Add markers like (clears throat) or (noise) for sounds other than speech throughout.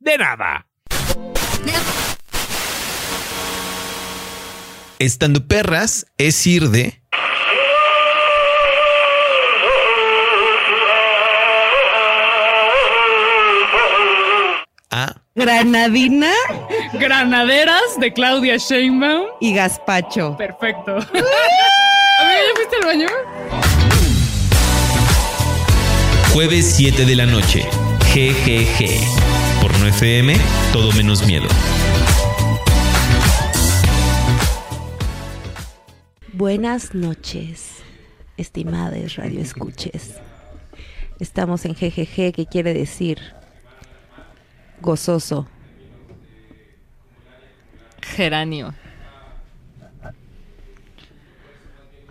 de nada. Estando perras es ir de. A. Granadina Granaderas de Claudia Sheinbaum. y gazpacho. Perfecto. (laughs) Amiga, ¿ya fuiste al baño? Jueves 7 de la noche. GGG. Por no FM, todo menos miedo. Buenas noches, estimadas radioescuches. Estamos en GGG, que quiere decir gozoso. Geranio.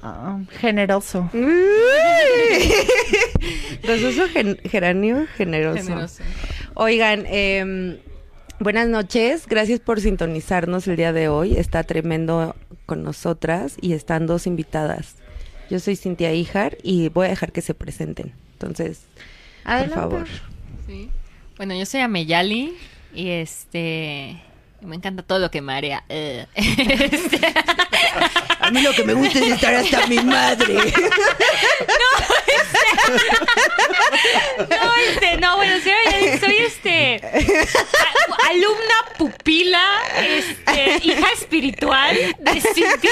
Ah, generoso. (laughs) gozoso, gen- geranio, generoso. Generoso. Oigan, em, buenas noches. Gracias por sintonizarnos el día de hoy. Está tremendo con nosotras y están dos invitadas. Yo soy Cintia Ijar y voy a dejar que se presenten. Entonces, Adelante. por favor. Sí. Bueno, yo soy Ameyali y este me encanta todo lo que marea. Este, (laughs) A mí lo que me gusta es estar hasta mi madre. (laughs) no, este, no, bueno, soy, soy este a- alumna pupila, este, hija espiritual de Cintia.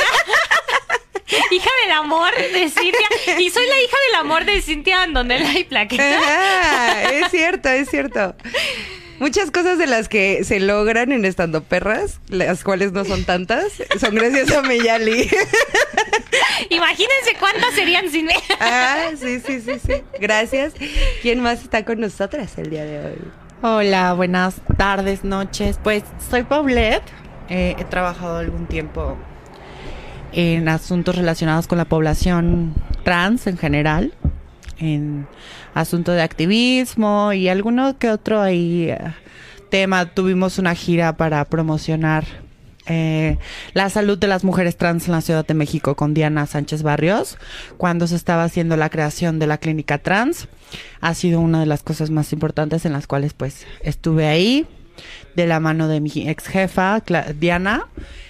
Hija del amor de Cintia. Y soy la hija del amor de Cintia Andonela y Plaqueta. Es cierto, es cierto. Muchas cosas de las que se logran en Estando Perras, las cuales no son tantas, son gracias a Meyali. (laughs) Imagínense cuántas serían sin mí. Ah, sí, sí, sí, sí. Gracias. ¿Quién más está con nosotras el día de hoy? Hola, buenas tardes, noches. Pues soy Paulette. Eh, he trabajado algún tiempo en asuntos relacionados con la población trans en general, en asuntos de activismo y alguno que otro ahí eh, tema. Tuvimos una gira para promocionar eh, la salud de las mujeres trans en la Ciudad de México con Diana Sánchez Barrios, cuando se estaba haciendo la creación de la clínica trans. Ha sido una de las cosas más importantes en las cuales pues estuve ahí, de la mano de mi ex jefa, Diana.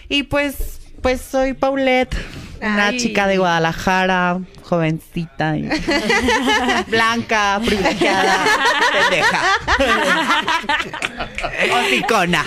Y pues, pues soy Paulette, una Ay. chica de Guadalajara, jovencita y (laughs) blanca, privilegiada, pendeja. (laughs) Hocicona.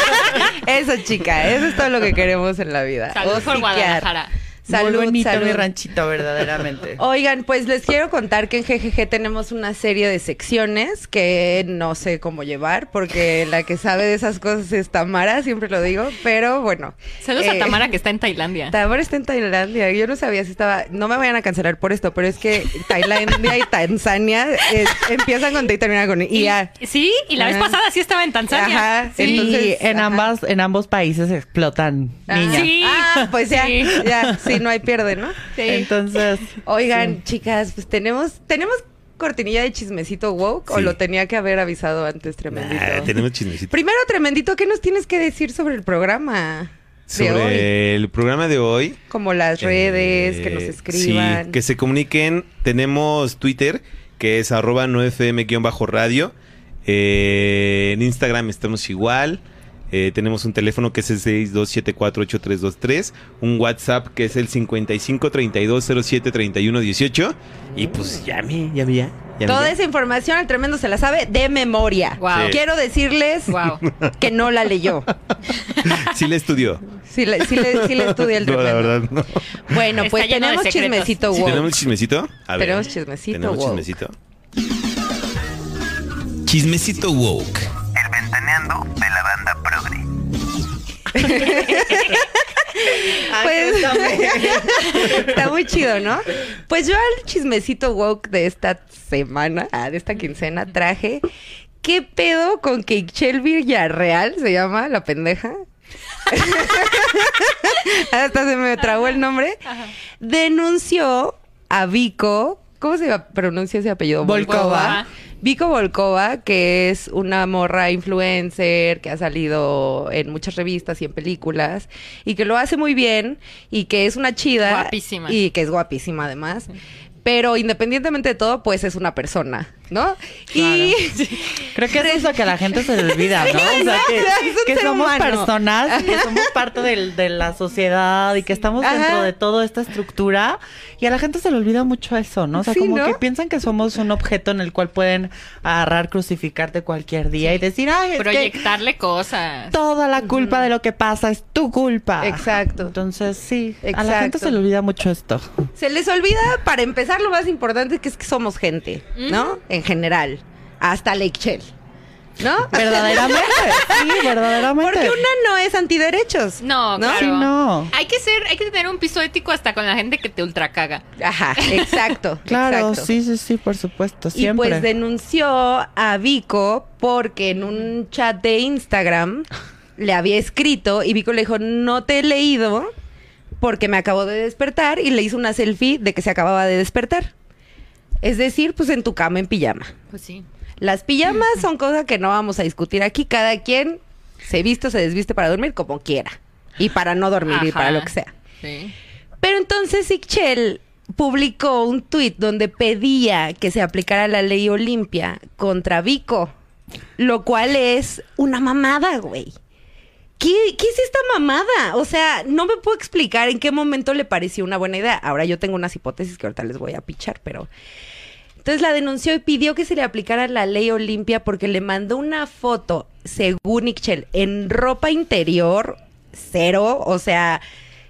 (laughs) Eso, chica, eso es todo lo que queremos en la vida. Salud por. Guadalajara. Salud, Muy bonito salud. mi ranchito, verdaderamente. (laughs) Oigan, pues les quiero contar que en GGG tenemos una serie de secciones que no sé cómo llevar, porque la que sabe de esas cosas es Tamara, siempre lo digo, pero bueno. Saludos Eh, a Tamara que está en Tailandia. (laughs) Tamara está en Tailandia. Yo no sabía si estaba. No me vayan a cancelar por esto, pero es que Tailandia y Tanzania eh, empiezan con T y terminan con I. Y ya. Sí, y la vez Ajá. pasada sí estaba en Tanzania. Ajá, Sí. y entonces, en ajá. ambas, en ambos países explotan Ah, niñas. Sí. Ah, pues ya, Sí. ya, sí, (laughs) no hay pierde, ¿no? Entonces, (laughs) Oigan, chicas, pues tenemos, tenemos cortinilla de chismecito woke o Sí. lo tenía que haber avisado antes, tremendito. Nah, tenemos chismecito. Primero, tremendito, ¿qué nos tienes que decir sobre el programa? Sobre el programa de hoy. Como las redes, que nos eh, escriban. Sí, que se comuniquen. Tenemos Twitter, que es arroba 9fm-radio. Eh, en Instagram estamos igual. Eh, tenemos un teléfono que es el 62748323. Un WhatsApp que es el 5532073118. Y pues llame, llame ya. llame Toda ya. esa información el tremendo se la sabe de memoria. Sí. Quiero decirles Wow. (laughs) que no la leyó. (laughs) Sí le estudió. Sí le, sí le, sí le estudia el (laughs) No, tremendo. la verdad, no. Bueno, Está pues tenemos chismecito woke. ¿Tenemos chismecito? A ver. Tenemos chismecito Tenemos woke. chismecito. Chismecito woke. De la banda progre. (laughs) Pues, está muy chido, ¿no? Pues yo al chismecito woke de esta semana, ah, de esta quincena, traje ¿qué pedo con que Ixchel Villarreal se llama la pendeja? (laughs) Hasta se me trabó el nombre. Denunció a Vico, ¿cómo se pronuncia ese apellido? Volkova. Vico Volkova, que es una morra influencer que ha salido en muchas revistas y en películas y que lo hace muy bien y que es una chida. Guapísima. Y que es guapísima además. Pero independientemente de todo, pues es una persona, ¿no? Y (laughs) Creo que es eso que a la gente se le olvida, ¿no? O sea, que, somos humano. personas, que somos parte del- de la sociedad y que estamos Ajá. dentro de toda esta estructura. Y a la gente se le olvida mucho eso, ¿no? O sea, Sí, como ¿no? que piensan que somos un objeto en el cual pueden agarrar, crucificarte cualquier día y decir, ay, es que Proyectarle cosas. toda la culpa de lo que pasa es tu culpa. Exacto. Entonces, sí, a la Exacto. gente se le olvida mucho esto. se les olvida, para empezar, lo más importante que es que somos gente, ¿no? En general. Hasta Lake ¿No? (laughs) Verdaderamente, sí, verdaderamente. Porque una no es antiderechos. No, ¿No? claro. Sí, no. Hay que ser, hay que tener un piso ético hasta con la gente que te ultracaga. Ajá, (laughs) exacto. Claro, exacto. sí, sí, sí, por supuesto, Y siempre. pues denunció a Vico porque en un chat de Instagram le había escrito y Vico le dijo, no te he leído porque me acabo de despertar y le hizo una selfie de que se acababa de despertar. Es decir, pues en tu cama en pijama. Pues sí. Las pijamas son cosas que no vamos a discutir aquí. Cada quien se viste o se desviste para dormir como quiera. Y para no dormir y para lo que sea. Sí. Pero entonces Ixchel publicó un tuit donde pedía que se aplicara la ley Olimpia contra Vico, lo cual es una mamada, güey. ¿Qué, ¿Qué es esta mamada? O sea, no me puedo explicar en qué momento le pareció una buena idea. Ahora yo tengo unas hipótesis que ahorita les voy a pichar, pero... Entonces la denunció y pidió que se le aplicara la ley Olimpia porque le mandó una foto, según Ixchel, en ropa interior, cero. O sea,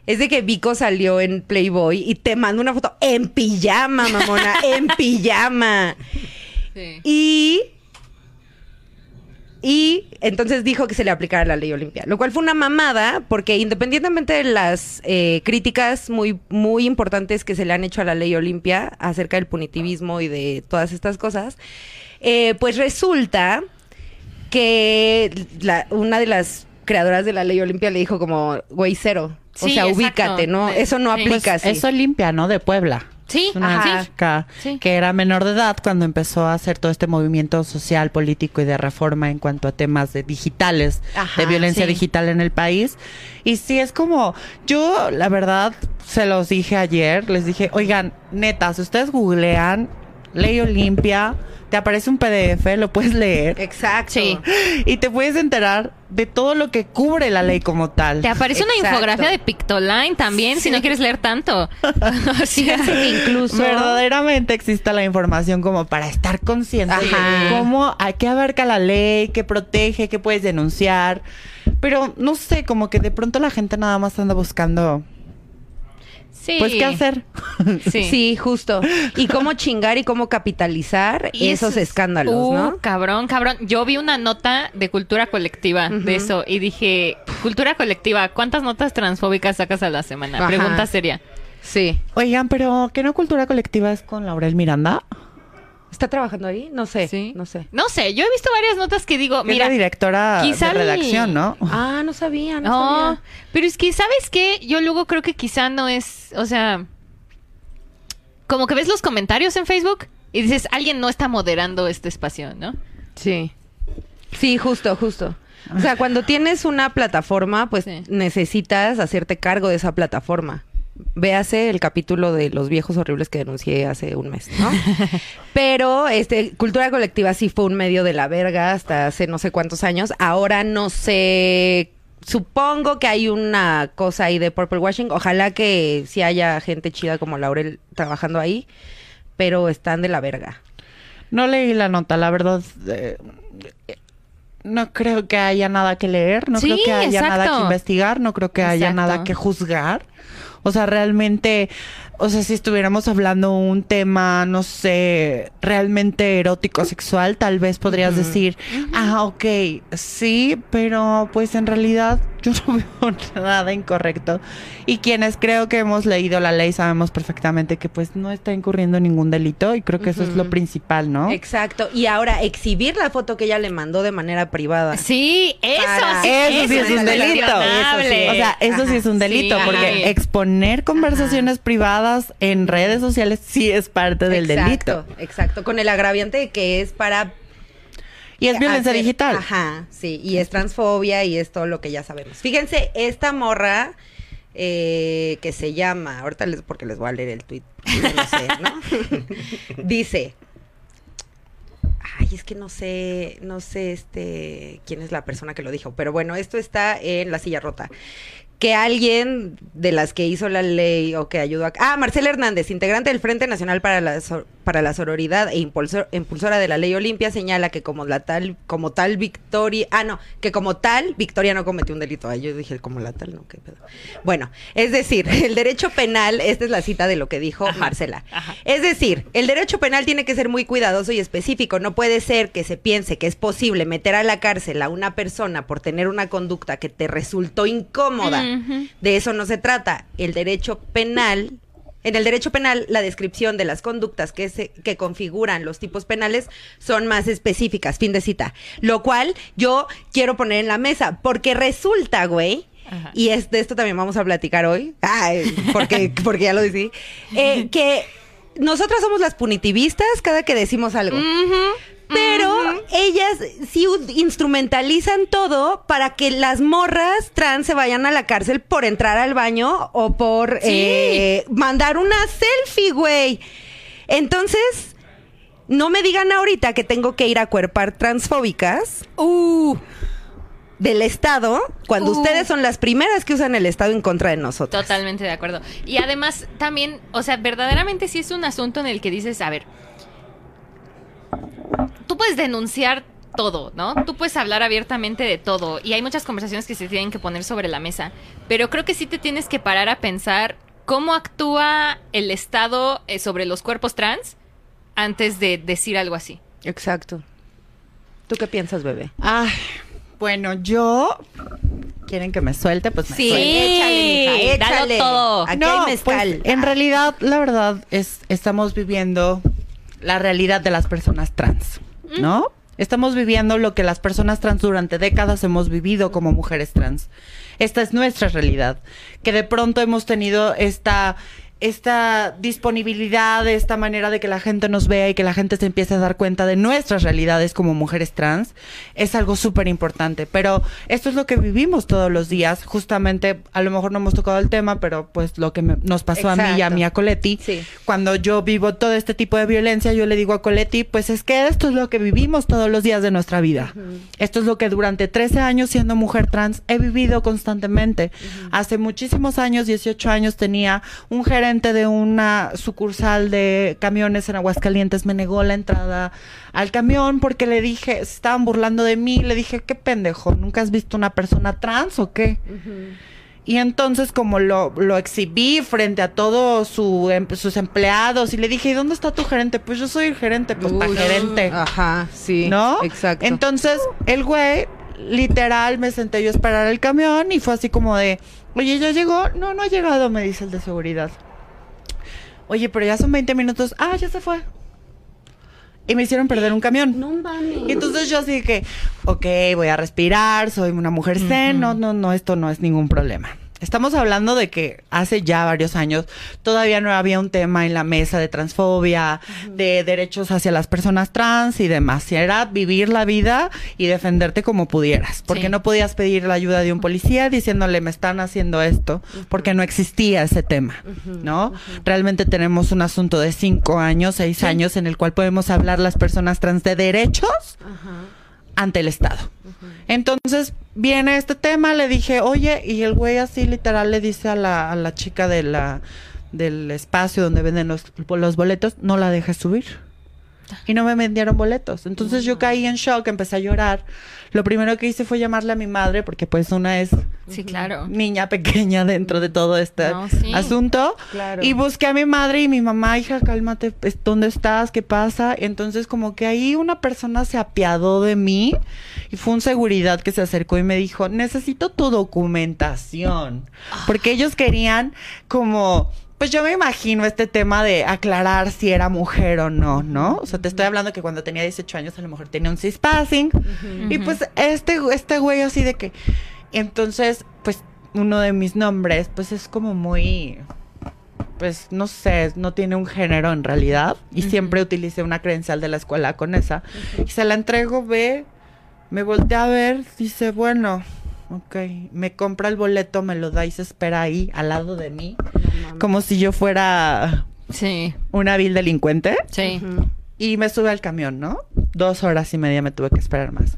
es de que Vico salió en Playboy y te manda una foto en pijama, mamona, en pijama. Sí. Y. Y entonces dijo que se le aplicara la ley Olimpia, lo cual fue una mamada, porque independientemente de las eh, críticas muy, muy importantes que se le han hecho a la ley Olimpia acerca del punitivismo y de todas estas cosas, eh, pues resulta que la- una de las creadoras de la ley Olimpia le dijo como, güey, cero. O Sí, sea, exacto. ubícate, ¿no? Eso no Sí. aplica Pues así. es Olimpia, ¿no? De Puebla. Sí, una ajá. chica Sí. que era menor de edad cuando empezó a hacer todo este movimiento social, político y de reforma en cuanto a temas de digitales, Ajá, de violencia sí. digital en el país. Y sí, es como, yo la verdad se los dije ayer, les dije, oigan, neta, si ustedes googlean Ley Olimpia, te aparece un PDF, lo puedes leer Exacto. Sí. y te puedes enterar de todo lo que cubre la ley como tal. Te aparece una infografía de Pictoline también, si no quieres leer tanto. (laughs) (laughs) O sea, que incluso... verdaderamente exista la información como para estar consciente Ajá. de cómo, a qué abarca la ley, qué protege, qué puedes denunciar. Pero no sé, como que de pronto la gente nada más anda buscando, sí. pues, qué hacer. (laughs) Sí. Sí. justo. Y cómo chingar y cómo capitalizar Y esos eso es- escándalos, Uh, ¿no? Cabrón, cabrón. Yo vi una nota de cultura colectiva de eso y dije, cultura colectiva, ¿cuántas notas transfóbicas sacas a la semana? Ajá. Pregunta seria. Sí. Oigan, pero ¿qué no cultura colectiva es con Laurel Miranda? ¿Está trabajando ahí? No sé. Sí. No sé. No sé, yo he visto varias notas que digo, es mira, la directora quizá de mi- redacción, ¿no? (laughs) Ah, no sabía, no, no, sabía. pero es que, ¿sabes qué? Yo luego creo que quizá no es, o sea, como que ves los comentarios en Facebook y dices, alguien no está moderando este espacio, ¿no? Sí. Sí, justo, justo. O sea, cuando tienes una plataforma, pues Sí. necesitas hacerte cargo de esa plataforma. Véase el capítulo de los viejos horribles que denuncié hace un mes, ¿no? (laughs) Pero este cultura colectiva sí fue un medio de la verga hasta hace no sé cuántos años. Ahora no sé. Supongo que hay una cosa ahí de purple washing. Ojalá que sí haya gente chida como Laurel trabajando ahí, pero están de la verga. No leí la nota, la verdad. eh, no creo que haya nada que leer, no Sí, creo que haya nada que investigar, no creo que haya Exacto. nada que juzgar. O sea, realmente o sea, si estuviéramos hablando un tema, no sé, realmente erótico sexual, tal vez podrías decir, ah, ok, sí, pero pues en realidad yo no (laughs) veo nada incorrecto. Y quienes creo que hemos leído la ley sabemos perfectamente que pues no está incurriendo en ningún delito y creo que eso es lo principal, ¿no? Exacto. Y ahora, exhibir la foto que ella le mandó de manera privada. Sí, eso Para- sí. Eso sí es un delito. O sea, eso sí es un delito, Sí. porque exponer conversaciones privadas en redes sociales sí es parte del exacto, delito. Exacto, con el agraviante de que es para... Y es violencia hacer- digital. Ajá, sí, y es transfobia y es todo lo que ya sabemos. Fíjense, esta morra eh, que se llama, ahorita les, porque les voy a leer el tweet, no sé, ¿no? (laughs) Dice, ay, es que no sé, no sé este, quién es la persona que lo dijo, pero bueno, esto está en la silla rota. Que alguien de las que hizo la ley o que ayudó a... Ah, Marcela Hernández, integrante del Frente Nacional para la, Sor- para la Sororidad e impulsor- impulsora de la ley Olimpia, señala que como la tal, como tal Victoria... Ah, no, que como tal Victoria no cometió un delito. Ay, yo dije como la tal, no, qué pedo. Bueno, es decir, (laughs) el derecho penal, esta es la cita de lo que dijo Marcela. Es decir, el derecho penal tiene que ser muy cuidadoso y específico. No puede ser que se piense que es posible meter a la cárcel a una persona por tener una conducta que te resultó incómoda. De eso no se trata. El derecho penal, en el derecho penal, la descripción de las conductas que, se, que configuran los tipos penales son más específicas. Fin de cita. Lo cual yo quiero poner en la mesa, porque resulta, güey. Ajá. Y es, de esto también vamos a platicar hoy, ay, porque, (laughs) porque ya lo decidí, eh, que nosotras somos las punitivistas cada que decimos algo. Pero ellas sí instrumentalizan todo para que las morras trans se vayan a la cárcel por entrar al baño o por eh, mandar una selfie, güey. Entonces, no me digan ahorita que tengo que ir a cuerpar transfóbicas Uh, del Estado cuando Uh. ustedes son las primeras que usan el Estado en contra de nosotros. Totalmente de acuerdo. Y además también, o sea, verdaderamente sí es un asunto en el que dices, a ver, tú puedes denunciar todo, ¿no? Tú puedes hablar abiertamente de todo y hay muchas conversaciones que se tienen que poner sobre la mesa, pero creo que sí te tienes que parar a pensar cómo actúa el Estado eh, sobre los cuerpos trans antes de decir algo así. Exacto. ¿Tú qué piensas, bebé? Ay, bueno, yo... ¿Quieren que me suelte? Pues me Sí. suelto. échale, dalo échale. todo. Aquí no, hay mezcal. pues, en realidad, la verdad es estamos viviendo la realidad de las personas trans, ¿no? Estamos viviendo lo que las personas trans durante décadas hemos vivido como mujeres trans. Esta es nuestra realidad, que de pronto hemos tenido esta esta disponibilidad, esta manera de que la gente nos vea y que la gente se empiece a dar cuenta de nuestras realidades como mujeres trans, es algo súper importante. Pero esto es lo que vivimos todos los días. Justamente, a lo mejor no hemos tocado el tema, pero pues lo que me- nos pasó a mí y a mi a Coletti, Sí. cuando yo vivo todo este tipo de violencia, yo le digo a Coletti, pues es que esto es lo que vivimos todos los días de nuestra vida. Esto es lo que durante 13 años siendo mujer trans he vivido constantemente. Hace muchísimos años, 18 años, tenía un gerente de una sucursal de camiones en Aguascalientes, me negó la entrada al camión porque le dije, se estaban burlando de mí, le dije, qué pendejo, ¿nunca has visto una persona trans o qué? Y entonces como lo, lo exhibí frente a todos su, em- sus empleados y le dije, ¿y dónde está tu gerente? Pues yo soy el gerente, pues Uy. gerente. Ajá, sí. ¿No? Exacto. Entonces el güey, literal, me senté yo a esperar el camión y fue así como de, oye, ¿ya llegó? No, no ha llegado, me dice el de seguridad. Oye, pero ya son 20 minutos. Ah, ya se fue. Y me hicieron perder un camión. no mames. Y entonces yo así que, ok, voy a respirar, soy una mujer zen, no, no, no, esto no es ningún problema. Estamos hablando de que hace ya varios años todavía no había un tema en la mesa de transfobia, de derechos hacia las personas trans y demás. Era vivir la vida y defenderte como pudieras. Porque Sí. no podías pedir la ayuda de un policía diciéndole me están haciendo esto, porque no existía ese tema, ¿no? Realmente tenemos un asunto de cinco años, seis años en el cual podemos hablar las personas trans de derechos ante el Estado. Entonces viene este tema, le dije, oye, y el güey así literal le dice a la, a la chica de la, del espacio donde venden los, los boletos, no la dejes subir. Y no me vendieron boletos. Entonces yo caí en shock, empecé a llorar. Lo primero que hice fue llamarle a mi madre porque pues una es Sí, claro. niña pequeña dentro de todo este No, sí. asunto. Claro. Y busqué a mi madre y mi mamá, hija, cálmate, pues, ¿dónde estás? ¿Qué pasa? Entonces como que ahí una persona se apiadó de mí y fue un seguridad que se acercó y me dijo, necesito tu documentación. Porque ellos querían como... Pues yo me imagino este tema de aclarar si era mujer o no, ¿no? O sea, te estoy hablando que cuando tenía 18 años a lo mejor tenía un cispassing. Y pues este, este güey así de que... Entonces, pues uno de mis nombres, pues es como muy... Pues no sé, no tiene un género en realidad. Y siempre utilicé una credencial de la escuela con esa. Y se la entrego, ve, me voltea a ver, dice, bueno, ok. Me compra el boleto, me lo da y se espera ahí, al lado de mí. Como si yo fuera Sí, una vil delincuente sí. y me sube al camión, ¿no? Dos horas y media me tuve que esperar más.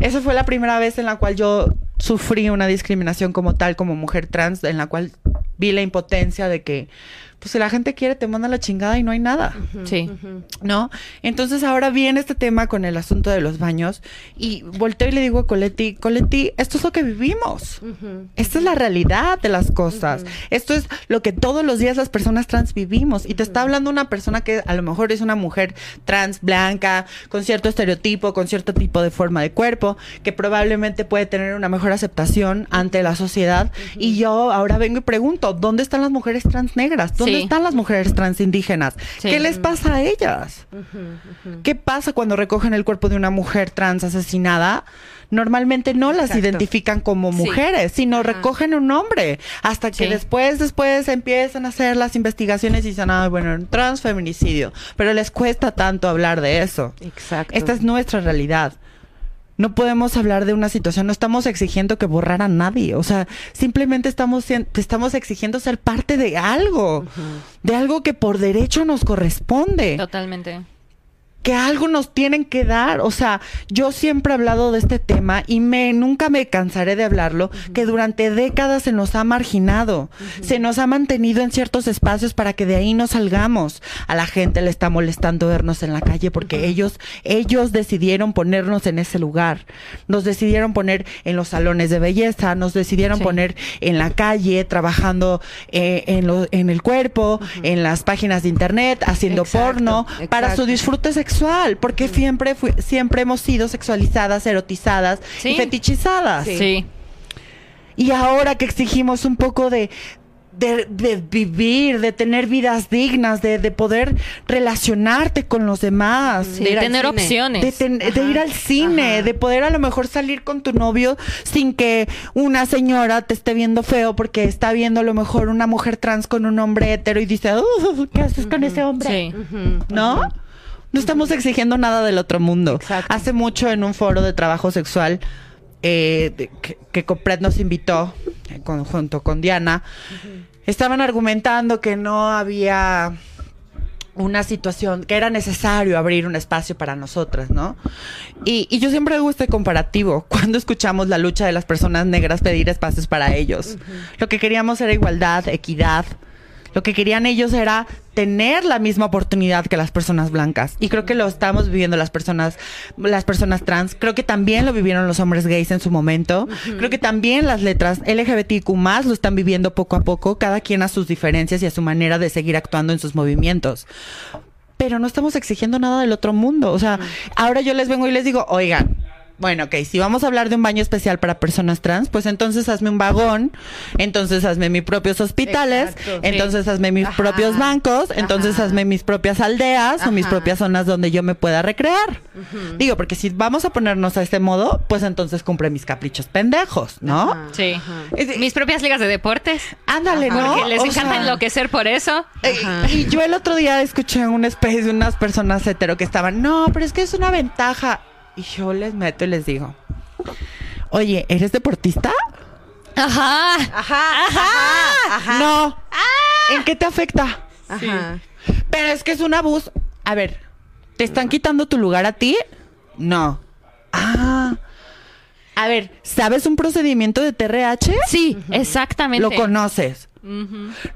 Esa fue la primera vez en la cual yo sufrí una discriminación como tal, como mujer trans, en la cual vi la impotencia de que, pues si la gente quiere, te manda la chingada y no hay nada. Sí. ¿no? Entonces ahora viene este tema con el asunto de los baños y volteo y le digo a Coletti, Coletti, esto es lo que vivimos. Esta es la realidad de las cosas. Esto es lo que todos los días las personas trans vivimos. Y te está hablando una persona que a lo mejor es una mujer trans, blanca, con cierto estereotipo, con cierto tipo de forma de cuerpo, que probablemente puede tener una mejor aceptación ante la sociedad. Y yo ahora vengo y pregunto, ¿dónde están las mujeres trans negras? ¿Dónde Sí. están las mujeres trans indígenas? Sí. ¿Qué les pasa a ellas? ¿Qué pasa cuando recogen el cuerpo de una mujer trans asesinada? Normalmente no las Exacto. identifican como mujeres, sino recogen un hombre. Hasta que después, después empiezan a hacer las investigaciones y dicen, ah, bueno, transfeminicidio. Pero les cuesta tanto hablar de eso. Exacto. Esta es nuestra realidad. No podemos hablar de una situación, no estamos exigiendo que borrar a nadie, o sea, simplemente estamos, estamos exigiendo ser parte de algo, de algo que por derecho nos corresponde Totalmente. Que algo nos tienen que dar. O sea, yo siempre he hablado de este tema y me nunca me cansaré de hablarlo, que durante décadas se nos ha marginado, se nos ha mantenido en ciertos espacios para que de ahí no salgamos. A la gente le está molestando vernos en la calle porque ellos, ellos decidieron ponernos en ese lugar. Nos decidieron poner en los salones de belleza, nos decidieron Sí. poner en la calle, trabajando eh, en, lo- en el cuerpo, en las páginas de internet, haciendo Exacto, porno, para su disfrute sexual, porque siempre, fui- siempre hemos sido sexualizadas, erotizadas Sí. y fetichizadas. Sí. Y ahora que exigimos un poco de, de, de vivir, de tener vidas dignas, de, de poder relacionarte con los demás. Sí, De tener opciones. De, ten- de Ajá, ir al cine, ajá. de poder a lo mejor salir con tu novio sin que una señora te esté viendo feo porque está viendo a lo mejor una mujer trans con un hombre hetero y dice, "Uh, ¿qué haces con ese hombre? Sí. ¿No? No estamos exigiendo nada del otro mundo. Exacto. Hace mucho en un foro de trabajo sexual eh, que, que Copred nos invitó, en conjunto con Diana, estaban argumentando que no había una situación, que era necesario abrir un espacio para nosotras, ¿no? Y, y yo siempre hago este comparativo, (laughs) cuando escuchamos la lucha de las personas negras pedir espacios para ellos. Lo que queríamos era igualdad, equidad. Lo que querían ellos era tener la misma oportunidad que las personas blancas. Y creo que lo estamos viviendo las personas, las personas trans. Creo que también lo vivieron los hombres gays en su momento. Creo que también las letras LGBTQ más lo están viviendo poco a poco, cada quien a sus diferencias y a su manera de seguir actuando en sus movimientos. Pero no estamos exigiendo nada del otro mundo. O sea, ahora yo les vengo y les digo, oigan, bueno, ok, si vamos a hablar de un baño especial para personas trans, pues entonces hazme un vagón, entonces hazme mis propios hospitales, Exacto, entonces hazme mis Ajá. propios bancos, entonces Ajá. hazme mis propias aldeas o mis propias zonas donde yo me pueda recrear. Digo, porque si vamos a ponernos a este modo, pues entonces cumple mis caprichos pendejos, ¿no? Ajá. Sí. Es- Mis propias ligas de deportes. Ándale, ¿no? Porque les O encanta sea, enloquecer por eso. eh, Ajá. Y yo el otro día escuché en un space de unas personas hetero que estaban, no, pero es que es una ventaja. Y yo les meto y les digo, oye, ¿eres deportista? Ajá. Ajá, ajá, ajá. No. ¿En qué te afecta? Ajá. Pero es que es un abuso. A ver, ¿te están quitando tu lugar a ti? No. Ah. A ver, ¿sabes un procedimiento de TRH? Sí, exactamente. Lo conoces.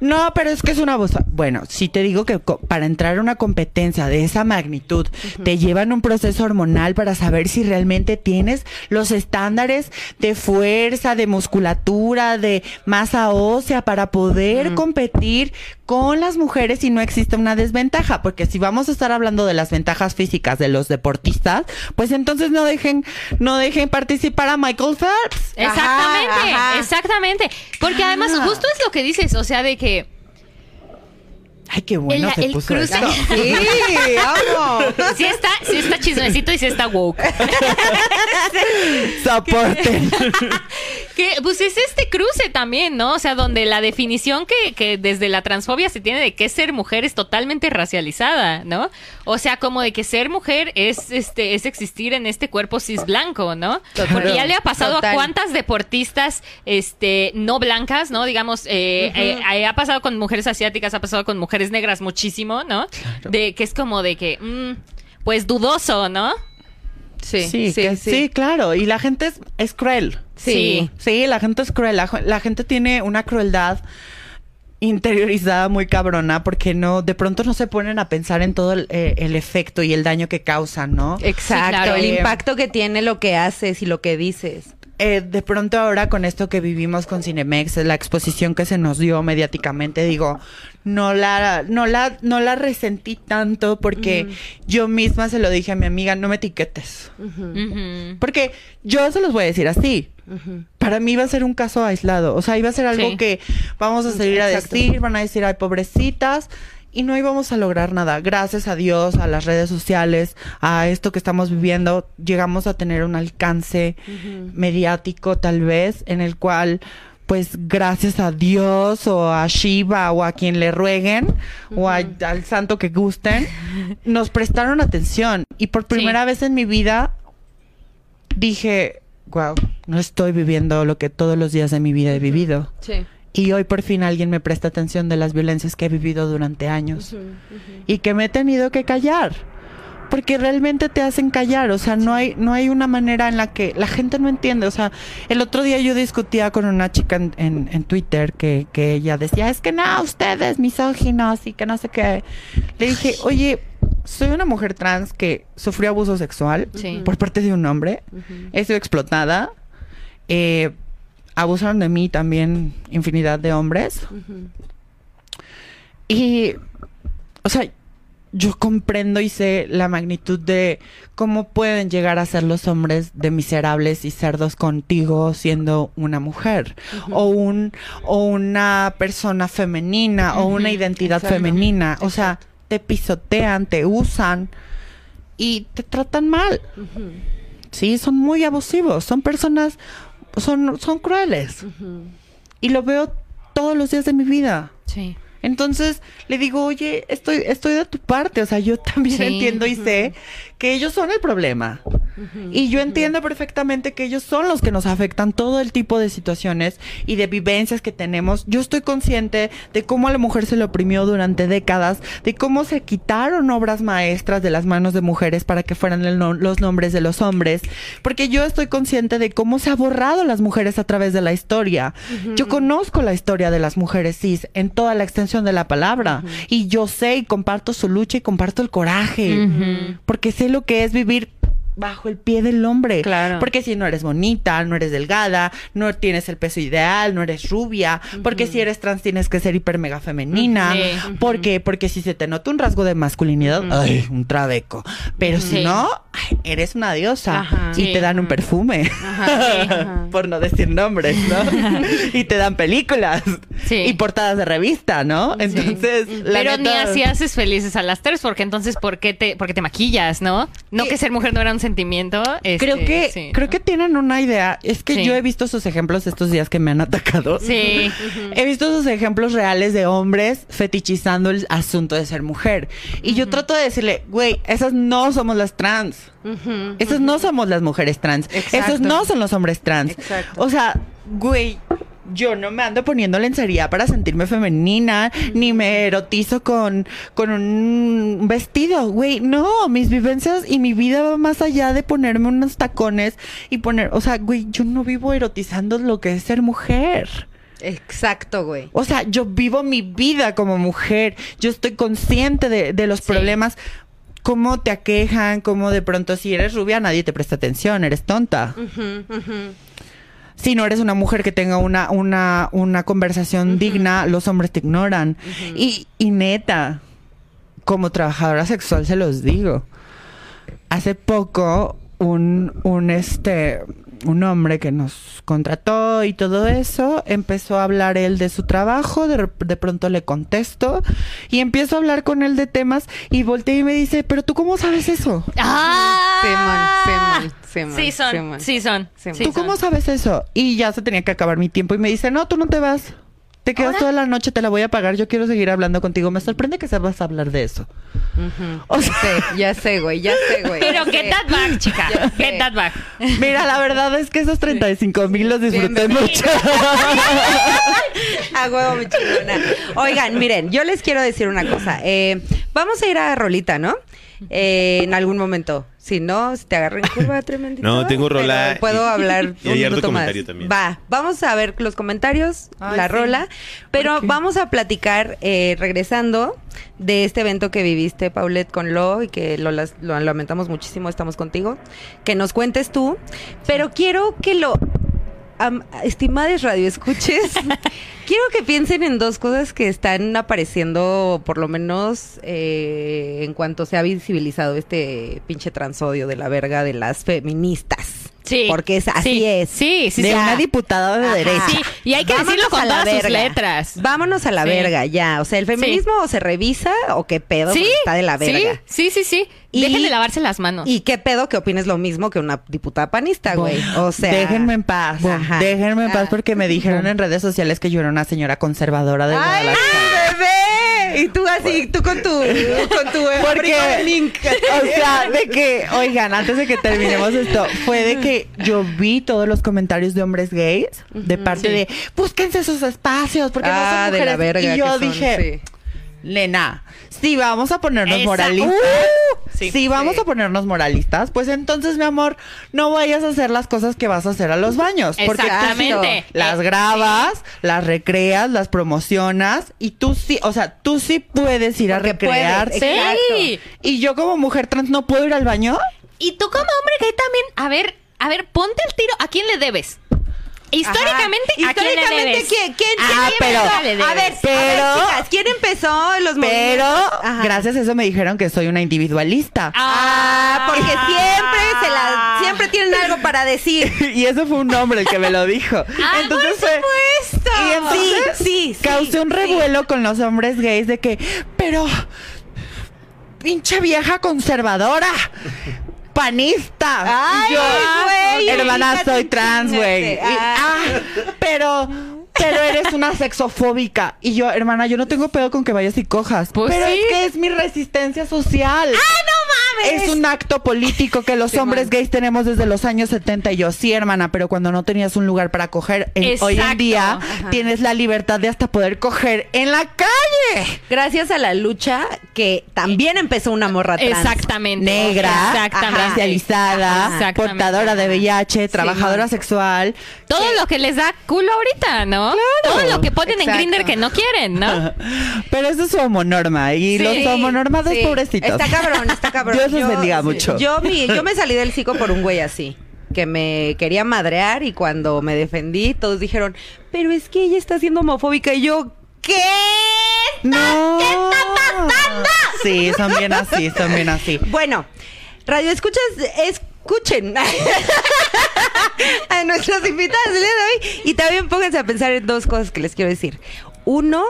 No, pero es que es una abuso. Bueno, si te digo que para entrar a una competencia de esa magnitud, te llevan un proceso hormonal para saber si realmente tienes los estándares de fuerza, de musculatura, de masa ósea para poder competir con las mujeres y no existe una desventaja. Porque si vamos a estar hablando de las ventajas físicas de los deportistas, pues entonces no dejen, no dejen participar a Michael Phelps. Exactamente, Ajá, ajá. exactamente. Porque además, Ah. justo es lo que dices, o sea, de que Ay, qué bueno El- se el puso cruce. (laughs) Sí, vamos. sí está, sí está chismecito y sí está woke. (laughs) Soporten. (laughs) Que, pues es este cruce también, ¿no? O sea, donde la definición que, que desde la transfobia se tiene de qué es ser mujer es totalmente racializada, ¿no? O sea, como de que ser mujer es este es existir en este cuerpo cis blanco, ¿no? Porque ya le ha pasado Total. a cuántas deportistas este no blancas, ¿no? Digamos, eh, eh, eh, ha pasado con mujeres asiáticas, ha pasado con mujeres negras muchísimo, ¿no? De que es como de que, mm, pues dudoso, ¿no? Sí, Sí, sí, que- sí. sí, claro. Y la gente es, es cruel. Sí. Sí, la gente es cruel. La, la gente tiene una crueldad interiorizada muy cabrona porque no de pronto no se ponen a pensar en todo el, eh, el efecto y el daño que causan, ¿no? Exacto, Sí, claro. el impacto que tiene lo que haces y lo que dices. Eh, de pronto ahora con esto que vivimos con Cinemex, la exposición que se nos dio mediáticamente, digo, no la, no la, no la resentí tanto porque yo misma se lo dije a mi amiga, no me etiquetes. Porque yo se los voy a decir así. Para mí va a ser un caso aislado. O sea, iba a ser algo Sí. que vamos a salir a decir, van a decir, ay, pobrecitas. Y no íbamos a lograr nada. Gracias a Dios, a las redes sociales, a esto que estamos viviendo, llegamos a tener un alcance mediático tal vez, en el cual, pues gracias a Dios o a Shiva o a quien le rueguen o a- al santo que gusten, (laughs) nos prestaron atención. Y por primera vez en mi vida dije, wow, no estoy viviendo lo que todos los días de mi vida he vivido. Sí. Y hoy por fin alguien me presta atención de las violencias que he vivido durante años y que me he tenido que callar. Porque realmente te hacen callar, o sea, no hay, no hay una manera en la que la gente no entiende. O sea, el otro día yo discutía con una chica en, en- en Twitter que, que ella decía, es que no, ustedes misóginos y que no sé qué. Le dije, oye, soy una mujer trans que sufrió abuso sexual Sí. por parte de un hombre, he sido explotada, eh, abusaron de mí también infinidad de hombres. Y, o sea, yo comprendo y sé la magnitud de cómo pueden llegar a ser los hombres de miserables y cerdos contigo siendo una mujer o un o una persona femenina o una identidad Exacto. femenina, o sea, te pisotean, te usan y te tratan mal. Sí, son muy abusivos, son personas son son crueles. Y lo veo todos los días de mi vida. Sí. Entonces le digo, oye, estoy, estoy de tu parte, o sea, yo (laughs) también Sí. entiendo y sé que ellos son el problema. Y yo entiendo perfectamente que ellos son los que nos afectan todo el tipo de situaciones y de vivencias que tenemos. Yo estoy consciente de cómo a la mujer se le oprimió durante décadas, de cómo se quitaron obras maestras de las manos de mujeres para que fueran el no- los nombres de los hombres, porque yo estoy consciente de cómo se ha borrado las mujeres a través de la historia. Yo conozco la historia de las mujeres cis en toda la extensión de la palabra y yo sé y comparto su lucha y comparto el coraje, porque sé lo que es vivir bajo el pie del hombre. Claro. Porque si no eres bonita, no eres delgada, no tienes el peso ideal, no eres rubia, porque si eres trans tienes que ser hiper mega femenina. Sí. ¿Por qué? Porque si se te nota un rasgo de masculinidad, ay, un trabeco. Pero si Sí. no, ay, eres una diosa Ajá. y Sí. te dan un perfume. Ajá. (laughs) Por no decir nombres, ¿no? (laughs) y te dan películas Sí. y portadas de revista, ¿no? Entonces, la Pero ni neta- así haces felices a las tres, porque entonces, ¿por qué te, porque te maquillas, no? No que ser mujer no era un sentimiento. este, Creo que, sí, creo ¿no? que tienen una idea. Es que Sí. yo he visto sus ejemplos estos días que me han atacado. Sí. (laughs) He visto sus ejemplos reales de hombres fetichizando el asunto de ser mujer. Y yo trato de decirle, güey, esas no somos las trans. Esas no somos las mujeres trans. Exacto. Esos no son los hombres trans. Exacto. O sea, güey, yo no me ando poniendo lencería para sentirme femenina, ni me erotizo con, con un vestido, güey. No, mis vivencias y mi vida va más allá de ponerme unos tacones y poner, o sea, güey, yo no vivo erotizando lo que es ser mujer. Exacto, güey. O sea, yo vivo mi vida como mujer. Yo estoy consciente de, de los Sí. problemas. Cómo te aquejan, cómo de pronto si eres rubia nadie te presta atención, eres tonta. Si no eres una mujer que tenga una, una, una conversación digna, los hombres te ignoran. y, y neta, como trabajadora sexual se los digo. Hace poco un, un este un hombre que nos contrató y todo eso, empezó a hablar él de su trabajo, de, de pronto le contesto y empiezo a hablar con él de temas y volteé y me dice, pero tú cómo sabes eso? ¡Ah! Simón, Simón, Sí son, sí son. Sí ¿Tú son. cómo sabes eso? Y ya se tenía que acabar mi tiempo y me dice, no, tú no te vas. Te quedas toda la noche, te la voy a pagar, yo quiero seguir hablando contigo. Me sorprende que sepas hablar de eso. O Ya sea, sé, ya sé, güey, ya sé, güey. Pero get sé. that back, chica. Ya sé. Get that back. mira, la verdad es que esos 35 mil los disfruté Bienvenido. mucho. A huevo, mi chingona. Oigan, miren, yo les quiero decir una cosa. Eh, vamos a ir a Rolita, ¿no? Eh, en algún momento. Si no, si te agarro en curva (laughs) tremendito. No, tengo rola pero Puedo hablar (laughs) y un minuto más. comentario también. Va, vamos a ver los comentarios, Ay, la sí. rola. Pero vamos a platicar, eh, regresando, de este evento que viviste, Paulette, con Lo, y que lo lamentamos muchísimo, estamos contigo. Que nos cuentes tú. Pero quiero que lo am- estimades radioescuches, (laughs) quiero que piensen en dos cosas que están apareciendo, por lo menos eh, en cuanto se ha visibilizado este pinche transodio de la verga de las feministas. Sí. Porque es, así Sí. es. Sí, sí, de sí. una diputada de Ajá. derecha. Sí, y hay que decirlo con todas sus letras. Vámonos a la verga, ya. O sea, el feminismo o se revisa o qué pedo está de la verga. Sí, sí, sí, Dejen de lavarse las manos. ¿Y qué pedo que opines lo mismo que una diputada panista, güey? O sea, déjenme en paz. Ajá. Déjenme en paz Ah. porque me dijeron en redes sociales que yo era una señora conservadora de ¡Ay, bebé! Y tú así, tú con tu, con tu Porque, link. o sea, de que, oigan, antes de que terminemos esto, fue de que yo vi todos los comentarios de hombres gays de parte Sí. de búsquense sus espacios porque no ah, son de mujeres. la verga y yo que son, dije, sí. Nena, si vamos a ponernos Esa- moralistas, Uh, sí, si vamos sí. a ponernos moralistas, pues entonces, mi amor, no vayas a hacer las cosas que vas a hacer a los baños. Porque tú Exactamente. las Eh, grabas, las recreas, las promocionas y tú sí, o sea, tú sí puedes ir Porque a recrearte. Y yo como mujer trans no puedo ir al baño. Y tú como hombre gay también, a ver, a ver, ponte el tiro. ¿A quién le debes? Históricamente, Ajá. ¿a quién le Históricamente? ¿quién, quién, Ah, quién pero- empezó? A ver, Pero- a ver, chicas, ¿quién empezó los Pero? Ajá. gracias a eso me dijeron que soy una individualista. Ah, porque siempre se la, siempre tienen algo para decir. (laughs) y eso fue un hombre el que me lo dijo. (laughs) Ah, entonces por fue- supuesto. Y entonces Sí, sí, sí, causé un sí. revuelo con los hombres gays de que, pero pinche vieja conservadora, panista. Ay, yo, güey, hermana, ubícate, soy trans, güey. Chingate. ah, pero pero eres una sexofóbica. Y yo, hermana, yo no tengo pedo con que vayas y cojas. Pues pero sí. es que es mi resistencia social. ¡Ah, no mames! Es un acto político que los Sí, hombres man. gays tenemos desde los años 70. Y yo, sí, hermana, pero cuando no tenías un lugar para coger, en- hoy en día Ajá. tienes la libertad de hasta poder coger en la calle. Gracias a la lucha que también empezó una morra trans. Exactamente. Negra, Exactamente. racializada, Exactamente. portadora de VIH, trabajadora sexual. Todo lo que les da culo ahorita, ¿no? Todo lo que ponen Exacto. en Grinder que no quieren, ¿no? (laughs) Pero eso es su homonorma. Y Sí, los homonormados, Sí, pobrecitos. Está cabrón, está (laughs) cabrón. Dios los bendiga sí. mucho. Yo, mi- yo me (laughs) salí del psico por un güey así. Que me quería madrear y cuando me defendí, todos dijeron, pero es que ella está siendo homofóbica. Y yo, ¿qué? No. ¿Qué está pasando? Sí, son bien así, son bien así. Bueno, radio escuchas, escuchen (laughs) a nuestros invitados del día de hoy y también pónganse a pensar en dos cosas que les quiero decir. Uno,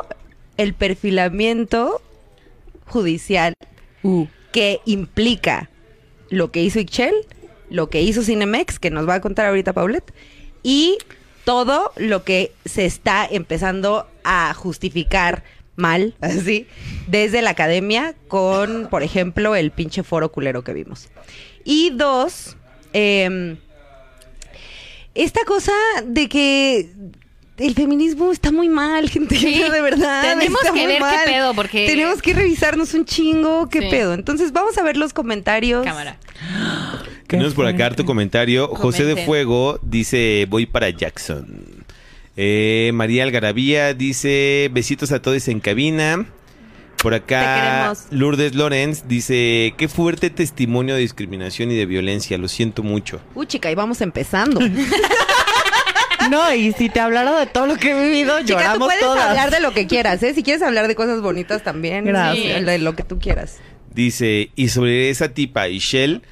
el perfilamiento judicial que implica lo que hizo Ixchel, lo que hizo Cinemex, que nos va a contar ahorita Paulette, y todo lo que se está empezando a justificar mal, (laughs) así, desde la academia con, por ejemplo, el pinche foro culero que vimos. Y dos, em, esta cosa de que el feminismo está muy mal, (laughs) gente, Sí, de verdad. tenemos está que muy ver qué pedo, porque- Tenemos que revisarnos un chingo, qué Sí. pedo. Entonces vamos a ver los comentarios. Cámara. Qué (gasps) Tenemos por acá harto comentario. José de. Fuego dice, voy para Jackson. Eh, María Algarabía dice besitos a todos en cabina. Por acá. Lourdes Lorenz dice, qué fuerte testimonio de discriminación y de violencia, lo siento mucho. Uy, chica, y vamos empezando. (laughs) No, y si te hablara de todo lo que he vivido, Chica, tú lloramos puedes todas. hablar de lo que quieras, ¿eh? Si quieres hablar de cosas bonitas también. Gracias. De lo que tú quieras. Dice, y sobre esa tipa, Ishel,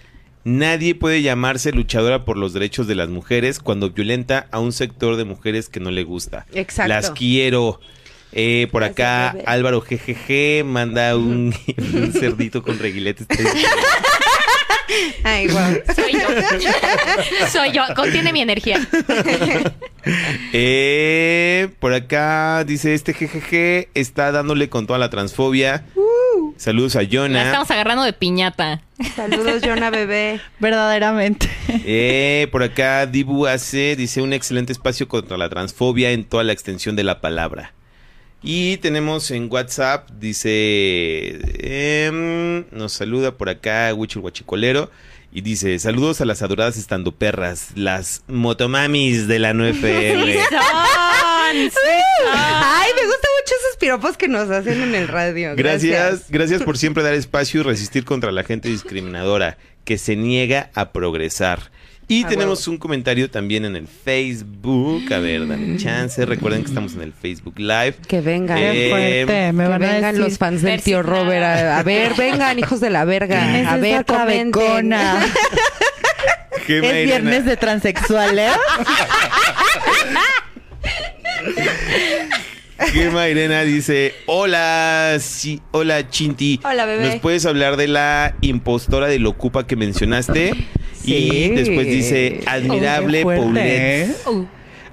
nadie puede llamarse luchadora por los derechos de las mujeres cuando violenta a un sector de mujeres que no le gusta. Exacto. Las quiero. Eh, por acá. Álvaro GGG manda un, un cerdito con reguiletes. (laughs) Ay, wow. Soy yo. Soy yo. Contiene mi energía. Eh, por acá dice este GGG está dándole con toda la transfobia. Saludos a La Jonah. estamos agarrando de piñata. Saludos, Jonah Bebé. Verdaderamente. Eh, por acá Dibu hace, dice un excelente espacio contra la transfobia en toda la extensión de la palabra. Y tenemos en WhatsApp, dice, em, nos saluda por acá Huichul Guachicolero y dice, saludos a las adoradas estando perras, las motomamis de la 9FM. (laughs) Ay, me gustan mucho esos piropos que nos hacen en el radio. Gracias, gracias por siempre dar espacio y resistir contra la gente discriminadora que se niega a progresar. Y Ah, tenemos un comentario también en el Facebook. A ver, dame chance. Recuerden que estamos en el Facebook Live. Que vengan. Eh, Qué fuerte. Me que van a vengan decir. los fans del tío. Robert. A, a ver, vengan, hijos de la verga. (laughs) ¿Quién es (laughs) A ver, comenten. Es viernes de transexuales. (laughs) Gema Irena dice: Hola, sí, hola Chinti. Hola, bebé. ¿Nos puedes hablar de la impostora de Locupa que mencionaste? Sí. Y después dice: Admirable. Uh,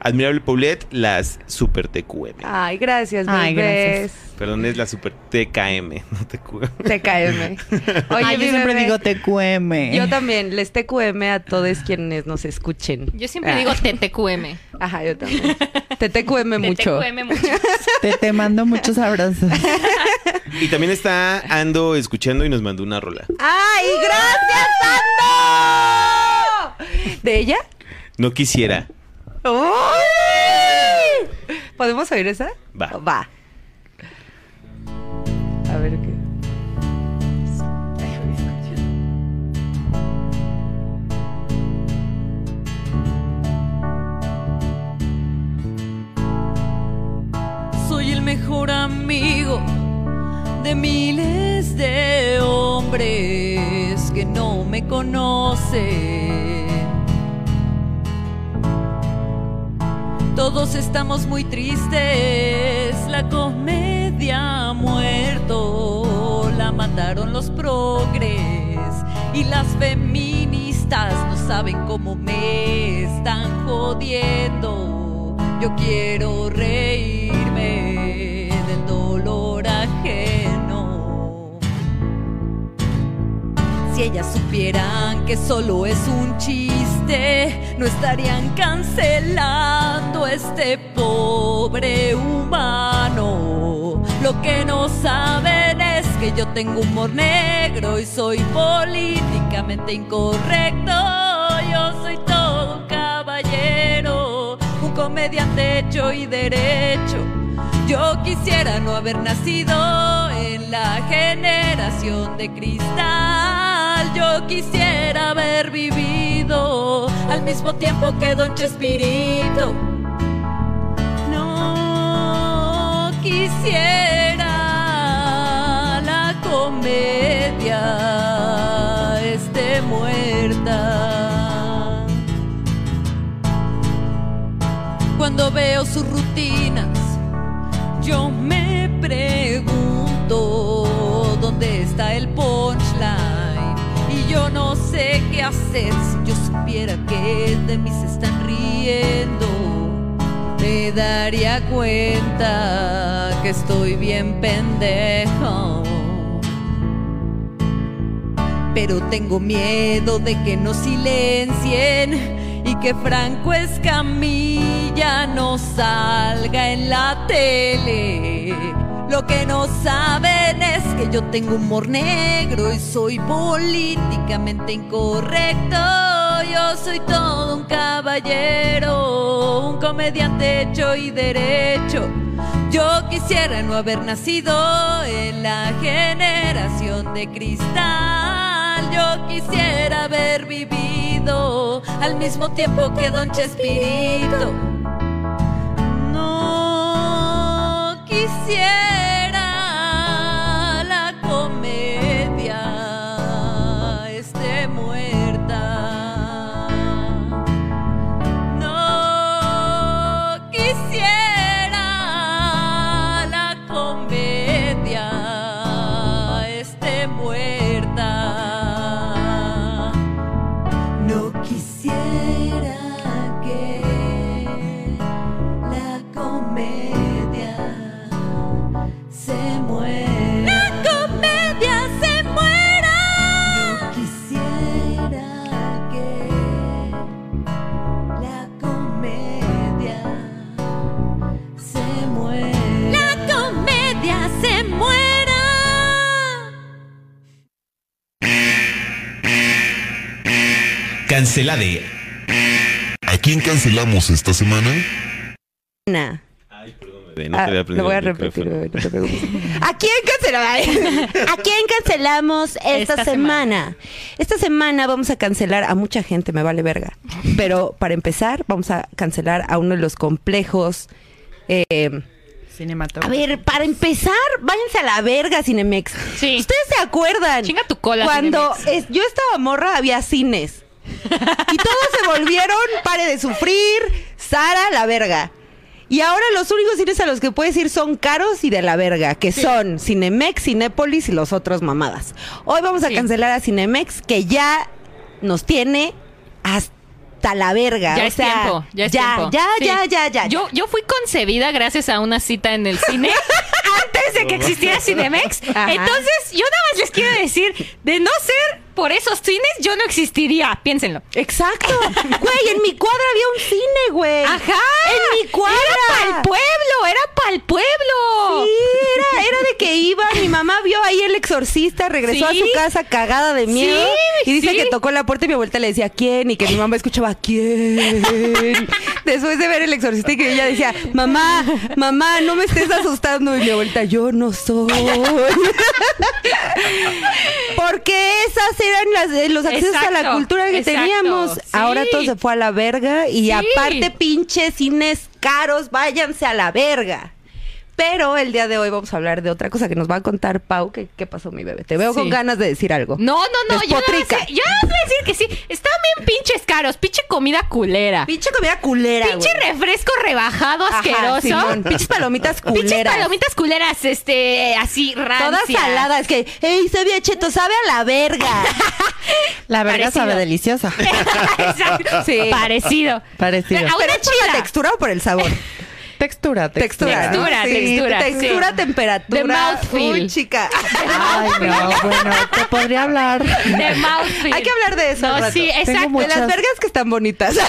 Admirable Paulette, las Super TQM. Ay, gracias, Ay, bebés. Perdón, es la Super TKM, (laughs) no TQM. TKM. Oye, (laughs) Ay, yo siempre bebé, digo TQM. Yo también, les TQM a todos quienes nos escuchen. yo siempre Ah. digo TTQM. Ajá, yo también. Te TQM mucho. TTQM mucho. (laughs) Te, te mando muchos abrazos. Y también está Ando escuchando y nos mandó una rola. ¡Ay, gracias, Ando! ¿De ella? No quisiera. ¡Uy! ¿Podemos oír esa? Va. Va. A ver qué. Soy el mejor amigo de miles de hombres que no me conocen. Todos estamos muy tristes, la comedia ha muerto, la mataron los progres y las feministas no saben cómo me están jodiendo. Yo quiero reírme del dolor Si ellas supieran que solo es un chiste, no estarían cancelando este pobre humano. Lo que no saben es que yo tengo humor negro y soy políticamente incorrecto. Yo soy todo un caballero, un comediante hecho y derecho. Yo quisiera no haber nacido en la generación de cristal. Yo quisiera haber vivido al mismo tiempo que Don Chespirito. No quisiera la comedia esté muerta. Cuando veo sus rutinas, yo me pregunto dónde está el punchline y yo no sé qué hacer si yo supiera que de mí se están riendo. Me daría cuenta que estoy bien pendejo. Pero tengo miedo de que nos silencien y que Franco Escamilla no salga en la tele. Lo que no saben es que yo tengo humor negro y soy políticamente incorrecto. yo soy todo un caballero, un comediante hecho y derecho. Yo quisiera no haber nacido en la generación de cristal. Yo quisiera haber vivido al mismo tiempo que Don Chespirito. No quisiera Cancelade. ¿A quién cancelamos esta semana? Nah. Bebé, no Ah, te voy a voy a el repetir, micrófono. bebé, no te preocupes. ¿A quién cancelamos? ¿A quién cancelamos esta, Esta semana? Esta semana vamos a cancelar a mucha gente, me vale verga. Pero para empezar, vamos a cancelar a uno de los complejos. eh, a ver, para empezar, váyanse a la verga, Cinemex. Sí. ¿Ustedes se acuerdan? Chinga tu cola, Cuando es- yo estaba morra, había cines. Y todos se volvieron, pare de sufrir, Sara, la verga. Y ahora los únicos cines a los que puedes ir son caros y de la verga, que son Cinemex, Cinépolis y los otros mamadas. Hoy vamos a Sí. cancelar a Cinemex, que ya nos tiene hasta la verga. Ya o es sea, tiempo, ya es ya, tiempo. Ya, Sí. ya, ya, ya. Yo, yo fui concebida gracias a una cita en el cine (laughs) antes de que (laughs) existiera Cinemex. Ajá. Entonces, yo nada más les quiero decir, de no ser por esos cines, yo no existiría. Piénsenlo. Exacto. (laughs) Güey, en mi cuadra había un cine, güey. Ajá. En mi cuadra. Era para el pueblo, era para el pueblo. Sí, era, era de que iba, mi mamá vio ahí el exorcista, regresó Sí. a su casa cagada de miedo Sí, y dice sí. que tocó la puerta y mi abuelita le decía quién y que mi mamá escuchaba quién. (laughs) Después de ver el exorcista y que ella decía, mamá, mamá, no me estés asustando y mi abuelita, yo no soy. (laughs) Porque esas eran las, eh, los accesos a la cultura que exacto, teníamos. Ahora todo se fue a la verga y aparte pinches cines caros, váyanse a la verga. Pero el día de hoy vamos a hablar de otra cosa que nos va a contar Pau. ¿Qué, qué pasó, mi bebé? Te veo Sí. con ganas de decir algo. No, no, no, yo más Despotrica. sé- yo voy a decir que sí, están bien pinches caros, pinche comida culera. Pinche comida culera, Pinche güey. refresco rebajado Ajá, asqueroso. Simón. Pinches palomitas (laughs) Pinches culeras. palomitas culeras, este, así rancias. Todas saladas. Que, ey, se ve cheto, sabe a la verga. (laughs) La verga Parecido. sabe deliciosa. (laughs) Exacto. Sí. Parecido. Parecido. Pero a ¿Pero es por la chida. textura o por el sabor? Textura, textura. Textura. Sí, textura, Textura, sí. temperatura. The mouthfeel. Uy, chica. Ay, no, (laughs) bueno, te podría hablar. De mouthfeel. Hay que hablar de eso. No, rato. sí, exacto. De muchas- las vergas que están bonitas. (laughs)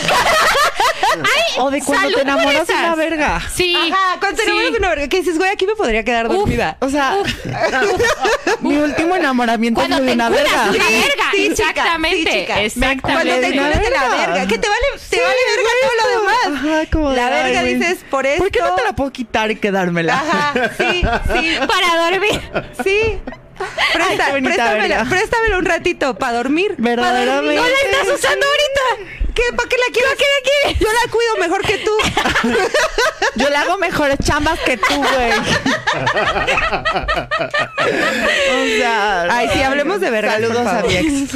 O de cuando te enamoras de una verga. Sí. Ajá, cuando te sí. enamoras de una verga, que dices, güey, aquí me podría quedar dormida. O sea, (laughs) mi último enamoramiento fue de una verga. de una verga. Sí, Exactamente. chica. Exactamente. Cuando te de encuentras de la verga. que te vale, te vale verga todo lo demás. Ajá, como La de, verga dices, por esto. ¿Por qué no te la puedo quitar y quedármela? Ajá, sí, sí, (laughs) Para dormir. sí. Presta, bonita préstamela, un ratito para dormir. Pa' dormir. Verdaderamente. No la estás usando ahorita. ¿Qué? ¿Para qué la qué la quieres? Yo la cuido mejor que tú. (laughs) Yo le hago mejores chambas que tú, güey. (laughs) o sea. Ay, sí, hablemos de vergas, Saludos por a mi ex.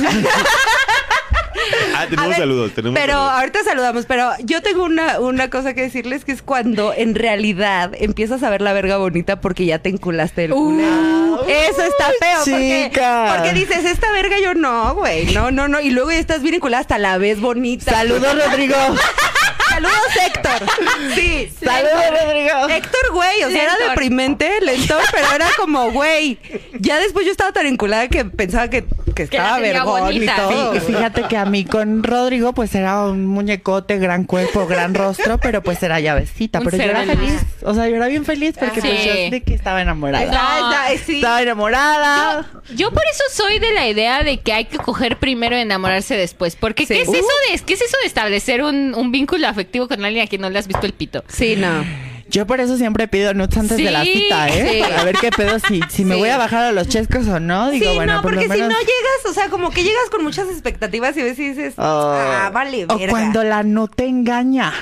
(laughs) Ah, tenemos ver, saludos, tenemos Pero saludos. ahorita saludamos, pero yo tengo una, una cosa que decirles que es cuando en realidad empiezas a ver la verga bonita porque ya te enculaste el culero. Eso está feo. Porque, Chica. porque dices, esta verga yo no, güey. No, no, no. Y luego ya estás bien enculada hasta la vez bonita. Saludos, Rodrigo. (laughs) Saludos, Héctor. Sí. Saludos, Rodrigo. Héctor, güey, o sea, era deprimente, lento, pero era como, güey. Ya después yo estaba tan enculada que pensaba que Que estaba vergón y bonita. todo. Y fíjate que a mí con Rodrigo, pues era un muñecote, gran cuerpo, gran rostro, pero pues era llavecita. Un pero yo era feliz. O sea, yo era bien feliz porque Sí. pues yo de que estaba enamorada. Está- está- sí. Estaba enamorada. Yo por eso soy de la idea de que hay que coger primero y enamorarse después. Porque Sí. ¿qué, es Uh. eso de, ¿qué es eso de establecer un, un vínculo afectivo con alguien a quien no le has visto el pito? Sí, no. Yo por eso siempre pido nudes antes de la cita, ¿eh? sí. Para ver qué pedo, si, si me voy a bajar a los chescos o no. Digo, sí, bueno, no, por lo porque si no llegas, o sea, como que llegas con muchas expectativas y ves y dices, ah, vale, O verga. cuando la no te engaña.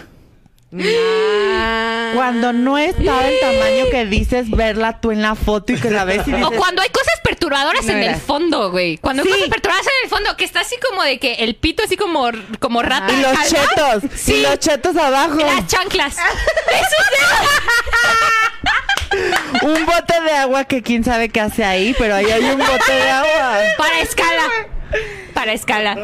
Ah. Cuando no está del tamaño que dices verla tú en la foto y que la ves y (laughs) dices... O cuando hay cosas perturbadoras No en era. el fondo, güey. Cuando hay Sí. cosas perturbadoras en el fondo, que está así como de que el pito así como, como rata. Y los calva. chetos. Sí. Y los chetos abajo. Las chanclas. (laughs) (laughs) Un bote de agua que quién sabe qué hace ahí, pero ahí hay un bote de agua. Para escala. Para escala.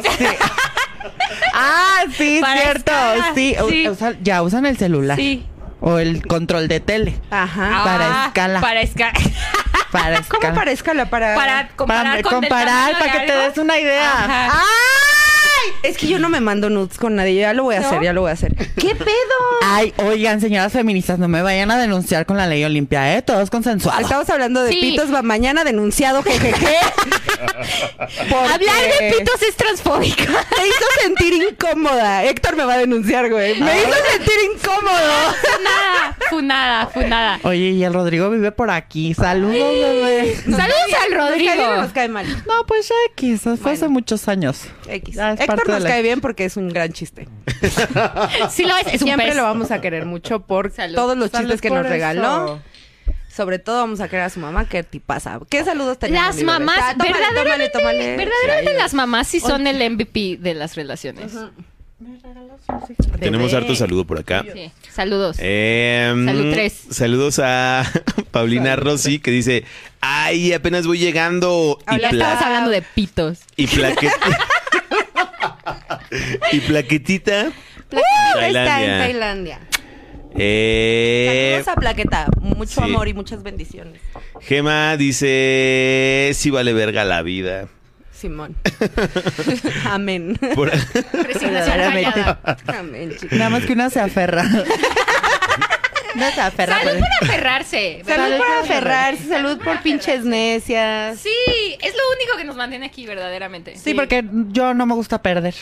Ah, sí, Para cierto. Sí, u- sí. usan- ya usan el celular. Sí. O el control de tele. Ajá. Para Ah, escala. Para escala. (laughs) Para ¿Cómo escala. para escala? Para... Para comparar Para con el comparar, tamaño para de que te algo. des una idea. Ajá. ¡Ay! Es que yo no me mando nudes con nadie. Ya lo voy a ¿No? hacer, ya lo voy a hacer. ¿Qué pedo? Ay, oigan, señoras feministas, no me vayan a denunciar con la ley Olimpia, ¿eh? Todos consensuados. Estamos hablando de Sí. pitos, va mañana denunciado, jejeje. (laughs) Porque Hablar de pitos es transfóbico. Me hizo sentir incómoda. Héctor me va a denunciar, güey. Me hizo sentir incómodo. Funada, funada, funada. Oye, y el Rodrigo vive por aquí. Saludos, bebé. Saludos al ¿Nos cae bien o Rodrigo. nos cae mal? No, pues ya X, fue hace muchos años. X. Héctor nos la- cae bien porque es un gran chiste. (laughs) Sí lo es, es un Siempre pez. lo vamos a querer mucho por Salud. todos los Salud chistes que nos eso. regaló. Sobre todo vamos a querer a su mamá, qué tipaza. ¿Qué saludos tenemos? Las mamás, Ah, tómale, verdaderamente, tómale, tómale. verdaderamente Sí, las mamás sí son el MVP de las relaciones. Tenemos Bebé. harto saludo por acá. Sí. Saludos. Em, Salud, tres. Saludos a (laughs) Paulina Rossi que dice, ay, apenas voy llegando. Y, ya pla- estamos hablando de pitos. y plaquetita. (laughs) (laughs) y plaquetita. Está en Tailandia. Eh, Saludos a Plaqueta. Mucho sí. amor y muchas bendiciones. Gema dice, sí vale verga la vida. Simón. (laughs) Amén. Por-. (laughs) Amén, chicos. Nada más que una se aferra. Una se aferra. Salud por aferrarse. Salud Salud por aferrarse, salud por pinches necias. Sí, es lo único que nos mantiene aquí verdaderamente. Sí, porque yo no me gusta perder.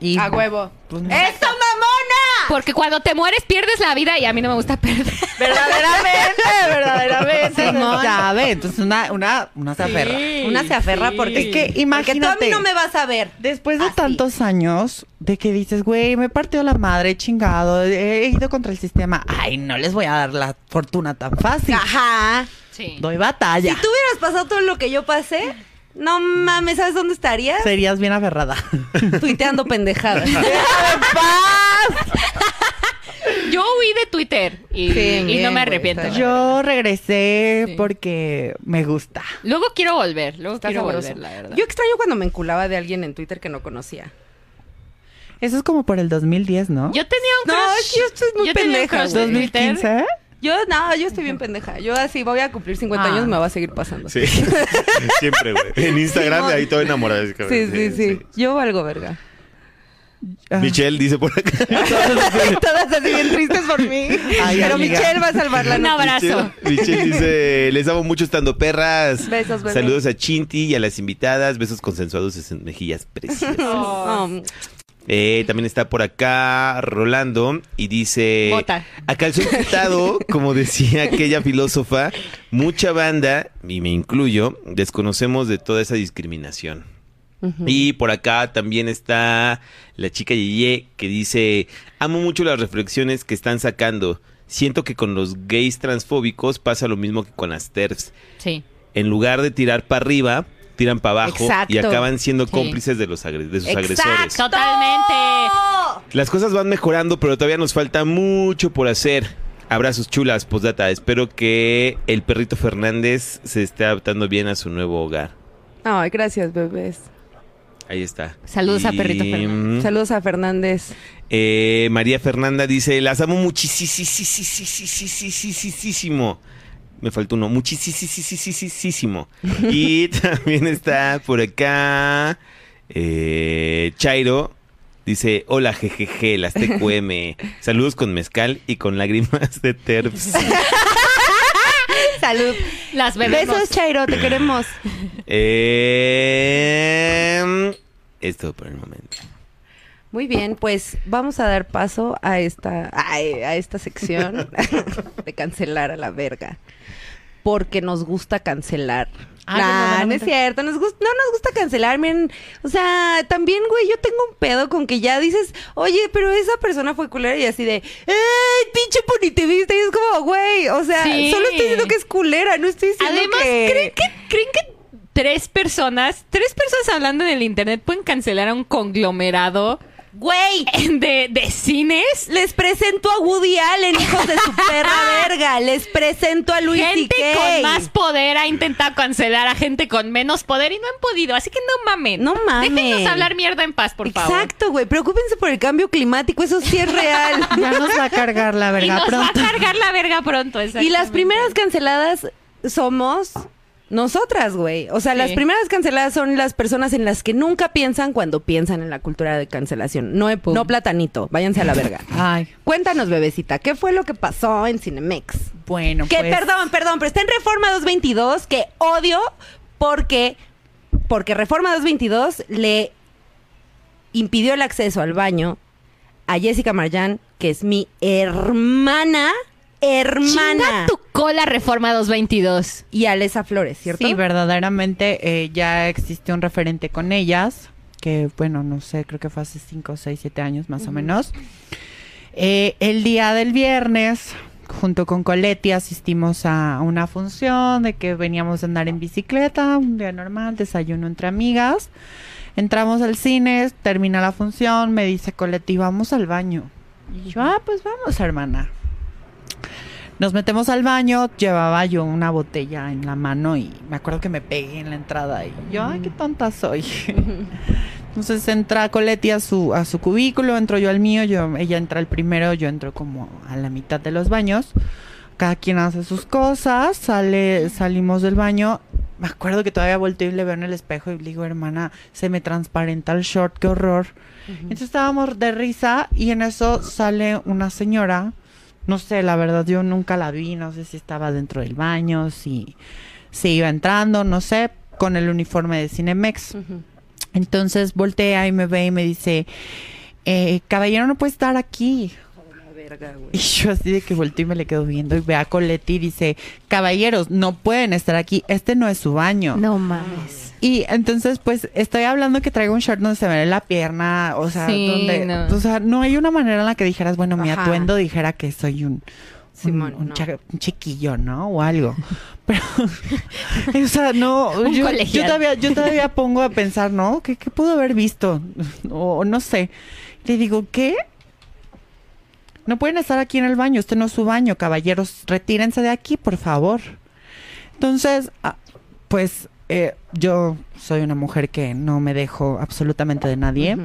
Y A huevo. Pues no. ¡Esto, mamona! Porque cuando te mueres pierdes la vida y a mí no me gusta perder. Verdaderamente, (laughs) verdaderamente. Simón. Ya ve, entonces una, una, una se aferra. Una se aferra porque Es que Porque tú a imagínate. mí no me vas a ver. Después de Así. tantos años de que dices, güey, me partió la madre, he chingado, he ido contra el sistema. Ay, no les voy a dar la fortuna tan fácil. Ajá. Sí. Doy batalla. Si tú hubieras pasado todo lo que yo pasé, no mames, ¿sabes dónde estarías? Serías bien aferrada. (laughs) Tuiteando pendejadas. (laughs) Yo huí de Twitter y, Sí, y bien, no me arrepiento. Yo regresé Sí. porque me gusta. Luego quiero volver, luego Está quiero sabroso. volver, la verdad. Yo extraño cuando me enculaba de alguien en Twitter que no conocía. Eso es como por el 2010, ¿no? Yo tenía un No, crush. es que yo estoy muy yo tenía un pendeja, crush en güey. Twitter. 2015. Yo, no, yo estoy bien pendeja. Yo así voy a cumplir 50 Ah. años, me va a seguir pasando. Sí. (laughs) Siempre, güey. En Instagram, Simón. ahí todo enamorado. Sí, sí, sí. Yo valgo verga. Ah. Michelle dice por acá. (laughs) Todas así bien tristes por mí. Ay, Pero amiga. Michelle va a salvar la Un abrazo. Michelle, Michelle dice, les amo mucho estando perras. Besos, bebé. Saludos a Chinti y a las invitadas. Besos consensuados en mejillas preciosas. (laughs) Oh. Eh, también está por acá Rolando y dice... Bota. A calzón quitado, (laughs) como decía aquella filósofa, mucha banda, y me incluyo, desconocemos de toda esa discriminación. Y por acá también está la chica Yeye que dice, amo mucho las reflexiones que están sacando. Siento que con los gays transfóbicos pasa lo mismo que con las TERFs. Sí. En lugar de tirar para arriba, tiran para abajo Exacto. y acaban siendo Sí. cómplices de, los agre- de sus Exacto. agresores. Totalmente. Las cosas van mejorando, pero todavía nos falta mucho por hacer. Abrazos chulas, postdata. Espero que el perrito Fernández se esté adaptando bien a su nuevo hogar. Ay, gracias, bebés. Ahí está. Saludos a Perrito Fernández. mm, Saludos a Fernández. eh, María Fernanda dice, las amo muchísimo. Me faltó uno, muchísimo. Y (laughs) también está por acá eh, Chairo. Dice, hola jejeje, las TQM. (laughs) Saludos con mezcal y con lágrimas de terps. Salud. Las bebemos. Besos, Chairo, te queremos. Eh, es todo por el momento. Muy bien, pues vamos a dar paso a esta, a, a esta sección (laughs) de cancelar a la verga. Porque nos gusta cancelar. Ah, Nah, no es verdaderamente. cierto, nos gusta, no nos gusta cancelar, miren, o sea, también, güey, yo tengo un pedo con que ya dices, oye, pero esa persona fue culera y así de, ¡eh, pinche punitivista! Y es como, güey, o sea, Sí. solo estoy diciendo que es culera, no estoy diciendo Además, que... ¿creen que, ¿creen que tres personas, tres personas hablando en el internet pueden cancelar a un conglomerado Güey, (laughs) de, de cines? les presento a Woody Allen, hijos de su (laughs) perra verga, les presento a Luis Gente con más poder ha intentado cancelar a gente con menos poder y no han podido. Así que no mamen. No mamen. Déjenos hablar mierda en paz, por favor. Exacto, güey. Preocúpense por el cambio climático, eso sí es (laughs) real. Ya nos va a cargar la Y verga nos pronto. va a cargar la verga pronto. y las primeras canceladas somos nosotras, güey. O sea, Sí. las primeras canceladas son las personas en las que nunca piensan cuando piensan en la cultura de cancelación. No, Pum. no platanito, váyanse a la verga. Ay, Cuéntanos, bebecita, ¿qué fue lo que pasó en Cinemex? bueno, Que pues. perdón, perdón, pero está en Reforma 222 que odio porque porque Reforma 222 le impidió el acceso al baño a Jessica Marjan, que es mi hermana, hermana, Chinga tu cola Reforma 222. y Alesa Flores, ¿cierto? Sí, verdaderamente eh, ya existe un referente con ellas, que bueno, no sé, creo que fue hace 5, 6, 7 años más o menos. Eh, el día del viernes, junto con Coletti, asistimos a una función de que veníamos a andar en bicicleta, un día normal, desayuno entre amigas. Entramos al cine, termina la función, me dice Coletti, vamos al baño. Y yo, ah, pues vamos, hermana. Nos metemos al baño, llevaba yo una botella en la mano y me acuerdo que me pegué en la entrada y yo, ay, qué tonta soy. (laughs) Entonces entra Coletti a su, a su cubículo, entro yo al mío, yo, ella entra al primero, yo entro como a la mitad de los baños. Cada quien hace sus cosas, sale, salimos del baño. Me acuerdo que todavía volteo y le veo en el espejo y le digo, hermana, se me transparenta el short, qué horror. Entonces estábamos de risa y en eso sale una señora, no sé, la verdad yo nunca la vi, no sé si estaba dentro del baño, si, si iba entrando, no sé, con el uniforme de Cinemex. Entonces voltea y me ve y me dice, eh, caballero no puede estar aquí. (laughs) Y yo así de que volteo y me le quedo viendo y ve a Coletti y dice, caballeros, no pueden estar aquí, este no es su baño. No mames. Y entonces, pues, estoy hablando que traigo un short donde se me ve la pierna, o sea, Sí, donde, no. o sea, no hay una manera en la que dijeras, bueno, mi Ajá. atuendo dijera que soy un, un, Simón, un no. cha- un chiquillo, ¿no? O algo. (laughs) Pero, (laughs) o sea, no, Un yo, todavía, yo todavía pongo a pensar, ¿no? ¿Qué, qué pudo haber visto? O, o no sé. Le digo, ¿qué? No pueden estar aquí en el baño, este no es su baño, caballeros, retírense de aquí, por favor. Entonces, ah, pues eh, yo soy una mujer que no me dejo absolutamente de nadie,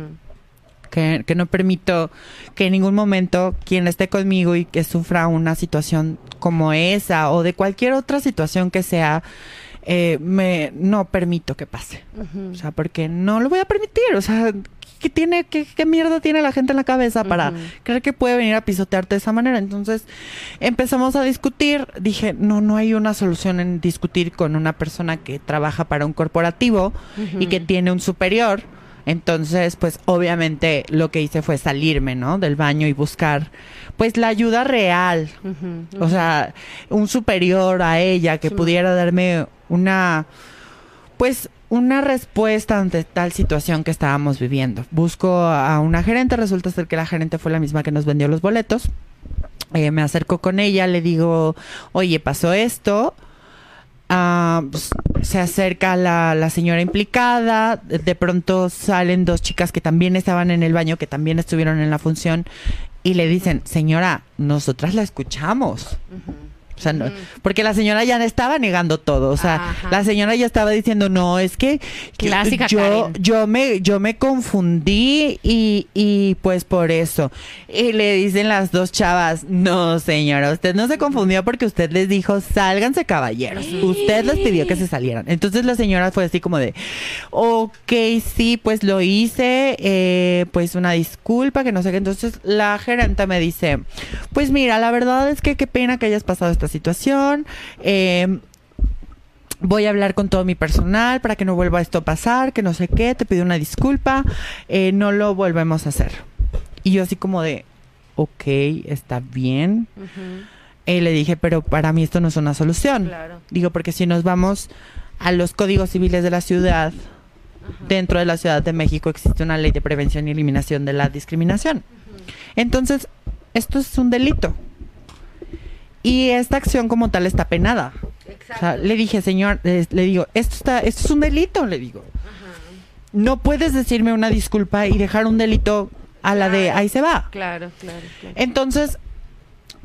que, que no permito que en ningún momento quien esté conmigo y que sufra una situación como esa o de cualquier otra situación que sea, eh, me no permito que pase. O sea, porque no lo voy a permitir. O sea, ¿qué, tiene, qué, qué mierda tiene la gente en la cabeza para creer que puede venir a pisotearte de esa manera? Entonces empezamos a discutir. Dije, no, no hay una solución en discutir con una persona que trabaja para un corporativo y que tiene un superior. Entonces, pues obviamente lo que hice fue salirme, ¿no? Del baño y buscar, pues la ayuda real, o sea, un superior a ella que pudiera darme una, pues, una respuesta ante tal situación que estábamos viviendo. Busco a una gerente, resulta ser que la gerente fue la misma que nos vendió los boletos. Eh, me acerco con ella, le digo, oye, pasó esto. Ah, pues, se acerca la, la señora implicada, de, pronto salen dos chicas que también estaban en el baño, que también estuvieron en la función, y le dicen, señora, nosotras la escuchamos. O sea, no- porque la señora ya estaba negando todo. O sea, Ajá. la señora ya estaba diciendo, no, es que Clásica yo, Karen. yo me, yo me confundí y, y pues por eso. Y le dicen las dos chavas, no señora, usted no se confundió porque usted les dijo, sálganse caballeros. Usted les pidió que se salieran. Entonces la señora fue así como de, ok, sí, pues lo hice, eh, pues una disculpa, que no sé qué. Entonces la gerente me dice, pues mira, la verdad es que qué pena que hayas pasado esta situación. Eh, voy a hablar con todo mi personal para que no vuelva esto a pasar, que no sé qué, te pido una disculpa, eh, no lo volvemos a hacer. Y yo así como de, ok, está bien. Eh, le dije, pero para mí esto no es una solución. Claro. Digo, porque si nos vamos a los códigos civiles de la ciudad, dentro de la Ciudad de México existe una ley de prevención y eliminación de la discriminación. Entonces, esto es un delito. Y esta acción como tal está penada. O sea, le dije, señor, le digo, esto está, esto es un delito, le digo. No puedes decirme una disculpa y dejar un delito a la de ahí se va. Claro, claro, claro. Entonces,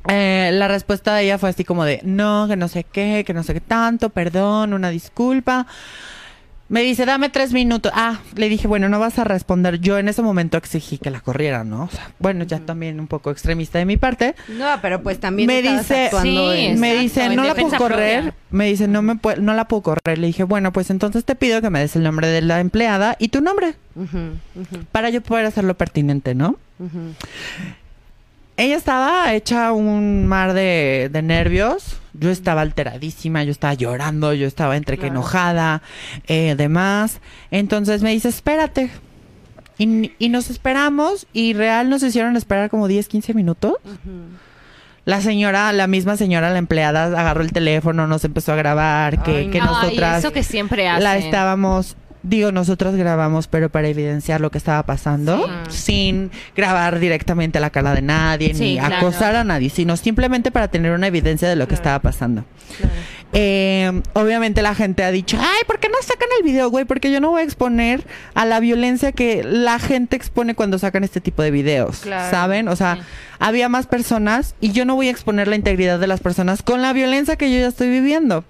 eh, la respuesta de ella fue así como de, no, que no sé qué, que no sé qué tanto, perdón, una disculpa. Me dice, dame tres minutos. Ah, le dije, bueno, no vas a responder. Yo en ese momento exigí que la corrieran, ¿no? O sea, bueno, ya también un poco extremista de mi parte. No, pero pues también me dice, actuando Sí, en- me dice, no la puedo correr. propia. Me dice, no me pue- no la puedo correr. Le dije, bueno, pues entonces te pido que me des el nombre de la empleada y tu nombre para yo poder hacerlo pertinente, ¿no? ujú. Ella estaba hecha un mar de, de nervios. Yo estaba alteradísima, yo estaba llorando, yo estaba entre que enojada, eh, demás. Entonces me dice, espérate. Y, y nos esperamos y real nos hicieron esperar como 10, 15 minutos. La señora, la misma señora, la empleada, agarró el teléfono, nos empezó a grabar, que, Ay, que no. Ay, nosotras eso que siempre hacen. la estábamos digo nosotros grabamos pero para evidenciar lo que estaba pasando sin grabar directamente la cara de nadie Sí, ni claro. acosar a nadie sino simplemente para tener una evidencia de lo que estaba pasando Eh, obviamente la gente ha dicho ay ¿por qué no sacan el video güey? porque yo no voy a exponer a la violencia que la gente expone cuando sacan este tipo de videos Claro. ¿saben? o sea Sí. había más personas y yo no voy a exponer la integridad de las personas con la violencia que yo ya estoy viviendo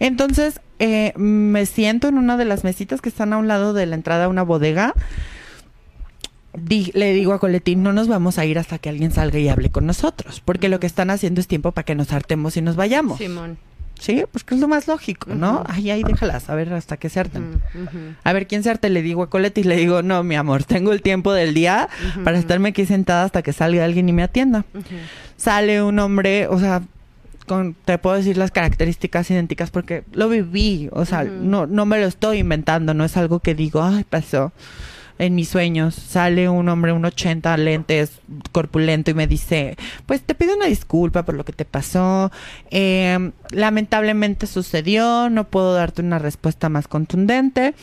entonces, eh, me siento en una de las mesitas que están a un lado de la entrada a una bodega. Di- le digo a Coletín, no nos vamos a ir hasta que alguien salga y hable con nosotros, porque lo que están haciendo es tiempo para que nos hartemos y nos vayamos. Simón. Sí, pues que es lo más lógico, ¿no? Ujú. Ay, ay, déjalas, a ver hasta que se harten. A ver, ¿quién se arte? Le digo a Coletti, le digo, no, mi amor, tengo el tiempo del día para estarme aquí sentada hasta que salga alguien y me atienda. Sale un hombre, o sea, con, te puedo decir las características idénticas porque lo viví, o sea, no, no me lo estoy inventando, no es algo que digo, ay, pasó en mis sueños. Sale un hombre, un 80, lentes, corpulento y me dice, pues te pido una disculpa por lo que te pasó. Eh, lamentablemente sucedió, no puedo darte una respuesta más contundente.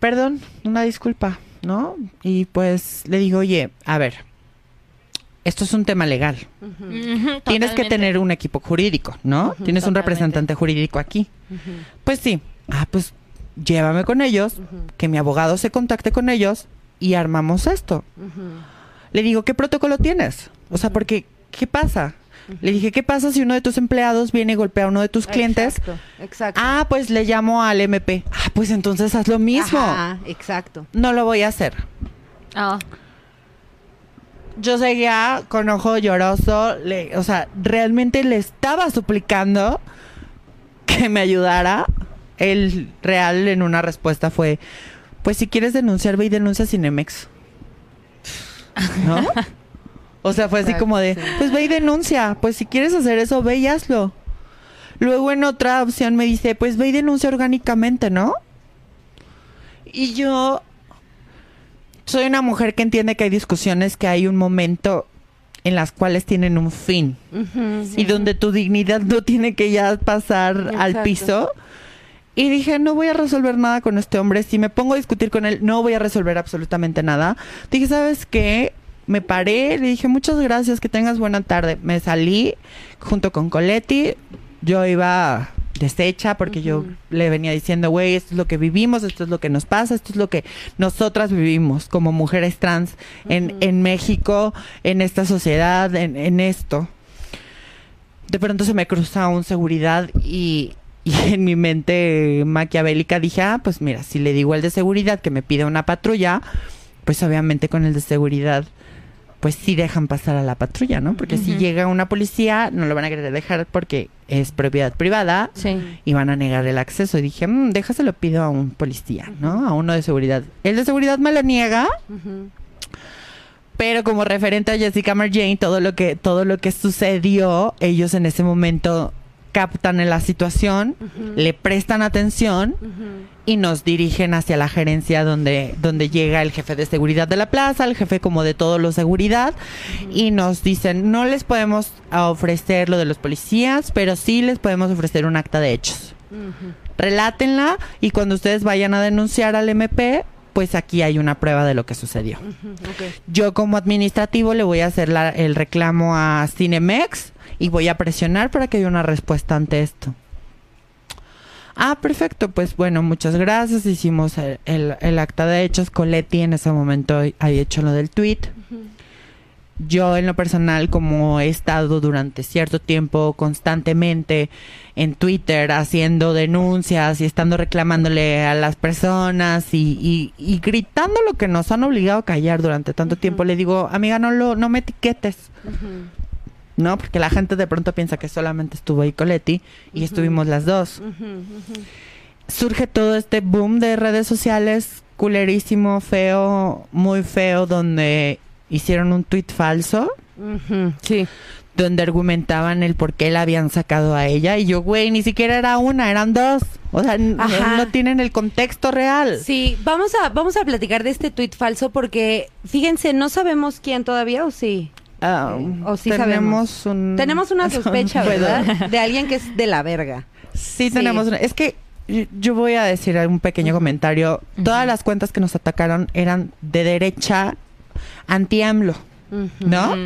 Perdón, una disculpa, ¿no? Y pues le digo, oye, a ver, esto es un tema legal. Tienes que tener un equipo jurídico, ¿no? Tienes un representante jurídico aquí. Pues sí. Ah, pues llévame con ellos, que mi abogado se contacte con ellos y armamos esto. Le digo, ¿qué protocolo tienes? O sea, porque, ¿qué pasa? Le dije, ¿qué pasa si uno de tus empleados viene y golpea a uno de tus clientes? Exacto, exacto. Ah, pues le llamo al MP. Ah, pues entonces haz lo mismo. Ajá, exacto. No lo voy a hacer. Ah, yo seguía con ojo lloroso, le- o sea, realmente le estaba suplicando que me ayudara. El real en una respuesta fue, pues si quieres denunciar, ve y denuncia Cinemex. ¿No? O sea, fue así como de, pues ve y denuncia, pues si quieres hacer eso, ve y hazlo. Luego en otra opción me dice, pues ve y denuncia orgánicamente, ¿no? Y yo soy una mujer que entiende que hay discusiones, que hay un momento en las cuales tienen un fin y donde tu dignidad no tiene que ya pasar al piso. Y dije, no voy a resolver nada con este hombre. Si me pongo a discutir con él, no voy a resolver absolutamente nada. Dije, ¿sabes qué? Me paré, le dije, muchas gracias, que tengas buena tarde. Me salí junto con Coletti. Yo iba deshecha porque yo le venía diciendo, güey, esto es lo que vivimos, esto es lo que nos pasa, esto es lo que nosotras vivimos como mujeres trans en, en México, en esta sociedad, en, en esto. de pronto se me cruza un seguridad y, (laughs) y en mi mente maquiavélica dije, ah, pues mira, si le digo al de seguridad que me pide una patrulla, pues obviamente con el de seguridad, pues sí dejan pasar a la patrulla, ¿no? Porque si llega una policía, no lo van a querer dejar porque es propiedad privada Sí. y van a negar el acceso. Y dije, "Mm, déjaselo pido a un policía, ¿no? A uno de seguridad. El de seguridad me lo niega, pero como referente a Jessica Marjane, todo lo que todo lo que sucedió, ellos en ese momento captan en la situación, le prestan atención y nos dirigen hacia la gerencia donde donde llega el jefe de seguridad de la plaza, el jefe como de todo lo seguridad y nos dicen, "No les podemos ofrecer lo de los policías, pero sí les podemos ofrecer un acta de hechos." relátenla y cuando ustedes vayan a denunciar al MP, pues aquí hay una prueba de lo que sucedió. Yo como administrativo le voy a hacer la- el reclamo a Cinemex y voy a presionar para que haya una respuesta ante esto. Ah, perfecto, pues bueno, muchas gracias. Hicimos el, el- el acta de hechos. Coletti en ese momento había hecho lo del tweet. Yo en lo personal, como he estado durante cierto tiempo constantemente en Twitter haciendo denuncias y estando reclamándole a las personas y, y- y gritando lo que nos han obligado a callar durante tanto tiempo, le digo, amiga, no, lo, no me etiquetes. ¿No? Porque la gente de pronto piensa que solamente estuvo ahí Coletti y estuvimos las dos. Surge todo este boom de redes sociales culerísimo, feo, muy feo, donde hicieron un tweet falso Sí. donde argumentaban el por qué la habían sacado a ella y yo, güey, ni siquiera era una, eran dos. O sea, Ajá. no tienen el contexto real. Sí, vamos a, vamos a platicar de este tuit falso porque, fíjense, no sabemos quién todavía o sí. Ah, O sí tenemos sabemos. un... Tenemos una (laughs) sospecha. (laughs) ¿verdad? De alguien que es de la verga. Sí, tenemos una. Es que yo- yo voy a decir un pequeño comentario. Todas las cuentas que nos atacaron eran de derecha anti-AMLO. ¿No?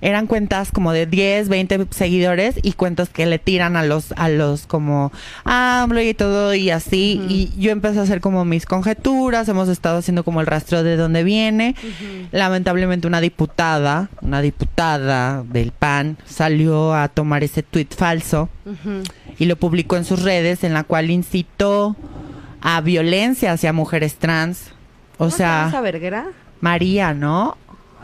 Eran cuentas como de 10, 20 seguidores y cuentas que le tiran a los, a los como AMLO y todo y así. Y yo empecé a hacer como mis conjeturas, hemos estado haciendo como el rastro de dónde viene. Lamentablemente una diputada, una diputada del PAN salió a tomar ese tuit falso y lo publicó en sus redes en la cual incitó a violencia hacia mujeres trans. O ¿Cómo se llama esa sea? María, ¿no?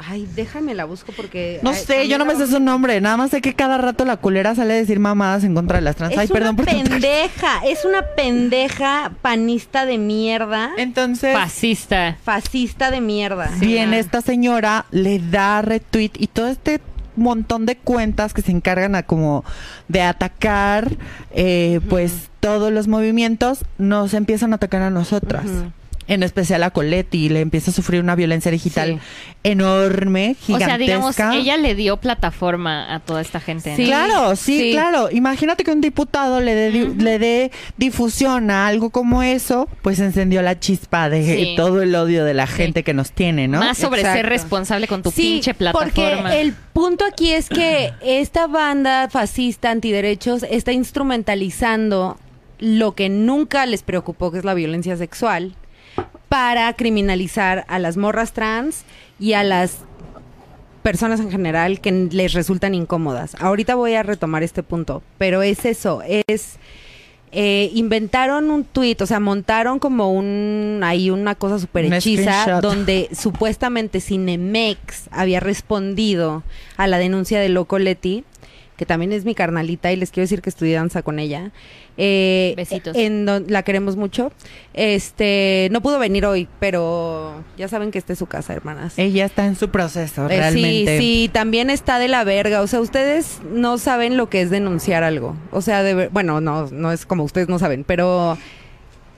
Ay, déjame la busco porque... No ay, sé, yo no me sé su nombre, nada más sé que cada rato la culera sale a decir mamadas en contra de las trans. Es Ay, perdón por tu- pendeja, es una pendeja panista de mierda, Entonces, Fascista. fascista de mierda. viene esta señora, le da retweet y todo este montón de cuentas que se encargan a como de atacar eh, pues todos los movimientos nos empiezan a atacar a nosotras. En especial a Coletti, le empieza a sufrir una violencia digital enorme, O gigantesca. sea, digamos, ella le dio plataforma a toda esta gente. ¿no? Sí. Claro, sí, sí. claro. Imagínate que un diputado le dé le dé difusión a algo como eso, pues encendió la chispa de Sí. todo el odio de la gente que nos tiene, ¿no? Más sobre Exacto. ser responsable con tu Sí, pinche plataforma. Porque el punto aquí es que esta banda fascista antiderechos está instrumentalizando lo que nunca les preocupó, que es la violencia sexual, para criminalizar a las morras trans y a las personas en general que les resultan incómodas. Ahorita voy a retomar este punto, pero es eso, es eh, inventaron un tweet, o sea, montaron como un ahí una cosa súper hechiza donde supuestamente Cinemex había respondido a la denuncia de Loco Leti, que también es mi carnalita y les quiero decir que estudié danza con ella. Eh, Besitos. En don- la queremos mucho. Este, no pudo venir hoy, pero ya saben que esta es su casa, hermanas. Ella está en su proceso, Eh, realmente. Sí, sí, también está de la verga. O sea, ustedes no saben lo que es denunciar algo. O sea, de ver- bueno, no, no es como ustedes no saben, pero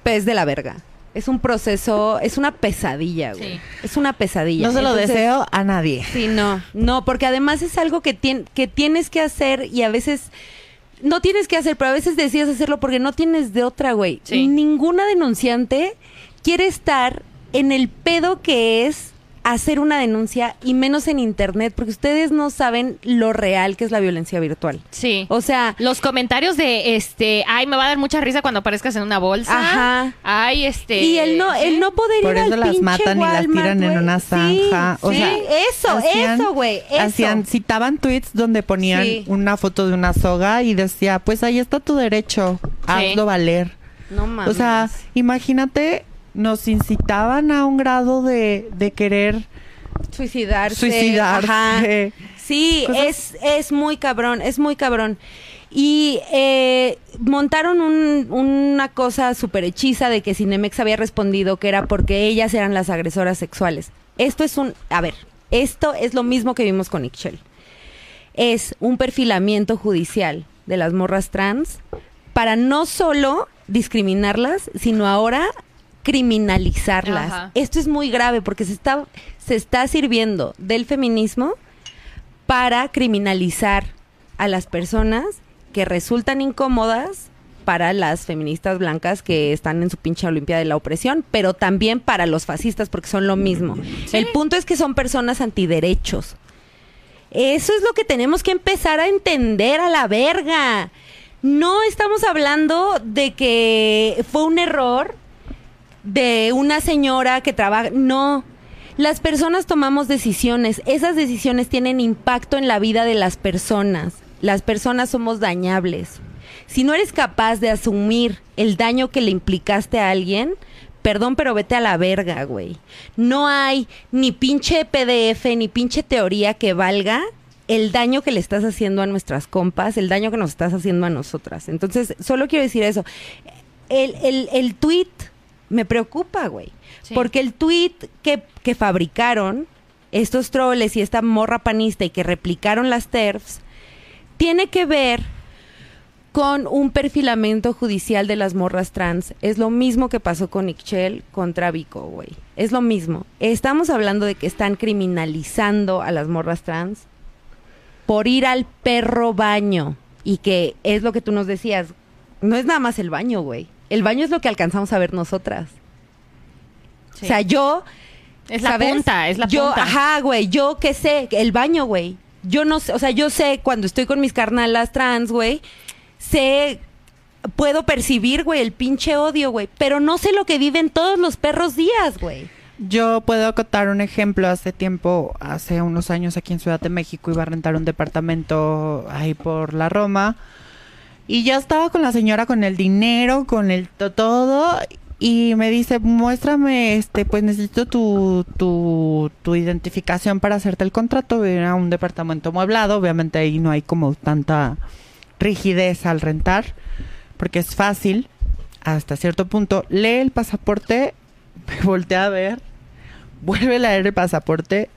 es de la verga. Es un proceso, es una pesadilla, güey. Sí. Es una pesadilla. No se lo Entonces, deseo a nadie. Sí, no, no, porque además es algo que, tien- que tienes que hacer y a veces no tienes que hacer, pero a veces decides hacerlo porque no tienes de otra, güey. Sí. Ninguna denunciante quiere estar en el pedo que es hacer una denuncia y menos en internet, porque ustedes no saben lo real que es la violencia virtual. Sí. O sea, Los comentarios de este, ay, me va a dar mucha risa cuando aparezcas en una bolsa. Ajá. Ay, este. y el no, el no poder Por ir eso al las matan y las tiran en una Sí, zanja. o sí, sea, eso, hacían- eso, güey, eso. Hacían, citaban tweets donde ponían Sí. una foto de una soga y decía, pues ahí está tu derecho, hazlo valer. No mames. O sea, imagínate, nos incitaban a un grado de, de querer suicidarse. suicidarse. Sí, Cosas- es, es muy cabrón, es muy cabrón. Y eh, montaron un- una cosa súper hechiza de que Cinemex había respondido que era porque ellas eran las agresoras sexuales. Esto es un... A ver, esto es lo mismo que vimos con Ixchel. Es un perfilamiento judicial de las morras trans para no solo discriminarlas, sino ahora criminalizarlas. Ajá. Esto es muy grave porque se está, se está sirviendo del feminismo para criminalizar a las personas que resultan incómodas para las feministas blancas que están en su pinche Olimpiada de la opresión, pero también para los fascistas porque son lo mismo. El punto es que son personas antiderechos. Eso es lo que tenemos que empezar a entender a la verga. No estamos hablando de que fue un error de una señora que trabaja. No. Las personas tomamos decisiones. Esas decisiones tienen impacto en la vida de las personas. Las personas somos dañables. Si no eres capaz de asumir el daño que le implicaste a alguien, perdón, pero vete a la verga, güey. No hay ni pinche PDF ni pinche teoría que valga el daño que le estás haciendo a nuestras compas, el daño que nos estás haciendo a nosotras. Entonces, solo quiero decir eso. El, el, el tweet me preocupa, güey. Sí. Porque el tweet que, que fabricaron estos troles y esta morra panista y que replicaron las TERFs, tiene que ver con un perfilamiento judicial de las morras trans. Es lo mismo que pasó con Ixchel contra Vico, güey. Es lo mismo. Estamos hablando de que están criminalizando a las morras trans por ir al perro baño. Y que es lo que tú nos decías. No es nada más el baño, güey. El baño es lo que alcanzamos a ver nosotras. Sí. O sea, yo... Es la ¿sabes? punta, es la yo, punta. Ajá, güey. Yo qué sé, el baño, güey. Yo no sé, o sea, yo sé cuando estoy con mis carnalas trans, güey, sé, puedo percibir, güey, el pinche odio, güey, pero no sé lo que viven todos los perros días, güey. Yo puedo acotar un ejemplo. Hace tiempo, hace unos años aquí en Ciudad de México, iba a rentar un departamento ahí por la Roma. Y ya estaba con la señora con el dinero, con el to- todo. Y me dice, muéstrame, este, pues necesito tu, tu, tu identificación para hacerte el contrato. Era un departamento mueblado. Obviamente ahí no hay como tanta rigidez al rentar. Porque es fácil hasta cierto punto. Lee el pasaporte, (laughs) me voltea a ver, vuelve a leer el pasaporte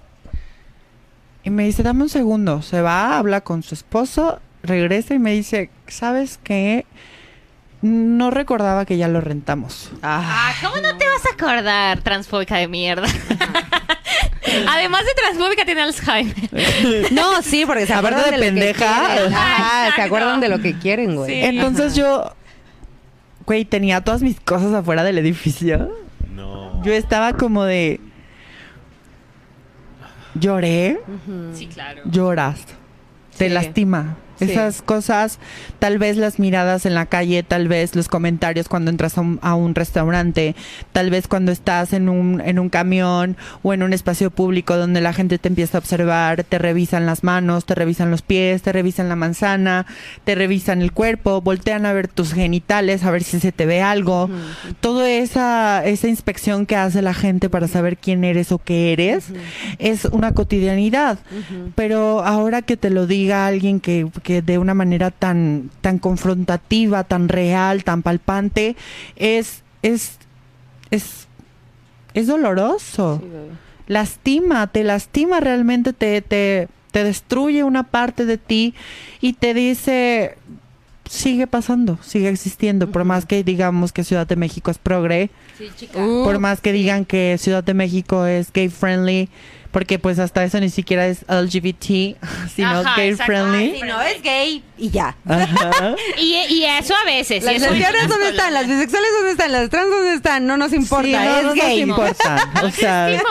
y me dice, dame un segundo. Se va, habla con su esposo, regresa y me dice, ¿sabes qué? No recordaba que ya lo rentamos. Ah, ¿cómo no te vas a acordar, transfóbica de mierda? (laughs) Además de transfóbica, tiene Alzheimer. (laughs) No, sí, porque se acuerdan de de, pendeja. se acuerdan de lo que quieren, güey. Sí. Entonces yo, güey, tenía todas mis cosas afuera del edificio. No. Yo estaba como de... Lloré, Sí, claro. lloras. Te lastima. Sí. Esas cosas, tal vez las miradas en la calle, tal vez los comentarios cuando entras a un, a un restaurante, tal vez cuando estás en un, en un camión o en un espacio público donde la gente te empieza a observar, te revisan las manos, te revisan los pies, te revisan la manzana, te revisan el cuerpo, voltean a ver tus genitales, a ver si se te ve algo. Toda esa, esa inspección que hace la gente para saber quién eres o qué eres es una cotidianidad. Pero ahora que te lo diga alguien que, que de una manera tan, tan confrontativa, tan real, tan palpante, es, es, es, es doloroso. Lastima, te lastima realmente, te, te, te destruye una parte de ti y te dice, sigue pasando, sigue existiendo. Por más que digamos que Ciudad de México es progre, Sí, chica. por más que digan que Ciudad de México es gay friendly, porque pues hasta eso ni siquiera es LGBT, (laughs) sino Ajá, gay exacto. friendly. Si no es gay y ya. Ajá. (laughs) Y, y eso a veces. Las lesbianas dónde están, las bisexuales dónde están, las trans dónde están, no nos importa, Sí, no, es no nos gay. importa. (laughs) O sea,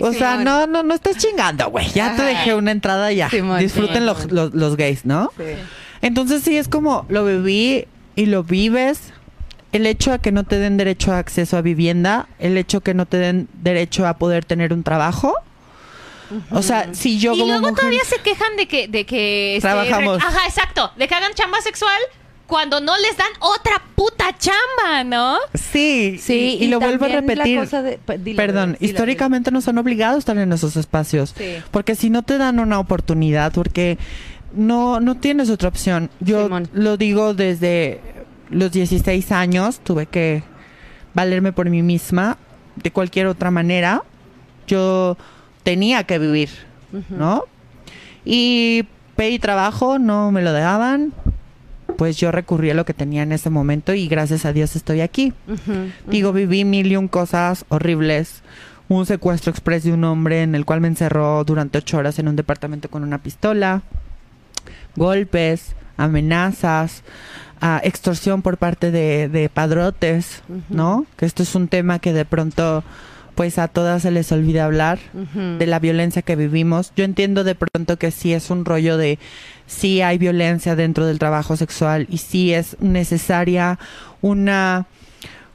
o sea, Simón. no, no, no estás chingando, güey. Ya te dejé una entrada ya. Simón, Disfruten Simón, los, los, los gays, ¿no? Sí. Entonces sí es como lo viví y lo vives. El hecho de que no te den derecho a acceso a vivienda, el hecho que no te den derecho a poder tener un trabajo. O sea, si yo y como luego mujer- todavía se quejan de que, de que este, Trabajamos. re- Ajá, exacto. De que hagan chamba sexual cuando no les dan otra puta chamba, ¿no? Sí, Sí, y, y lo vuelvo a también la repetir. cosa de- pa- dilo, Perdón, históricamente nos han obligado a estar en esos espacios. Sí. Porque si no te dan una oportunidad, porque no, no tienes otra opción. Yo Simón. lo digo desde los 16 años, tuve que valerme por mí misma. De cualquier otra manera, yo tenía que vivir, ¿no? Y pedí trabajo, no me lo daban. Pues yo recurrí a lo que tenía en ese momento y gracias a Dios estoy aquí. Digo, viví mil y un cosas horribles. Un secuestro express de un hombre en el cual me encerró durante ocho horas en un departamento con una pistola. Golpes, amenazas, ah, extorsión por parte de, de padrotes, ¿no? Que esto es un tema que de pronto, pues a todas se les olvida hablar de la violencia que vivimos. Yo entiendo de pronto que sí es un rollo de sí hay violencia dentro del trabajo sexual y sí es necesaria una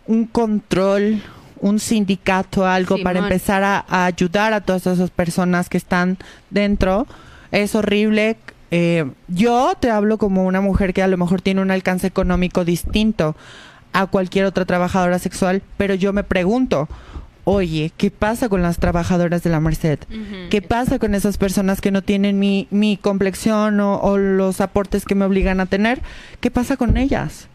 un control, un sindicato, algo para empezar a, a ayudar a todas esas personas que están dentro. Es horrible. Eh, yo te hablo como una mujer que a lo mejor tiene un alcance económico distinto a cualquier otra trabajadora sexual, pero yo me pregunto, oye, ¿qué pasa con las trabajadoras de la Merced? ¿Qué pasa con esas personas que no tienen mi, mi complexión o, o los aportes que me obligan a tener? ¿Qué pasa con ellas?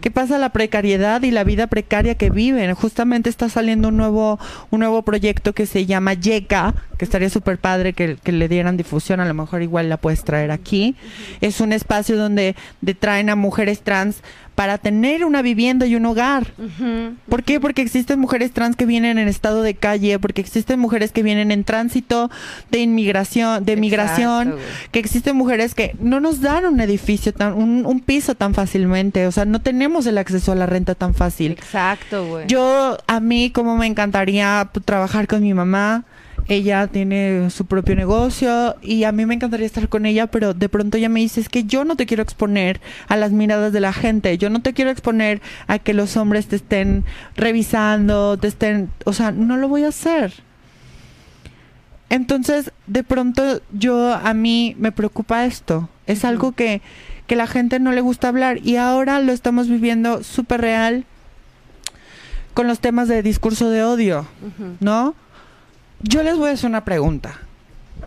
¿Qué pasa la precariedad y la vida precaria que viven? Justamente está saliendo un nuevo, un nuevo proyecto que se llama YECA, que estaría súper padre que, que le dieran difusión, a lo mejor igual la puedes traer aquí. Es un espacio donde de traen a mujeres trans para tener una vivienda y un hogar. Ujú. ¿Por qué? Porque existen mujeres trans que vienen en estado de calle, porque existen mujeres que vienen en tránsito de inmigración, de migración, güey. que existen mujeres que no nos dan un edificio tan, un, un piso tan fácilmente, o sea, no tenemos el acceso a la renta tan fácil. Exacto, güey. Yo, a mí, como me encantaría pues, trabajar con mi mamá. Ella tiene su propio negocio y a mí me encantaría estar con ella, pero de pronto ella me dice, es que yo no te quiero exponer a las miradas de la gente, yo no te quiero exponer a que los hombres te estén revisando, te estén, o sea, no lo voy a hacer. Entonces, de pronto yo a mí me preocupa esto. Es algo que, que la gente no le gusta hablar y ahora lo estamos viviendo súper real con los temas de discurso de odio, ¿no? Yo les voy a hacer una pregunta.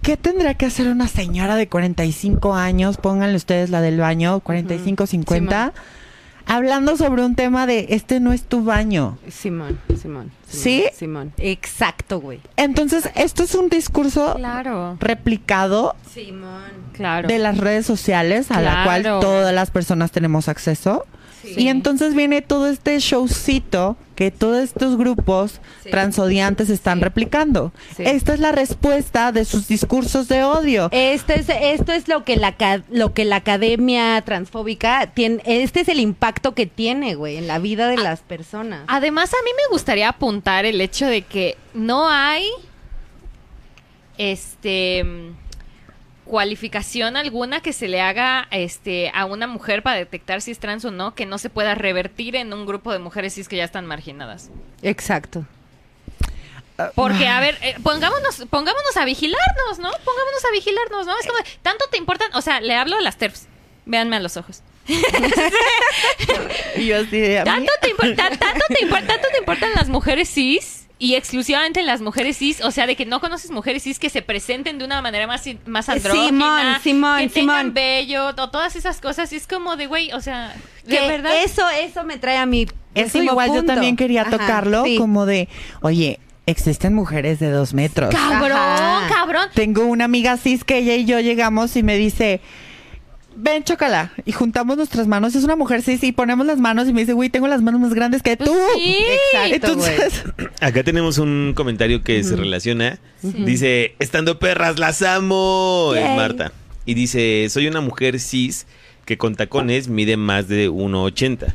¿Qué tendrá que hacer una señora de 45 años, pónganle ustedes la del baño, 45, 50, hablando sobre un tema de este no es tu baño? Simón, Simón. ¿Sí? Simón. Exacto, güey. Entonces, esto es un discurso Claro, replicado Simón. claro. de las redes sociales a la cual todas las personas tenemos acceso. Y entonces viene todo este showcito que todos estos grupos Sí. transodiantes están Sí. replicando. Sí. Esta es la respuesta de sus discursos de odio. Este es, esto es lo que la lo que la academia transfóbica tiene. Este es el impacto que tiene, güey, en la vida de las personas. Además, a mí me gustaría apuntar el hecho de que no hay este cualificación alguna que se le haga este a una mujer para detectar si es trans o no que no se pueda revertir en un grupo de mujeres cis que ya están marginadas. Exacto. Porque, a ver, eh, pongámonos, pongámonos a vigilarnos, ¿no? Pongámonos a vigilarnos, ¿no? Es como, tanto te importan, o sea, le hablo a las TERFs. Véanme a los ojos. (laughs) Y yo así de, a mí- ¿Tanto te, impor- ta- tanto, te impor- tanto te importan las mujeres cis? Y exclusivamente las mujeres cis, o sea, de que no conoces mujeres cis que se presenten de una manera más, más andrógina, Simón, Simón, que tengan Simón. bello, o todas esas cosas. Y es como de, güey, o sea, de Que verdad. Eso, eso me trae a mi Eso igual yo punto. también quería Ajá, tocarlo sí. como de, oye, existen mujeres de dos metros. Cabrón, Ajá. cabrón. Tengo una amiga cis que ella y yo llegamos y me dice, ven, chócala. Y juntamos nuestras manos. Es una mujer cis y ponemos las manos y me dice, güey, tengo las manos más grandes que tú. Sí. Exacto. Entonces, (clears throat) Acá tenemos un comentario que se relaciona. Dice, estando perras, las amo. Es. Marta. Y dice, soy una mujer cis que con tacones mide más de 1,80.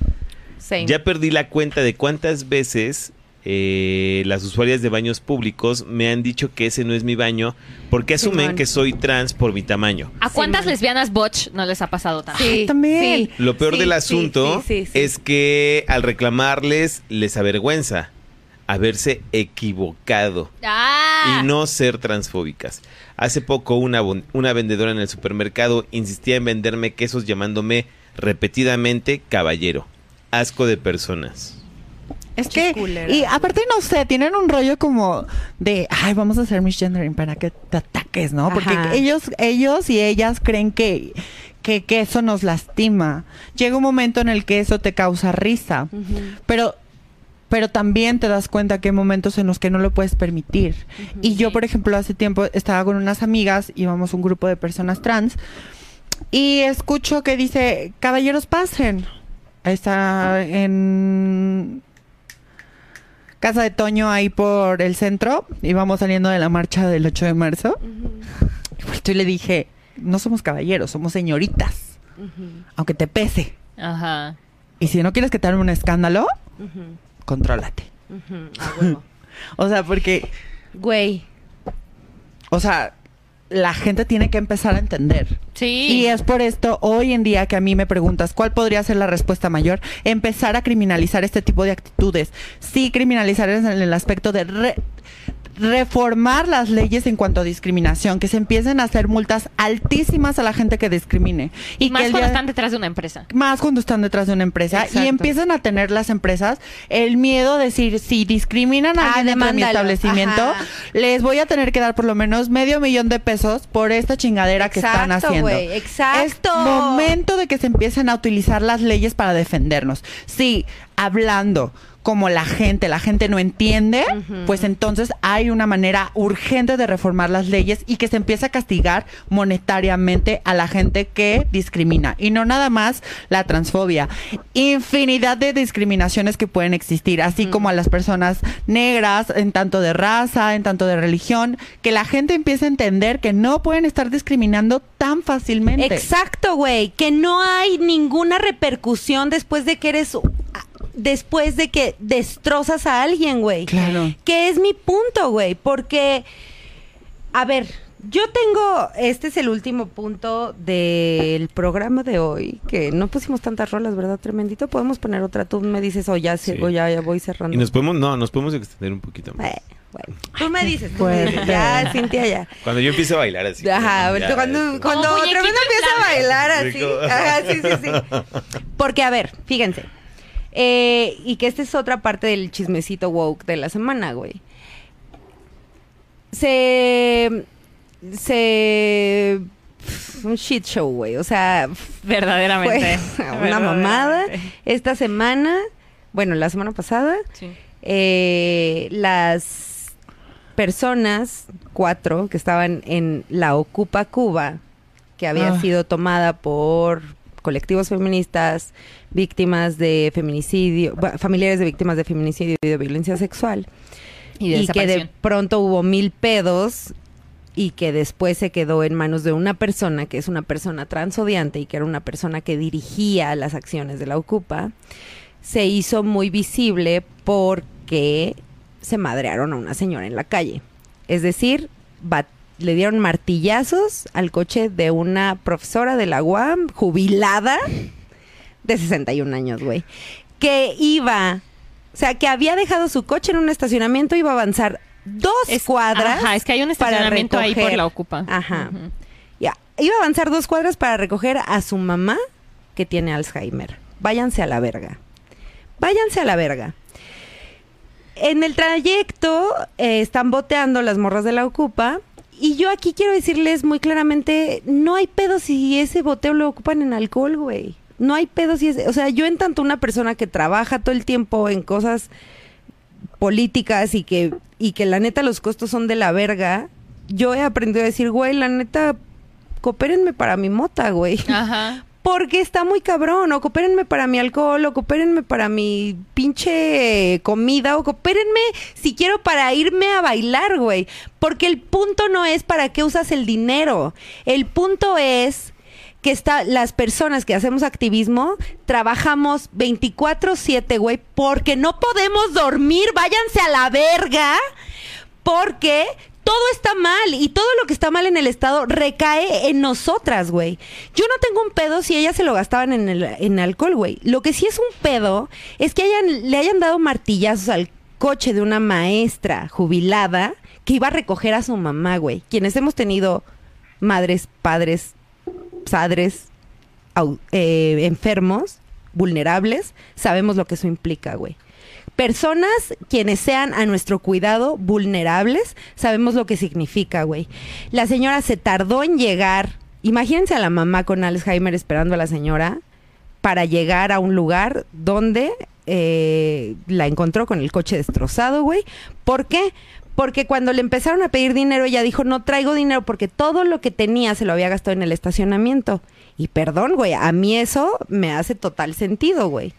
Same. Ya perdí la cuenta de cuántas veces eh, las usuarias de baños públicos me han dicho que ese no es mi baño porque asumen Simón. que soy trans por mi tamaño. ¿A cuántas lesbianas botch no les ha pasado tanto? Sí, también. sí. Lo peor Sí, del asunto sí, sí, sí. es que al reclamarles les avergüenza haberse equivocado Ah. y no ser transfóbicas. Hace poco una vendedora en el supermercado insistía en venderme quesos llamándome repetidamente caballero. Asco de personas. Es que, y aparte no sé, tienen un rollo como de, ay, vamos a hacer misgendering para que te ataques, ¿no? Porque Ajá. ellos, ellos y ellas creen que, que, que eso nos lastima. Llega un momento en el que eso te causa risa, pero pero también te das cuenta que hay momentos en los que no lo puedes permitir. Y yo, por ejemplo, hace tiempo estaba con unas amigas, íbamos un grupo de personas trans, y escucho que dice, caballeros pasen. Está en Casa de Toño ahí por el centro, íbamos saliendo de la marcha del 8 de marzo. Y volteé y le dije, no somos caballeros, somos señoritas, aunque te pese. Ajá. Y si no quieres que te hagan un escándalo, Ujú, contrólate. ujú, a huevo. (laughs) O sea, porque, Güey, o sea, la gente tiene que empezar a entender. Sí. Y es por esto, hoy en día que a mí me preguntas cuál podría ser la respuesta mayor, empezar a criminalizar este tipo de actitudes. Sí, criminalizar en el aspecto de re- reformar las leyes en cuanto a discriminación, que se empiecen a hacer multas altísimas a la gente que discrimine. Y Más que cuando día- están detrás de una empresa. más cuando están detrás de una empresa Exacto. y empiezan a tener las empresas el miedo de decir si discriminan a Ah, alguien dentro de mi establecimiento Ajá. les voy a tener que dar por lo menos medio millón de pesos por esta chingadera que están Exacto, haciendo. güey, exacto. Es momento de que se empiecen a utilizar las leyes para defendernos. Sí, hablando como la gente, la gente no entiende, pues entonces hay una manera urgente de reformar las leyes y que se empiece a castigar monetariamente a la gente que discrimina. Y no nada más la transfobia. Infinidad de discriminaciones que pueden existir, así como a las personas negras, en tanto de raza, en tanto de religión, que la gente empiece a entender que no pueden estar discriminando tan fácilmente. Exacto, güey. Que no hay ninguna repercusión después de que eres. Después de que destrozas a alguien, güey. Claro. Que es mi punto, güey. Porque. A ver, yo tengo. Este es el último punto del programa de hoy. Que no pusimos tantas rolas, ¿verdad? Tremendito. Podemos poner otra. Tú me dices, o ya, Sí. o ya, ya voy cerrando. Y nos podemos, no, nos podemos extender un poquito más. Eh, bueno. Tú me dices, tú me dices. Ya, Cintia, ya. Cuando yo empiezo a bailar así. Ajá, ya, cuando, cuando Tremendo empieza a bailar así. Ajá, sí, sí, sí. (laughs) Porque, a ver, fíjense. Eh, y que esta es otra parte del chismecito woke de la semana, güey. Se. Se. Un shit show, güey. O sea, (laughs) Verdaderamente. fue (laughs) una mamada. Esta semana, bueno, la semana pasada, Sí. eh, las personas, cuatro, que estaban en la Ocupa Cuba, que había Ah. sido tomada por colectivos feministas, víctimas de feminicidio, familiares de víctimas de feminicidio y de violencia sexual, Y que de pronto hubo mil pedos y que después se quedó en manos de una persona que es una persona transodiante y que era una persona que dirigía las acciones de la Ocupa, se hizo muy visible porque se madrearon a una señora en la calle. Es decir, bat- le dieron martillazos al coche de una profesora de la UAM jubilada de 61 años, güey, que iba, o sea, que había dejado su coche en un estacionamiento, iba a avanzar dos Es- cuadras. Ajá, es que hay un estacionamiento ahí por la Ocupa. Ajá. Ya, iba a avanzar dos cuadras para recoger a su mamá que tiene Alzheimer. Váyanse a la verga. Váyanse a la verga. En el trayecto eh, están boteando las morras de la Ocupa. Y yo aquí quiero decirles muy claramente, no hay pedo si ese boteo lo ocupan en alcohol, güey. No hay pedo si es... O sea, yo en tanto una persona que trabaja todo el tiempo en cosas políticas y que, y que la neta los costos son de la verga, yo he aprendido a decir, güey, la neta, coopérenme para mi mota, güey. Ajá. Porque está muy cabrón, o para mi alcohol, o para mi pinche comida, o si quiero para irme a bailar, güey. Porque el punto no es para qué usas el dinero. El punto es que está, las personas que hacemos activismo trabajamos 24/7, güey, porque no podemos dormir, váyanse a la verga, porque todo está mal y todo lo que está mal en el Estado recae en nosotras, güey. Yo no tengo un pedo si ellas se lo gastaban en, el, en alcohol, güey. Lo que sí es un pedo es que hayan, le hayan dado martillazos al coche de una maestra jubilada que iba a recoger a su mamá, güey. Quienes hemos tenido madres, padres, padres eh, enfermos, vulnerables, sabemos lo que eso implica, güey. Personas quienes sean a nuestro cuidado vulnerables, sabemos lo que significa, güey. La señora se tardó en llegar. Imagínense a la mamá con Alzheimer esperando a la señora para llegar a un lugar donde eh, la encontró con el coche destrozado, güey. ¿Por qué? Porque cuando le empezaron a pedir dinero, ella dijo, no traigo dinero porque todo lo que tenía se lo había gastado en el estacionamiento. Y perdón, güey, a mí eso me hace total sentido, güey.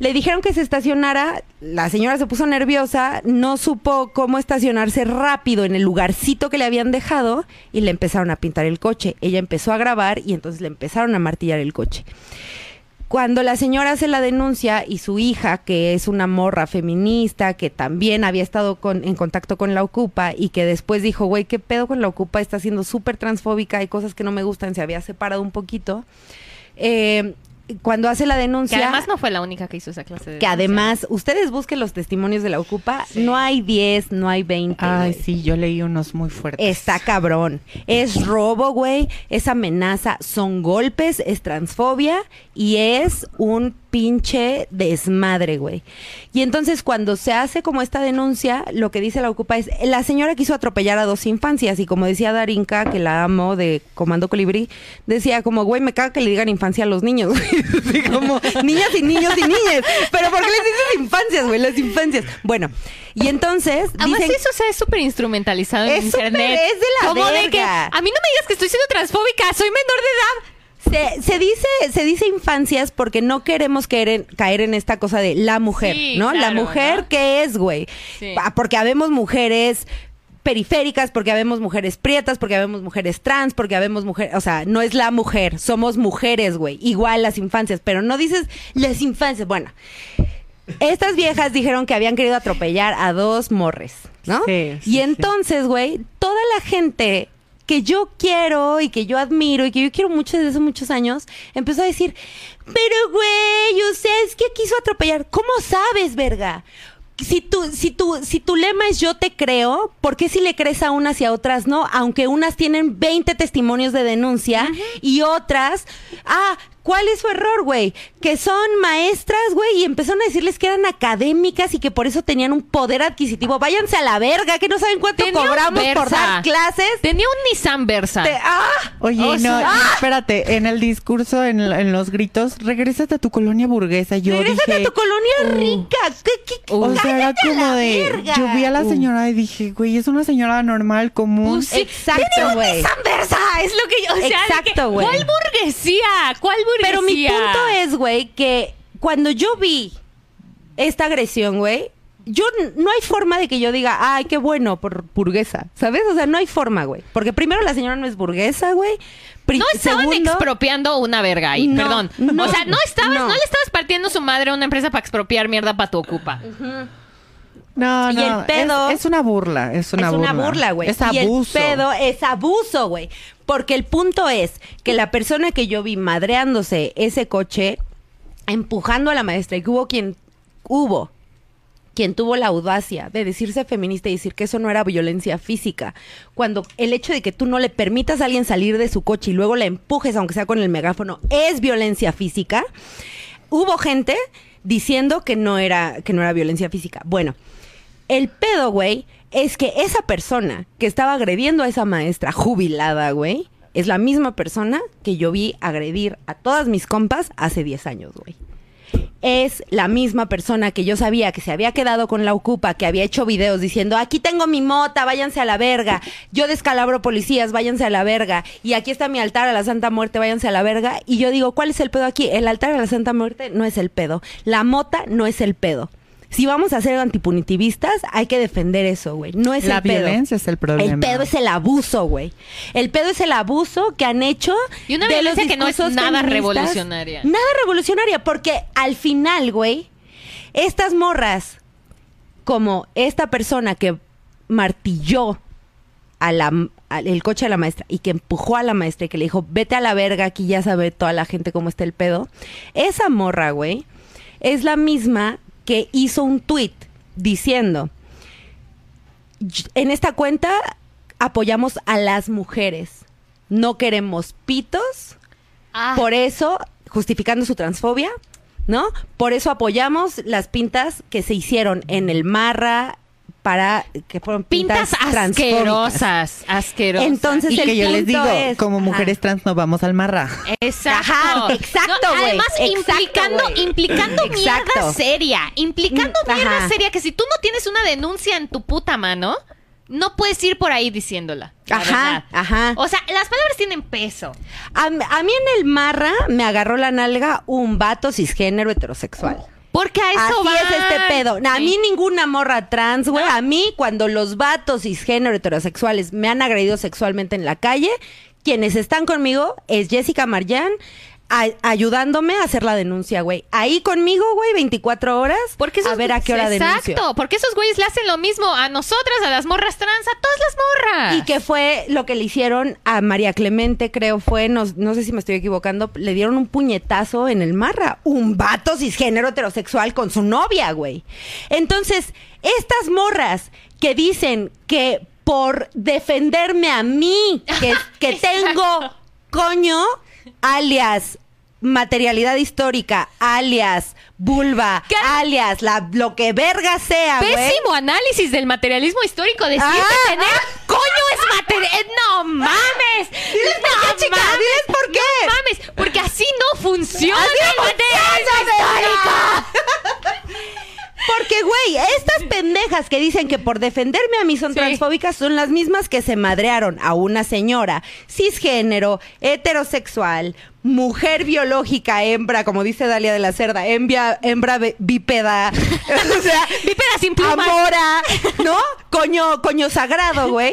Le dijeron que se estacionara, la señora se puso nerviosa, no supo cómo estacionarse rápido en el lugarcito que le habían dejado y le empezaron a pintar el coche. Ella empezó a grabar y entonces le empezaron a martillar el coche. Cuando la señora hace la denuncia y su hija, que es una morra feminista, que también había estado en contacto con la Ocupa y que después dijo, güey, ¿qué pedo con la Ocupa? Está siendo súper transfóbica, hay cosas que no me gustan, se había separado un poquito. Eh, cuando hace la Que denuncia... además no fue la única que hizo esa clase de Que denuncia. además, ustedes busquen los testimonios de la Ocupa, no hay 10, no hay 20. Ay, güey. sí, yo leí unos muy fuertes. Está cabrón. Es robo, güey. Es amenaza. Son golpes. Es transfobia. Y es un pinche desmadre, güey. Y entonces cuando se hace como esta denuncia, lo que dice la Ocupa es, la señora quiso atropellar a dos infancias y como decía Darinka, que la amo de Comando Colibrí, decía como, güey, me caga que le digan infancia a los niños. güey. (laughs) Así como, niñas y niños y niñas. Pero ¿por qué les dices infancias, güey? Las infancias. Bueno, y entonces Además, dicen... eso se es súper instrumentalizado en Es internet. es de la Como de que verga. a mí no me digas que estoy siendo transfóbica, soy menor de edad. Se, se dice se dice infancias porque no queremos caer en, caer en esta cosa de la mujer, Sí, ¿no? la mujer, ¿no? ¿qué es, güey? Sí. Pa- Porque habemos mujeres periféricas, porque habemos mujeres prietas, porque habemos mujeres trans, porque habemos mujeres, o sea, no es la mujer, somos mujeres, güey. Igual las infancias, pero no dices las infancias. Bueno, estas viejas dijeron que habían querido atropellar a dos morres, ¿no? Sí, sí, y entonces, güey, toda la gente que yo quiero y que yo admiro y que yo quiero mucho desde hace muchos años, empezó a decir, pero güey, o sea, es que quiso atropellar. ¿Cómo sabes, verga? Si tu, si, tu, si tu lema es yo te creo, ¿por qué si le crees a unas y a otras no? Aunque unas tienen 20 testimonios de denuncia y otras, ah, ¿cuál es su error, güey? Que son maestras, güey, y empezaron a decirles que eran académicas y que por eso tenían un poder adquisitivo. Váyanse a la verga, que no saben cuánto Tenía cobramos por dar clases. Tenía un Nissan Versa. Te- ¡Ah! Oye, O no, sea- no, espérate, en el discurso, en, en los gritos, regrésate a tu colonia burguesa. Yo Regrésate dije, a tu colonia uh, rica. ¿Qué, qué, qué? O sea, era Cállate a como la de. verga. Yo vi a la señora y dije, güey, es una señora normal, común. Pues sí, Exacto, tenía un güey. Nissan Versa, es lo que yo, o sea, de Exacto, güey. ¿cuál burguesía? ¿Cuál burguesía? Pero mi punto es, güey, que cuando yo vi esta agresión, güey, yo no hay forma de que yo diga, ay, qué bueno por burguesa, ¿sabes? O sea, no hay forma, güey. Porque primero la señora no es burguesa, güey. No estaban segundo- expropiando una verga ahí, No, perdón. no, o sea, no estabas, no. no. le estabas partiendo su madre a una empresa para expropiar mierda para tu ocupa. No, Y no. el pedo- Es, es una burla, es una es burla. una burla, güey. Es Y el abuso. pedo es abuso, güey. Porque el punto es que la persona que yo vi madreándose ese coche, empujando a la maestra, y que hubo quien, hubo quien tuvo la audacia de decirse feminista y decir que eso no era violencia física, cuando el hecho de que tú no le permitas a alguien salir de su coche y luego la empujes, aunque sea con el megáfono, es violencia física, hubo gente diciendo que no era, que no era violencia física. Bueno, el pedo, güey, es que esa persona que estaba agrediendo a esa maestra jubilada, güey, es la misma persona que yo vi agredir a todas mis compas hace 10 años, güey. Es la misma persona que yo sabía que se había quedado con la Ocupa, que había hecho videos diciendo, aquí tengo mi mota, váyanse a la verga, yo descalabro policías, váyanse a la verga, y aquí está mi altar a la Santa Muerte, váyanse a la verga, y yo digo, ¿cuál es el pedo aquí? El altar a la Santa Muerte no es el pedo, la mota no es el pedo. Si vamos a ser antipunitivistas, hay que defender eso, güey. No es La el pedo. violencia es el problema. El pedo es el abuso, güey. El pedo es el abuso que han hecho. Y una de los violencia que no es nada revolucionaria. Nada revolucionaria, porque al final, güey, estas morras, como esta persona que martilló a la, al- el coche de la maestra y que empujó a la maestra y que le dijo, vete a la verga, aquí ya sabe toda la gente cómo está el pedo. Esa morra, güey, es la misma que hizo un tweet diciendo, "Y- en esta cuenta apoyamos a las mujeres, no queremos pitos, Ah, por eso, justificando su transfobia, ¿no? Por eso apoyamos las pintas que se hicieron en el Marra para que fueron pintas, pintas asquerosas, asquerosas. Entonces, Y el que yo les digo, es- como Ajá. mujeres trans no vamos al marra. Exacto. Ajá, exacto, No, además, Exacto, implicando, implicando mierda Exacto. seria. Implicando Mm, mierda ajá. seria que si tú no tienes una denuncia en tu puta mano, no puedes ir por ahí diciéndola. la Ajá, verdad. ajá. O sea, las palabras tienen peso. A, a mí en el Marra me agarró la nalga un vato cisgénero heterosexual. Porque a eso Así van. es este pedo. A mí ninguna morra trans, güey. A mí cuando los vatos cisgénero heterosexuales me han agredido sexualmente en la calle, quienes están conmigo es Jessica Marjan a- ayudándome a hacer la denuncia, güey. Ahí conmigo, güey, 24 horas. Porque esos, a ver a qué hora Exacto, denuncio. porque esos güeyes le hacen lo mismo a nosotras, a las morras trans, a todas las morras. Y que fue lo que le hicieron a María Clemente, creo fue, no, no sé si me estoy equivocando, le dieron un puñetazo en el marra. Un vato cisgénero heterosexual con su novia, güey. Entonces, estas morras que dicen que por defenderme a mí, que, que (laughs) tengo coño, alias materialidad histórica, alias vulva, ¿Qué? alias la, lo que verga sea. Pésimo análisis del materialismo histórico. Decir Ah, tener coño es material. ¡No (laughs) mames! Diles por ¡No qué, chica, mames! diles por qué. ¡No mames! Porque así no funciona Así el materialismo funciona, histórico. (laughs) Porque, güey, estas pendejas que dicen que por defenderme a mí son Sí. transfóbicas son las mismas que se madrearon a una señora cisgénero, heterosexual, mujer biológica, hembra, como dice Dalia de la Cerda, hembra, hembra bípeda, (laughs) o sea, Bípeda sin plumas. amora, ¿no? Coño, coño sagrado, güey.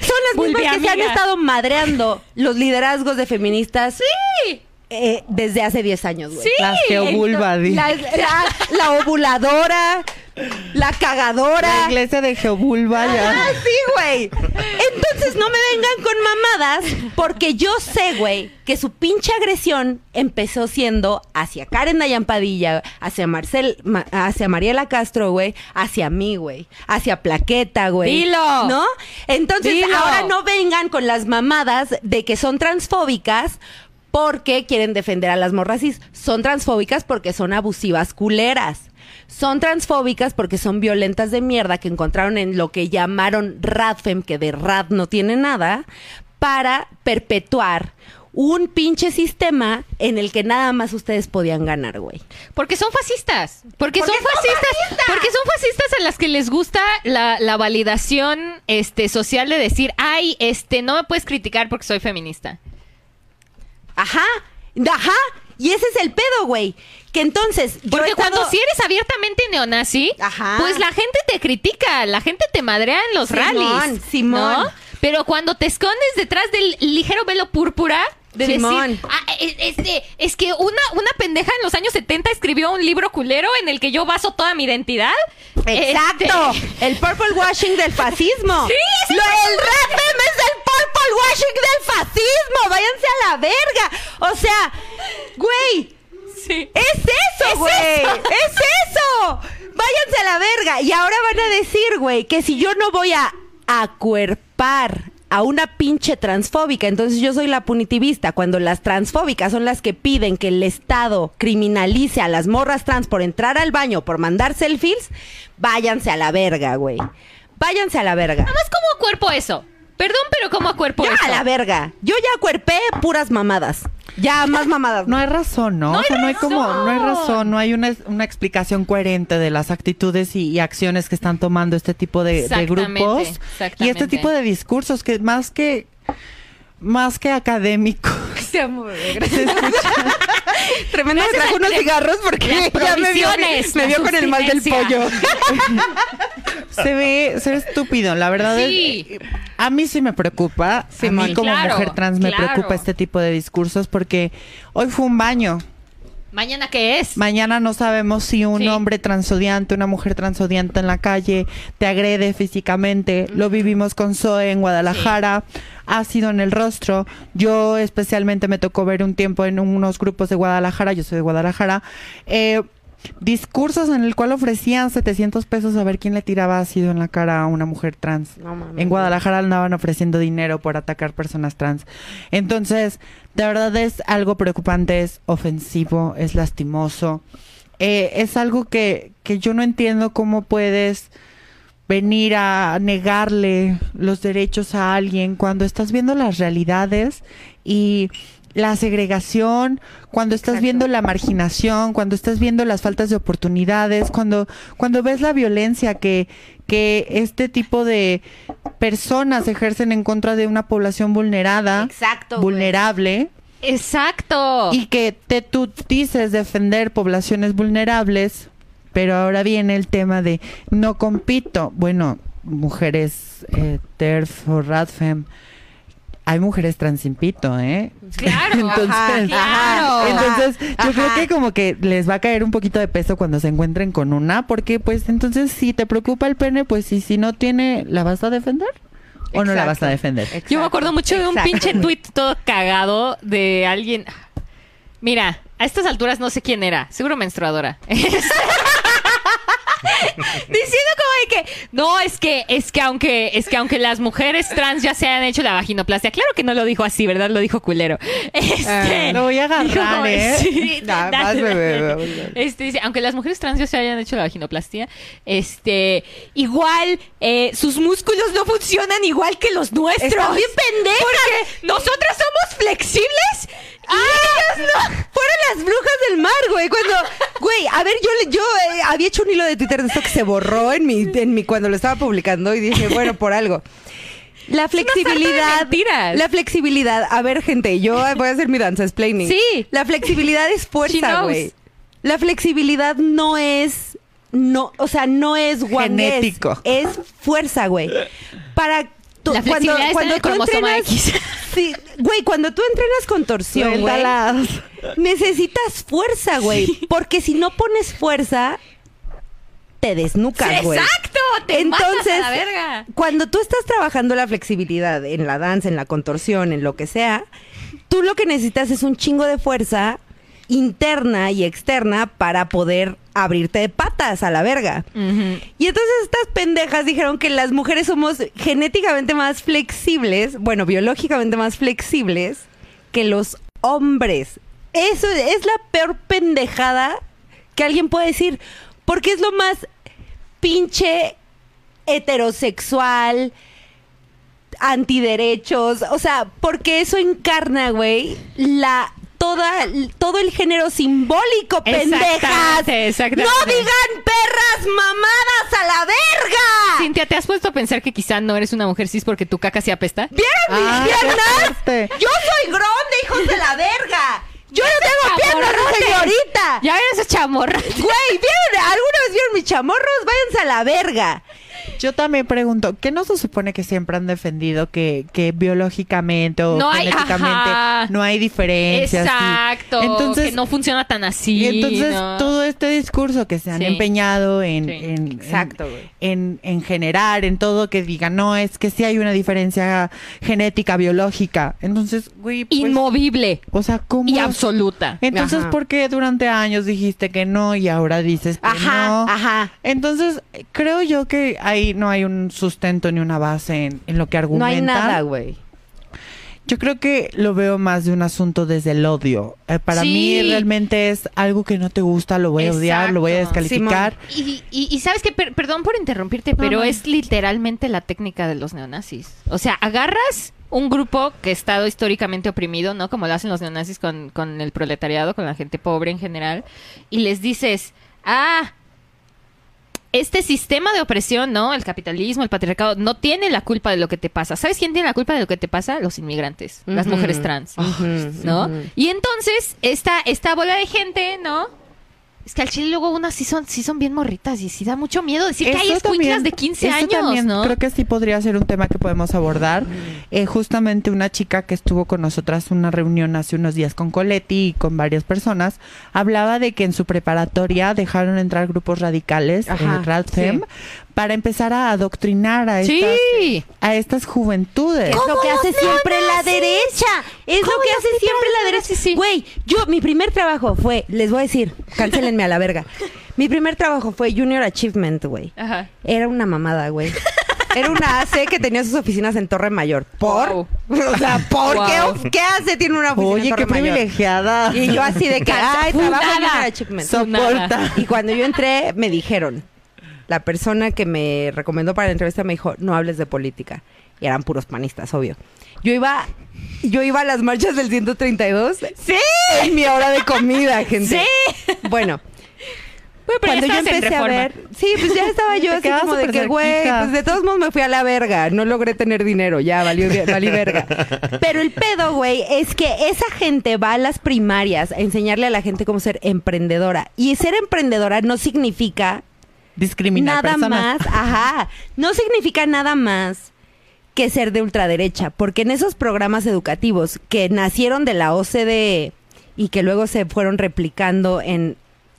Son las mismas que se han estado madreando los liderazgos de feministas Sí. Eh, desde hace 10 años, güey. Sí. Las geovulva, di. La, la- la ovuladora, la cagadora. La iglesia de Geovulva Ah, sí, güey. Entonces no me vengan con mamadas, porque yo sé, güey, que su pinche agresión empezó siendo hacia Karen Dayan Padilla, hacia Marcel, Ma- hacia Mariela Castro, güey, hacia mí, güey, hacia Plaqueta, güey. Dilo. ¿No? Entonces Dilo. ahora no vengan con las mamadas de que son transfóbicas. Porque quieren defender a las morracis. Son transfóbicas porque son abusivas culeras. Son transfóbicas porque son violentas de mierda que encontraron en lo que llamaron Radfem, que de Rad no tiene nada, para perpetuar un pinche sistema en el que nada más ustedes podían ganar, güey. Porque son fascistas. Porque, Porque son fascistas. Porque son fascistas a las que les gusta la, la validación este, social de decir, ay, este, no me puedes criticar porque soy feminista. Ajá, ajá. Y ese es el pedo, güey. Que entonces. yo Porque estado- cuando si eres abiertamente neonazi, Ajá. pues la gente te critica, la gente te madrea en los Simón, rallies. Simón. ¿no? Pero cuando te escondes detrás del ligero velo púrpura, de Simón. decir, "Ah, es, este, es que una, una pendeja en los años 70 escribió un libro culero en el que yo baso toda mi identidad. Exacto. Este, El purple washing del fascismo. (laughs) Sí, es el Lo, el Radfem es el purple washing del fascismo. Váyanse a la verga. O sea, güey. sí. Es eso, Es güey. eso. (laughs) Es eso. Váyanse a la verga. Y ahora van a decir, güey, que si yo no voy a acuerpar a una pinche transfóbica, entonces yo soy la punitivista, cuando las transfóbicas son las que piden que el Estado criminalice a las morras trans por entrar al baño, por mandar selfies, váyanse a la verga, güey. Váyanse a la verga. Además, ¿cómo acuerpo eso? Perdón, pero ¿cómo acuerpo Ya eso? a la verga. Yo ya acuerpé puras mamadas. Ya, más mamadas. No hay razón, ¿no? No o sea, hay no hay como, no hay razón, no hay una, una explicación coherente de las actitudes y, y acciones que están tomando este tipo de, de Exactamente, grupos y este tipo de discursos que más que más que académico (laughs) Te amo, bebé. Gracias. se escucha (laughs) Tremendo, me trajo unos cigarros porque (laughs) ya me vio, me vio con el mal del pollo. Se ve se ve estúpido la verdad Sí. es a mí sí me preocupa a mí como Claro, mujer trans me claro. preocupa este tipo de discursos porque hoy fue un baño ¿Mañana qué es? Mañana no sabemos si un Sí. hombre transodiante, una mujer transodiante en la calle te agrede físicamente. Lo vivimos con Zoe en Guadalajara. Ácido en el rostro. Yo especialmente me tocó ver un tiempo en unos grupos de Guadalajara. Yo soy de Guadalajara. eh, discursos en el cual ofrecían 700 pesos a ver quién le tiraba ácido en la cara a una mujer trans. No mames. En Guadalajara andaban ofreciendo dinero por atacar personas trans. Entonces, de verdad es algo preocupante, es ofensivo, es lastimoso. Eh, es algo que, que yo no entiendo cómo puedes venir a negarle los derechos a alguien cuando estás viendo las realidades y la segregación, cuando estás Exacto. viendo la marginación, cuando estás viendo las faltas de oportunidades, cuando, cuando ves la violencia que, que este tipo de personas ejercen en contra de una población vulnerada, Exacto. güey. vulnerable, Exacto. y que te tú dices defender poblaciones vulnerables, pero ahora viene el tema de no compito. Bueno, mujeres eh, TERF o RADFEM, hay mujeres trans sin pito, ¿eh? Claro, (laughs) Entonces, ajá, claro. Entonces, yo creo que como que les va a caer un poquito de peso cuando se encuentren con una, porque pues entonces si te preocupa el pene, pues y si no tiene, ¿la vas a defender? ¿O no la vas a defender? Exacto. Yo me acuerdo mucho de un pinche tweet todo cagado de alguien. Mira, a estas alturas no sé quién era, seguro menstruadora. (laughs) (laughs) Diciendo como de que no es que es que aunque es que aunque las mujeres trans ya se hayan hecho la vaginoplastia, claro que no lo dijo así, ¿verdad? Lo dijo culero. (laughs) Este, Ah, lo voy a agarrar, dijo ¿eh? (laughs) sí, (laughs) Nah, bebé. Este dice, aunque las mujeres trans ya se hayan hecho la vaginoplastia, este, igual eh, sus músculos no funcionan igual que los nuestros. Están bien pendejas. Porque nosotras somos flexibles. Y ellas no. Fueron las brujas del mar, güey. Cuando, güey, a ver, yo, yo eh, había hecho un hilo de Twitter de esto que se borró en mi, en mi cuando lo estaba publicando y dije, bueno, por algo. La flexibilidad. La flexibilidad. A ver, gente, yo voy a hacer mi danza explaining. Sí. La flexibilidad es fuerza, güey. La flexibilidad no es. No, o sea, no es guangués, Genético. Es fuerza, güey. Para. Tú- La en el tú entrenas- X. Sí, güey, cuando tú entrenas con torsión, güey, necesitas fuerza, güey. Porque si no pones fuerza, te desnucas, güey. Exacto, te Entonces, a la verga. cuando tú estás trabajando la flexibilidad en la danza, en la contorsión, en lo que sea, tú lo que necesitas es un chingo de fuerza interna y externa para poder abrirte de patas a la verga. Y entonces estas pendejas dijeron que las mujeres somos genéticamente más flexibles, bueno, biológicamente más flexibles que los hombres. Eso es la peor pendejada que alguien puede decir, porque es lo más pinche heterosexual, antiderechos, o sea, porque eso encarna, güey, la toda todo el género simbólico, pendejas. Exactamente, exactamente. No digan perras mamadas a la verga. Cintia, ¿te has puesto a pensar que quizá no eres una mujer cis porque tu caca se apesta? ¿Vieron Ah, mis qué piernas? Yo soy grande, hijos de la verga. Yo no tengo piernas, señorita. Ya ves esa chamorra. Güey, ¿vieron? ¿Alguna vez vieron mis chamorros? Váyanse a la verga. Yo también pregunto, ¿qué no se supone que siempre han defendido que, que biológicamente o No hay- genéticamente ajá. no hay diferencias? y- Exacto. entonces, que no funciona tan así. y entonces ¿no? todo este discurso que se han Sí. empeñado en, Sí. en, Exacto, en, en generar, en todo que digan, no, es que sí hay una diferencia genética, biológica. Entonces, güey, pues, Inmovible o sea, ¿cómo? y absoluta. Entonces, Ajá. ¿por qué durante años dijiste que no y ahora dices que Ajá, no? ajá. Entonces, creo yo que no hay un sustento ni una base en, en lo que No argumentan. hay nada, güey. Yo creo que lo veo más de un asunto desde el odio. Eh, para Sí. mí realmente es algo que no te gusta, lo voy a odiar, lo voy a descalificar. Y, y- y sabes que, perdón por interrumpirte, pero no. es literalmente la técnica de los neonazis. O sea, agarras un grupo que ha estado históricamente oprimido, ¿no? Como lo hacen los neonazis con, con el proletariado, con la gente pobre en general, y les dices, ah, este sistema de opresión, ¿no? El capitalismo, el patriarcado, no tiene la culpa de lo que te pasa. ¿Sabes quién tiene la culpa de lo que te pasa? Los inmigrantes, las mujeres trans, ¿no? Y entonces, esta, esta bola de gente, ¿no? Es que al chile luego unas sí son, sí son bien morritas y sí da mucho miedo decir que hay escuinclas de 15 eso años, también ¿no? Creo que sí podría ser un tema que podemos abordar. Eh, justamente una chica que estuvo con nosotras en una reunión hace unos días con Coletti y con varias personas, hablaba de que en su preparatoria dejaron entrar grupos radicales, Ajá, eh, Radfem, sí. Para empezar a adoctrinar a estas, Sí. a estas juventudes. Es lo que hace siempre la derecha. Es lo ¿Cómo que hace siempre la derecha. Sí. Güey, yo, mi primer trabajo fue, les voy a decir, cancelenme a la verga. Mi primer trabajo fue Junior Achievement, güey. Ajá. Era una mamada, güey. Era una AC que tenía sus oficinas en Torre Mayor. ¿Por? Wow. O sea, ¿por Wow. qué, qué hace tiene una oficina Oye, en qué Mayor? privilegiada. Y yo así de que, ay, trabajo en Achievement. Soporta. Y cuando yo entré, me dijeron, la persona que me recomendó para la entrevista me dijo, no hables de política. Y eran puros panistas, obvio. Yo iba, yo iba a las marchas del 132. ¡Sí! En mi hora de comida, (laughs) gente. ¡Sí! Bueno, pero cuando yo empecé a ver, sí, pues ya estaba yo (laughs) así como de que, güey, pues de todos modos me fui a la verga, no logré tener dinero, ya valió, valí verga. Pero el pedo, güey, es que esa gente va a las primarias a enseñarle a la gente cómo ser emprendedora. Y ser emprendedora no significa Discriminar nada personas. más, ajá, no significa nada más que ser de ultraderecha, porque en esos programas educativos que nacieron de la OCDE y que luego se fueron replicando en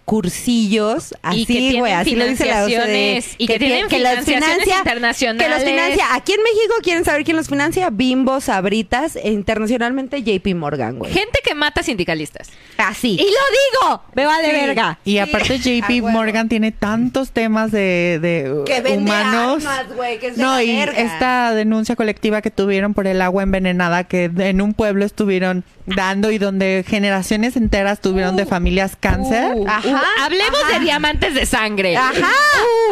cursillos, que así, güey, así lo dice la OCDE. financiaciones, y que tienen tie- las financiaciones financia- internacionales. Que los financia, aquí en México quieren saber quién los financia, Bimbo, Sabritas, e internacionalmente JP Morgan, güey. Gente que mata sindicalistas. Así. Y lo digo, me vale Sí. verga. Y aparte (laughs) JP huevo. Morgan tiene tantos temas de, de Que vende humanos. armas, güey, que es de no, la y verga. esta denuncia colectiva que tuvieron por el agua envenenada que en un pueblo estuvieron dando y donde generaciones enteras tuvieron de familias cáncer. Uh, Ajá, uh, hablemos ajá. de diamantes de sangre. Ajá,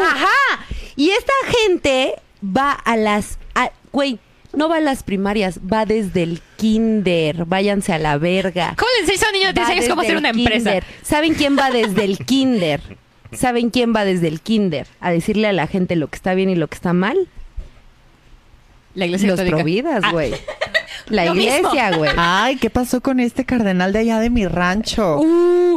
ajá. Y esta gente va a las, a- güey, no va a las primarias, va desde el kinder. Váyanse a la verga. ¿Cómo le enseñas a un niño de 10 Va años cómo hacer una empresa? kinder. ¿Saben quién va desde el kinder? ¿Saben quién va desde el kinder a decirle a la gente lo que está bien y lo que está mal? La iglesia Los providas, Ah. (laughs) güey. La Lo iglesia, güey. (laughs) Ay, ¿qué pasó con este cardenal de allá de mi rancho?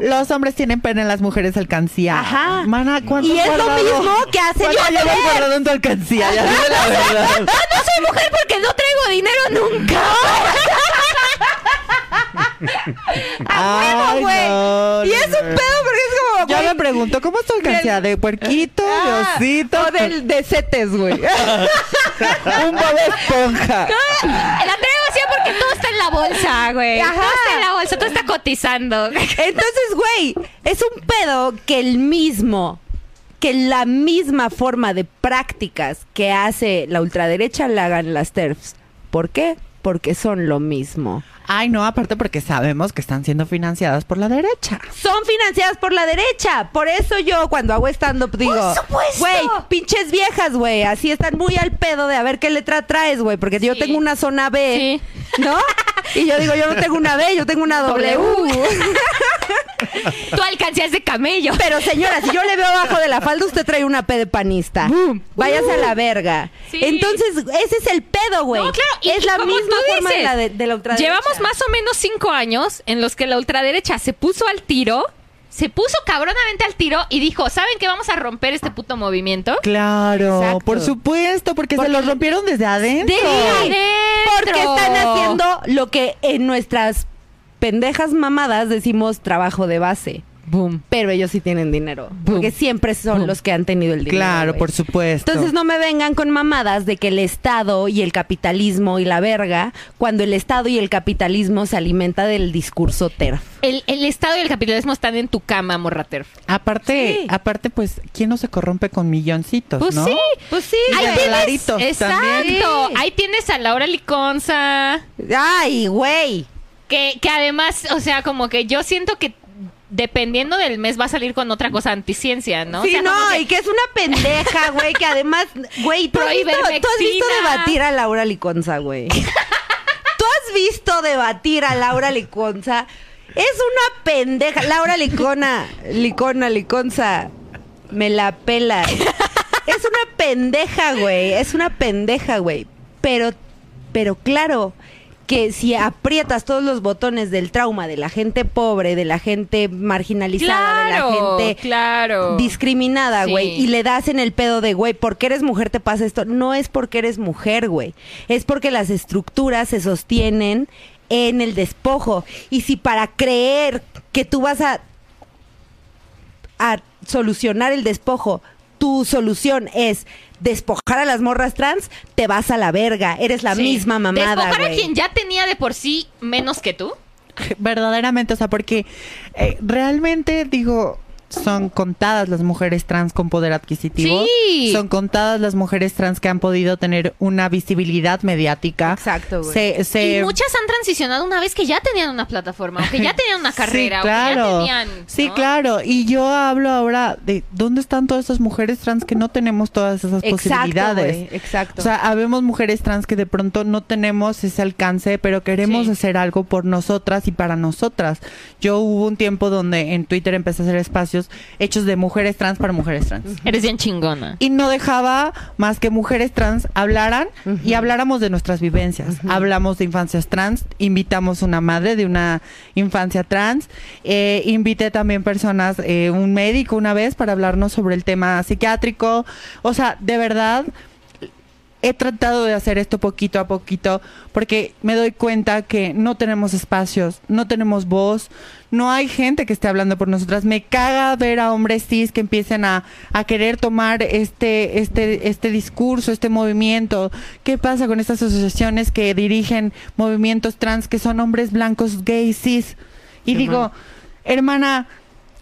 Los hombres tienen pena, las mujeres alcancía. Uh. Ajá. Mana, ¿cuánto Y es lo mismo que hace ¿Cuánto Dios. llevas guardado en tu alcancía? Ya dime la (laughs) verdad. No soy mujer porque no traigo dinero nunca. (laughs) Ay, güey. no, y es un pedo porque es como, Ya güey, me pregunto, ¿cómo es tu alcancía? ¿De puerquito? ¿De ah, osito? O del de setes, güey. Un bob esponja. La traigo porque todo está en la bolsa, güey. Ajá. Todo está en la bolsa, todo está cotizando. Entonces, güey, es un pedo que el mismo, que la misma forma de prácticas que hace la ultraderecha la hagan las TERFs. ¿Por qué? Porque son lo mismo. Ay, no, aparte porque sabemos que están siendo financiadas por la derecha. Son financiadas por la derecha. Por eso yo cuando hago stand-up digo, supuesto! güey, pinches viejas, güey, así están muy al pedo de a ver qué letra traes, güey, porque yo tengo una zona B, Sí. ¿no? Y yo digo, yo no tengo una B, yo tengo una W. (laughs) Tu alcancía es de camello. Pero señora, si yo le veo abajo de la falda, usted trae una P de panista. Váyase a la verga. Sí. Entonces, ese es el pedo, güey. No, claro, y- es y la misma tú forma de la, de, de la ultraderecha. Llevamos más o menos cinco años en los que la ultraderecha se puso al tiro, se puso cabronamente al tiro y dijo, ¿saben qué? Vamos a romper este puto movimiento. Claro, Exacto. por supuesto, porque, se los rompieron desde adentro. Desde Porque adentro. están haciendo lo que en nuestras pendejas mamadas decimos trabajo de base. Boom. Pero ellos sí tienen dinero. Porque siempre son Boom. los que han tenido el dinero. Claro, por supuesto. Entonces no me vengan con mamadas de que el Estado y el capitalismo y la verga, cuando el Estado y el capitalismo se alimenta del discurso TERF. El, el Estado y el capitalismo están en tu cama, morrater. Aparte, Sí. aparte, pues, ¿quién no se corrompe con milloncitos, Pues no? sí. Pues sí, Y Ahí tienes, exacto. también. Ahí tienes a Laura Liconza, Ay, güey. que, que además, o sea, como que yo siento que dependiendo del mes va a salir con otra cosa anticiencia, ¿no? O sí, sea, no, que- y que es una pendeja, güey, que además, güey, ¿tú has, visto, tú has visto debatir a Laura Liconza, güey. visto debatir a Laura Liconza. Es una pendeja. Laura Licona, Licona, Liconza, me la pela. Es una pendeja, güey. Es una pendeja, güey. Pero, pero claro que si aprietas todos los botones del trauma de la gente pobre, de la gente marginalizada, Claro, de la gente claro. discriminada, Sí. güey, y le das en el pedo de, güey, porque eres mujer te pasa esto. No es porque eres mujer, güey. Es porque las estructuras se sostienen en el despojo. Y si para creer que tú vas a, a solucionar el despojo, tu solución es despojar a las morras trans, te vas a la verga. Eres la Sí. misma mamada, Despojar a quien ya tenía de por sí menos que tú. Verdaderamente, o sea, porque eh, realmente digo, son contadas las mujeres trans con poder adquisitivo. Sí. Son contadas las mujeres trans que han podido tener una visibilidad mediática. Exacto, güey. Se, se- Y muchas han transicionado una vez que ya tenían una plataforma, o que ya tenían una (laughs) carrera, Sí, claro. o que ya tenían. Sí, ¿no? claro. Y yo hablo ahora de dónde están todas esas mujeres trans que no tenemos todas esas Exacto, posibilidades. güey, exacto. O sea, habemos mujeres trans que de pronto no tenemos ese alcance, pero queremos Sí. hacer algo por nosotras y para nosotras. Yo hubo un tiempo donde en Twitter empecé a hacer espacios hechos de mujeres trans para mujeres trans. Eres bien chingona. Y no dejaba más que mujeres trans hablaran y habláramos de nuestras vivencias. Hablamos de infancias trans, invitamos una madre de una infancia trans, eh, invité también personas, eh, un médico una vez para hablarnos sobre el tema psiquiátrico. O sea, de verdad, he tratado de hacer esto poquito a poquito porque me doy cuenta que no tenemos espacios, no tenemos voz, no hay gente que esté hablando por nosotras. Me caga ver a hombres cis que empiecen a, a querer tomar este, este, este discurso, este movimiento. ¿Qué pasa con estas asociaciones que dirigen movimientos trans que son hombres blancos, gays, cis? Y digo, hermana,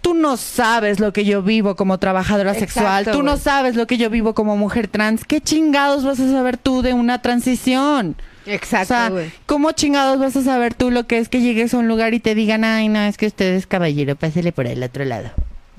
tú no sabes lo que yo vivo como trabajadora Exacto, sexual, tú no sabes lo que yo vivo como mujer trans. ¿Qué chingados vas a saber tú de una transición? Exacto, o sea. ¿cómo chingados vas a saber tú lo que es que llegues a un lugar y te digan, ay, no, es que usted es caballero, pásele por el otro lado?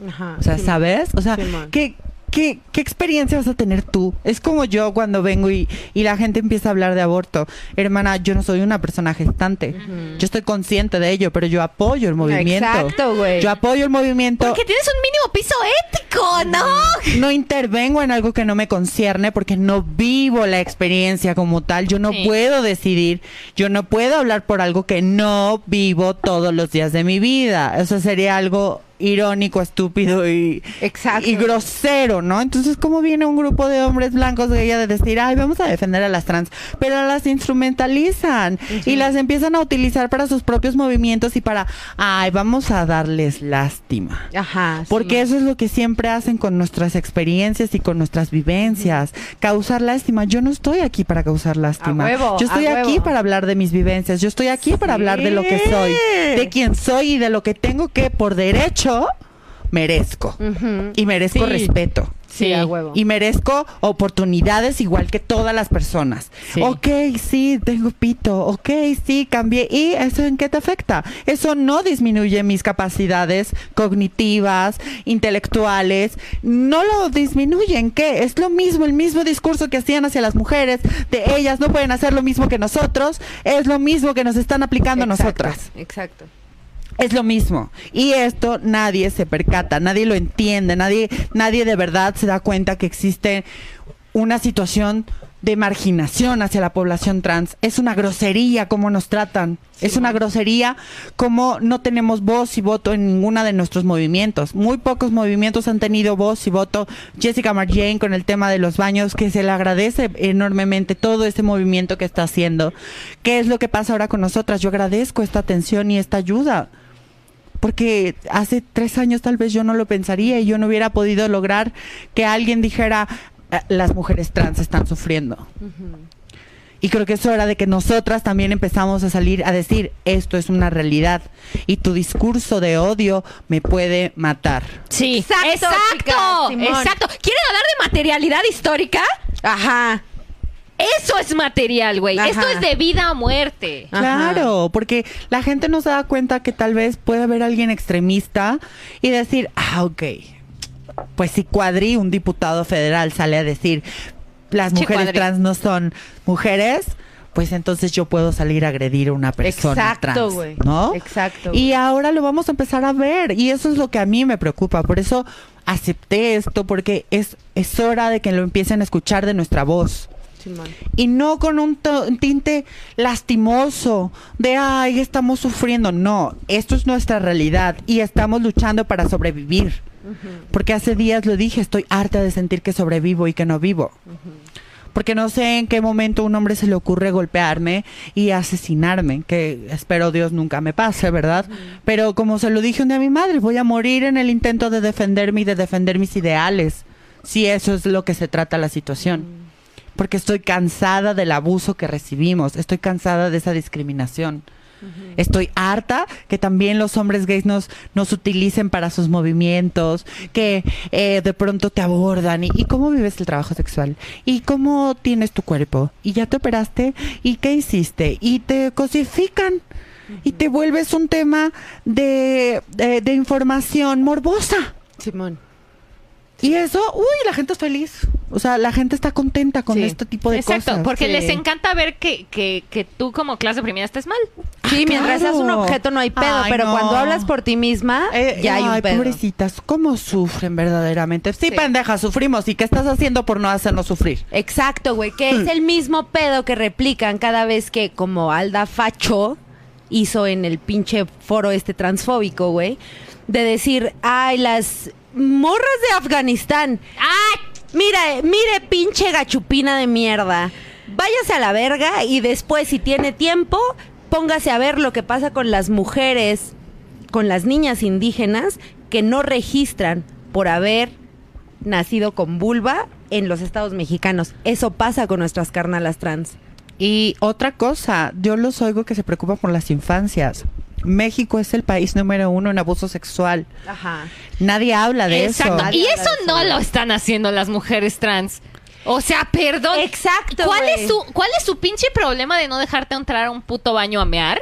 Ajá, O sea, sí. ¿sabes? O sea. ¿qué, qué, qué experiencia vas a tener tú? Es como yo cuando vengo y, y la gente empieza a hablar de aborto. Hermana, yo no soy una persona gestante. Yo estoy consciente de ello, pero yo apoyo el movimiento. Exacto, güey. Yo apoyo el movimiento. Porque tienes un mínimo piso ético, ¿no? No intervengo en algo que no me concierne porque no vivo la experiencia como tal. Yo no Sí. puedo decidir. Yo no puedo hablar por algo que no vivo todos los días de mi vida. Eso sería algo irónico, estúpido y, Exacto. y grosero, ¿no? Entonces, ¿cómo viene un grupo de hombres blancos gay a decir, ay, vamos a defender a las trans? Pero las instrumentalizan y las empiezan a utilizar para sus propios movimientos y para, ay, vamos a darles lástima. Ajá. Porque eso es lo que siempre hacen con nuestras experiencias y con nuestras vivencias. Causar lástima. Yo no estoy aquí para causar lástima. A huevo, Yo estoy a aquí huevo. para hablar de mis vivencias. Yo estoy aquí para hablar de lo que soy, de quién soy y de lo que tengo que, por derecho, merezco. Y merezco Sí. respeto. Sí, a huevo. Y merezco oportunidades igual que todas las personas. Sí. Ok, sí, tengo pito. Ok, sí, cambié. ¿Y eso en qué te afecta? Eso no disminuye mis capacidades cognitivas, intelectuales. No lo disminuye. ¿En qué? Es lo mismo, el mismo discurso que hacían hacia las mujeres. De ellas no pueden hacer lo mismo que nosotros. Es lo mismo que nos están aplicando a nosotras. Exacto. Es lo mismo. Y esto nadie se percata, nadie lo entiende, nadie, nadie de verdad se da cuenta que existe una situación de marginación hacia la población trans. Es una grosería cómo nos tratan. es una grosería cómo no tenemos voz y voto en ninguna de nuestros movimientos. Muy pocos movimientos han tenido voz y voto. Jessica Marjane con el tema de los baños, que se le agradece enormemente todo ese movimiento que está haciendo. ¿Qué es lo que pasa ahora con nosotras? Yo agradezco esta atención y esta ayuda porque hace tres años tal vez yo no lo pensaría y yo no hubiera podido lograr que alguien dijera "Ah, las mujeres trans están sufriendo. Y creo que es hora de que nosotras también empezamos a salir a decir esto es una realidad y tu discurso de odio me puede matar. Sí. Exacto, Exacto. chicas. Exacto. ¿Quieren hablar de materialidad histórica? Ajá. Eso es material, güey. Esto es de vida a muerte. Ajá. Claro, porque la gente no se da cuenta que tal vez puede haber alguien extremista y decir, ah, ok, pues si Cuadri, un diputado federal, sale a decir, las mujeres trans no son mujeres, pues entonces yo puedo salir a agredir a una persona Exacto, trans, güey. ¿no? Exacto. Y ahora lo vamos a empezar a ver y eso es lo que a mí me preocupa, por eso acepté esto porque es es hora de que lo empiecen a escuchar de nuestra voz Y no con un tinte lastimoso de ay estamos sufriendo no esto es nuestra realidad y estamos luchando para sobrevivir. Porque hace días lo dije estoy harta de sentir que sobrevivo y que no vivo. Porque no sé en qué momento un hombre se le ocurre golpearme y asesinarme, que espero Dios nunca me pase, ¿verdad? Pero como se lo dije un día a mi madre, voy a morir en el intento de defenderme y de defender mis ideales, si eso es lo que se trata la situación. Porque estoy cansada del abuso que recibimos, estoy cansada de esa discriminación. Estoy harta que también los hombres gays nos, nos utilicen para sus movimientos, que eh, de pronto te abordan. Y, ¿Y cómo vives el trabajo sexual? ¿Y cómo tienes tu cuerpo? ¿Y ya te operaste? ¿Y qué hiciste? Y te cosifican. Y te vuelves un tema de, de, de información morbosa. Simón. Y eso, uy, la gente es feliz. O sea, la gente está contenta con Sí. este tipo de Exacto, cosas. porque Sí. les encanta ver que, que, que tú como clase oprimida estés mal. Sí, mientras seas un objeto no hay pedo, Ay, pero no. cuando hablas por ti misma, Eh, ya hay un ay, pedo. pobrecitas, ¿cómo sufren verdaderamente? Sí, Sí. pendejas, sufrimos. ¿Y qué estás haciendo por no hacernos sufrir? Exacto, güey, que es el mismo pedo que replican cada vez que como Alda Facho hizo en el pinche foro este transfóbico, güey, de decir, ay, las morras de Afganistán. ¡Ay! Mira, mire, pinche gachupina de mierda. Váyase a la verga y después, si tiene tiempo, póngase a ver lo que pasa con las mujeres, con las niñas indígenas que no registran por haber nacido con vulva en los estados mexicanos. Eso pasa con nuestras carnalas trans. Y otra cosa, yo los oigo que se preocupan por las infancias. México es el país número uno en abuso sexual. Ajá. Nadie habla de Exacto. eso. Nadie Y eso no eso. lo están haciendo las mujeres trans. O sea, perdón. Exacto, ¿Cuál es su cuál es su pinche problema de no dejarte entrar a un puto baño a mear?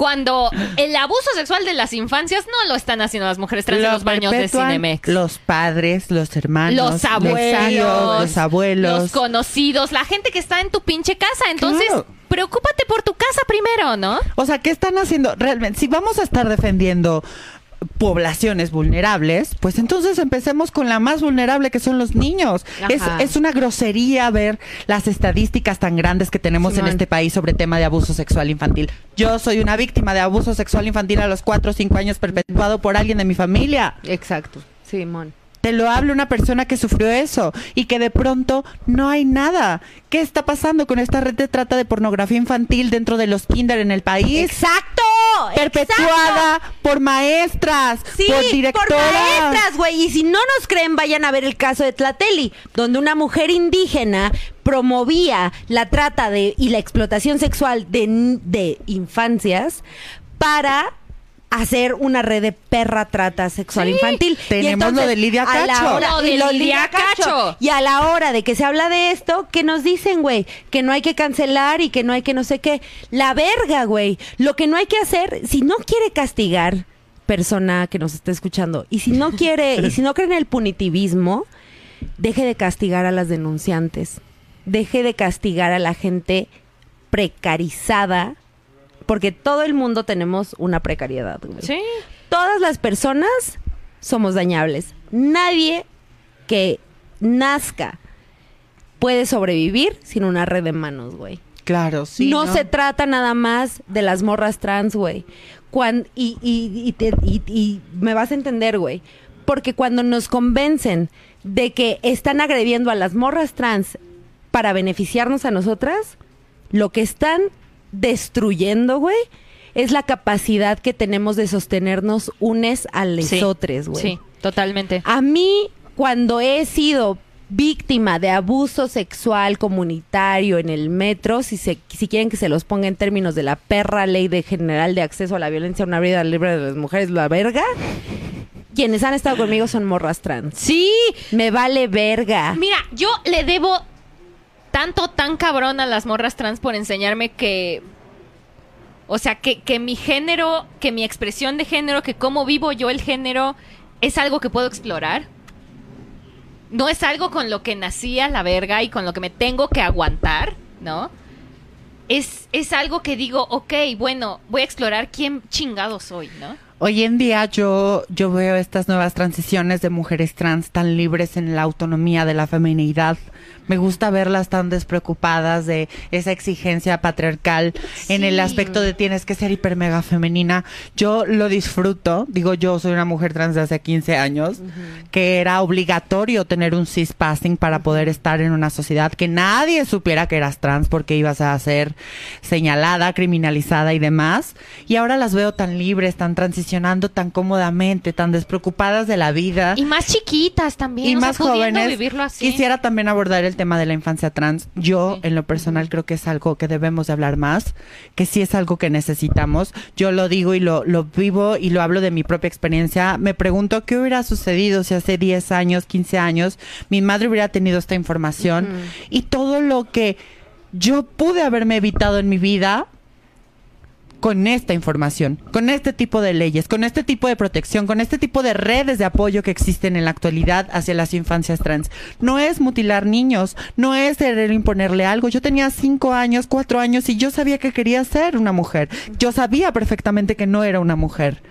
Cuando el abuso sexual de las infancias no lo están haciendo las mujeres trans en Lo los baños de Cinemex. Los padres, los hermanos, los abuelos, tíos, los abuelos. los conocidos, la gente que está en tu pinche casa. Entonces, Claro. preocúpate por tu casa primero, ¿no? O sea, ¿qué están haciendo? Realmente, si vamos a estar defendiendo poblaciones vulnerables, pues entonces empecemos con la más vulnerable que son los niños. Es, es una grosería ver las estadísticas tan grandes que tenemos en este país sobre tema de abuso sexual infantil. Yo soy una víctima de abuso sexual infantil a los 4 o 5 años perpetuado por alguien de mi familia. Exacto. Simón. Te lo habla una persona que sufrió eso y que de pronto no hay nada. ¿Qué está pasando con esta red de trata de pornografía infantil dentro de los kinder en el país? ¡Exacto! Perpetuada por maestras, Sí, por por directoras. maestras, güey. Y si no nos creen, vayan a ver el caso de Tlateli, donde una mujer indígena promovía la trata de y la explotación sexual de, de infancias para hacer una red de perra trata sexual Sí, infantil. Y tenemos lo de Lidia a la Cacho. hora- Lo de y lo de Lidia Cacho. Y a la hora de que se habla de esto, ¿qué nos dicen, güey? Que no hay que cancelar y que no hay que no sé qué. La verga, güey. Lo que no hay que hacer, si no quiere castigar persona que nos está escuchando, y si no quiere, y si no cree en el punitivismo, deje de castigar a las denunciantes. Deje de castigar a la gente precarizada, porque todo el mundo tenemos una precariedad, güey Sí. todas las personas somos dañables. Nadie que nazca puede sobrevivir sin una red de manos, güey. Claro, sí. no, se trata nada más de las morras trans, güey. Cuan- y, y- y te- y- y me vas a entender, güey. Porque cuando nos convencen de que están agrediendo a las morras trans para beneficiarnos a nosotras, lo que están destruyendo, güey, es la capacidad que tenemos de sostenernos unes a lesotres, güey. Sí, totalmente. A mí, cuando he sido víctima de abuso sexual comunitario en el metro, si, se, si quieren que se los ponga en términos de la perra ley de general de acceso a la violencia, una vida libre de las mujeres, la verga, quienes han estado conmigo son morras trans. Sí, Me vale verga. Mira, yo le debo tanto, tan cabrón a las morras trans por enseñarme que. O sea, que, que mi género, que mi expresión de género, que cómo vivo yo el género, es algo que puedo explorar. No es algo con lo que nací a la verga y con lo que me tengo que aguantar, ¿no? es, es algo que digo, ok, bueno, voy a explorar quién chingado soy, ¿no? Hoy en día yo, yo veo estas nuevas transiciones de mujeres trans tan libres en la autonomía de la feminidad. Me gusta verlas tan despreocupadas de esa exigencia patriarcal en el aspecto de tienes que ser hiper mega femenina. Yo lo disfruto. Digo, yo soy una mujer trans de hace 15 años, que era obligatorio tener un cis passing para poder estar en una sociedad que nadie supiera que eras trans porque ibas a ser señalada, criminalizada y demás. Y ahora las veo tan libres, tan transicionando tan cómodamente, tan despreocupadas de la vida Y más chiquitas también. y o más jóvenes. vivirlo así. Quisiera también abordar el tema de la infancia trans. Yo, Sí. en lo personal, creo que es algo que debemos de hablar más, que sí es algo que necesitamos. Yo lo digo y lo, lo vivo y lo hablo de mi propia experiencia. Me pregunto qué hubiera sucedido si hace 10 años, 15 años, mi madre hubiera tenido esta información y todo lo que yo pude haberme evitado en mi vida con esta información, con este tipo de leyes, con este tipo de protección, con este tipo de redes de apoyo que existen en la actualidad hacia las infancias trans. No es mutilar niños, no es querer imponerle algo. Yo tenía cinco años, cuatro años y yo sabía que quería ser una mujer. Yo sabía perfectamente que no era una mujer.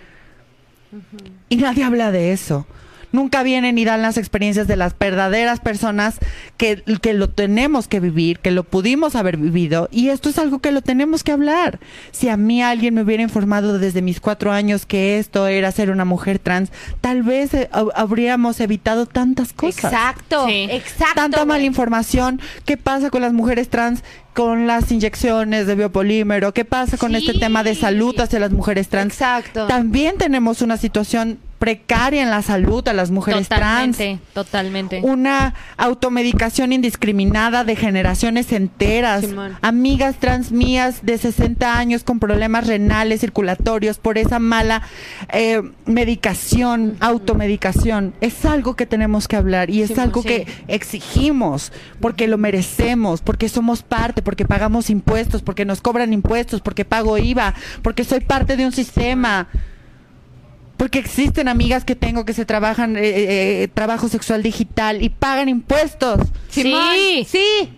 Y nadie habla de eso. Nunca vienen y dan las experiencias de las verdaderas personas que, que lo tenemos que vivir, que lo pudimos haber vivido. Y esto es algo que lo tenemos que hablar. Si a mí alguien me hubiera informado desde mis cuatro años que esto era ser una mujer trans, tal vez eh, hab- habríamos evitado tantas cosas Exacto, Sí. exacto. tanta mala información. ¿Qué pasa con las mujeres trans con las inyecciones de biopolímero? ¿Qué pasa con Sí. este tema de salud hacia las mujeres trans? Exacto. También tenemos una situación precaria en la salud a las mujeres trans. Totalmente, totalmente. Una automedicación indiscriminada de generaciones enteras. Simón. Amigas trans mías de 60 años con problemas renales, circulatorios, por esa mala eh, medicación, automedicación. Es algo que tenemos que hablar y es Simón, algo sí. que exigimos porque lo merecemos, porque somos parte, porque pagamos impuestos, porque nos cobran impuestos, porque pago IVA, porque soy parte de un sistema. Porque existen amigas que tengo que se trabajan eh, eh, eh, trabajo sexual digital y pagan impuestos. Simón, Sí. sí,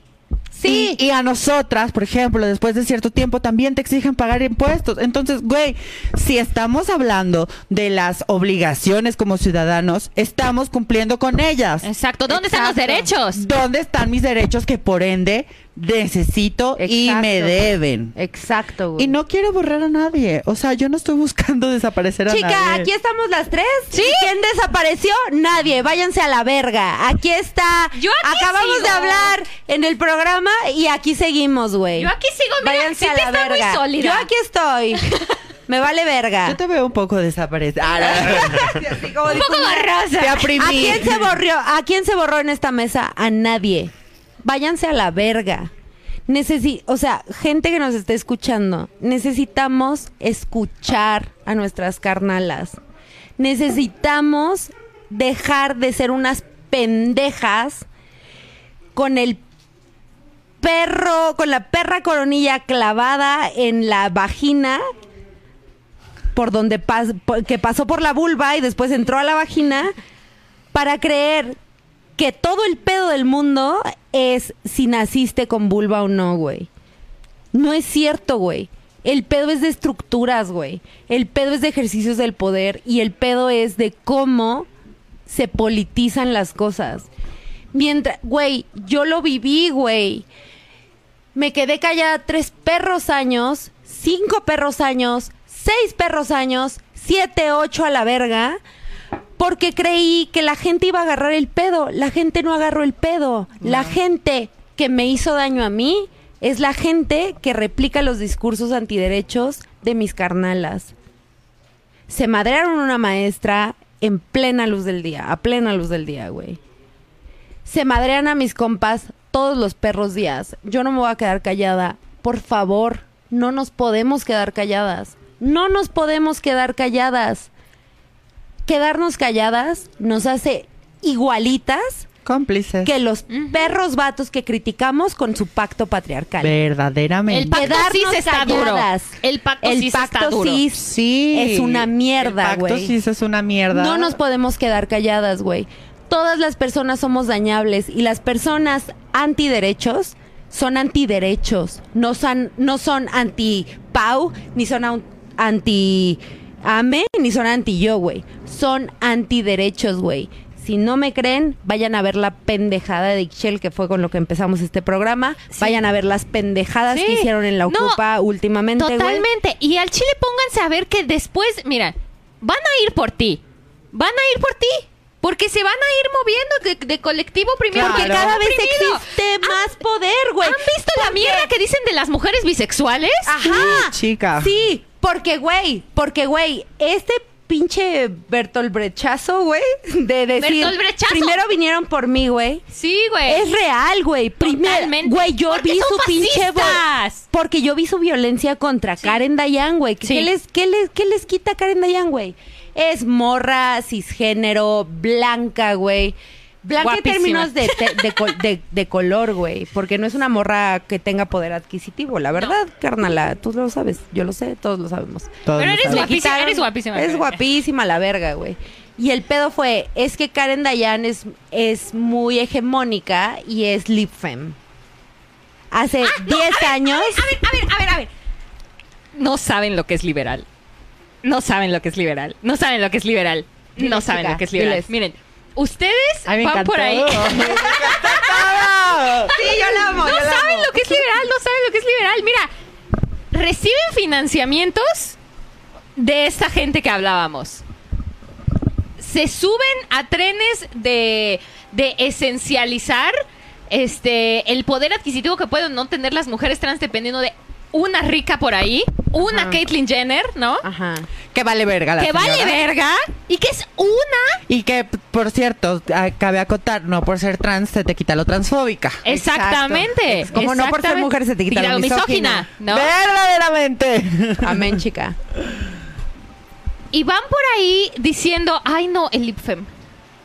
sí. Y, y a nosotras, por ejemplo, después de cierto tiempo también te exigen pagar impuestos. Entonces, güey, si estamos hablando de las obligaciones como ciudadanos, estamos cumpliendo con ellas. Exacto. ¿Dónde están los derechos? ¿Dónde están mis derechos que por ende necesito y me deben? Exacto, güey. Y no quiero borrar a nadie. O sea, yo no estoy buscando desaparecer a Chica, nadie. aquí estamos las tres. ¿Sí? ¿Quién desapareció? Nadie. Váyanse a la verga. Aquí está. Yo aquí Acabamos sigo. de hablar en el programa y aquí seguimos, güey. Yo aquí sigo, mira, Váyanse a la está muy verga. sólida. Yo aquí estoy. Me vale verga. Yo te veo un poco desaparecida. (laughs) Como Un poco borrosa. Te aprimí. ¿A quién se borró? ¿A quién se borró en esta mesa? A nadie. Váyanse a la verga. O sea, gente que nos esté escuchando, necesitamos escuchar a nuestras carnalas. Necesitamos dejar de ser unas pendejas con el perro, con la perra coronilla clavada en la vagina por donde pas- que pasó por la vulva y después entró a la vagina para creer que todo el pedo del mundo es si naciste con vulva o no, güey. No es cierto, güey. El pedo es de estructuras, güey. El pedo es de ejercicios del poder y el pedo es de cómo se politizan las cosas. Mientras, güey, yo lo viví, güey. Me quedé callada tres perros años, cinco perros años, seis perros años, siete, ocho a la verga, porque creí que la gente iba a agarrar el pedo. La gente no agarró el pedo. La gente que me hizo daño a mí es la gente que replica los discursos antiderechos de mis carnalas. Se madrearon una maestra en plena luz del día, a plena luz del día, güey se madrean a mis compas todos los perros días. Yo no me voy a quedar callada. Por favor, no nos podemos quedar calladas. No nos podemos quedar calladas. Quedarnos calladas nos hace igualitas Cómplices. que los perros vatos que criticamos con su pacto patriarcal. Verdaderamente. El pacto Quedarnos cis está duro. calladas. El pacto El cis pacto está duro. cis Sí. es una mierda, El pacto güey. sí es una mierda. No nos podemos quedar calladas, güey. Todas las personas somos dañables y las personas antiderechos son antiderechos, no son, no son anti-Pau, ni son au- anti-Ame, ni son anti-yo, güey. Son antiderechos, güey. Si no me creen, vayan a ver la pendejada de Ixchel, que fue con lo que empezamos este programa. Vayan a ver las pendejadas Sí. que hicieron en la No, Ocupa últimamente, güey. Totalmente. Y al Chile pónganse a ver que después, mira, van a ir por ti. Van a ir por ti. Porque se van a ir moviendo de, de colectivo primero. Porque cada vez oprimido. existe más poder, güey. ¿Han visto la mierda que dicen de las mujeres bisexuales? Ajá. chica. Sí, porque, güey, porque, güey, este pinche Bertolt Brechazo, güey, de decir... Bertolt Brechazo. Primero vinieron por mí, güey. Sí, güey. Es real, güey. Primero, güey, yo vi son su pinche... vo- fascistas. Porque yo vi su violencia contra Karen Dayan, güey. ¿Qué, les, qué, les, ¿Qué les quita Karen Dayan, güey? Es morra, cisgénero, blanca, güey. Blanca en términos de, te- de, col- de- de color, güey. Porque no es una morra que tenga poder adquisitivo. La verdad, carnala, tú lo sabes. Yo lo sé, todos lo sabemos. Todos Pero lo eres saben. Guapísima, quitaron- eres guapísima. Es guapísima la verga, güey. Y el pedo fue, es que Karen Dayan es, es muy hegemónica y es lip fem. Hace 10 años... A ver, a ver, a ver, a ver. No saben lo que es liberal. No saben lo que es liberal. No saben lo que es liberal. No Diles, saben chica, lo que es liberal. diles. Miren, ustedes Ay, me van encantó. por ahí. (laughs) Me encantó todo. Sí, yo la amo, No yo la saben amo. lo que es liberal, no saben lo que es liberal. Mira, reciben financiamientos de esta gente que hablábamos. Se suben a trenes de, de esencializar este el poder adquisitivo que pueden no tener las mujeres trans dependiendo de una rica por ahí, una Ajá. Caitlyn Jenner, ¿no? Ajá. Que vale verga la que vale verga y que es una Y que, p- por cierto, ah, cabe acotar, no por ser trans se te quita lo transfóbica. exactamente. Exacto. Como no por ser mujer se te quita lo misógina. ¿no? Verdaderamente. Amén, chica. Y van por ahí diciendo, ay no, el lipfem.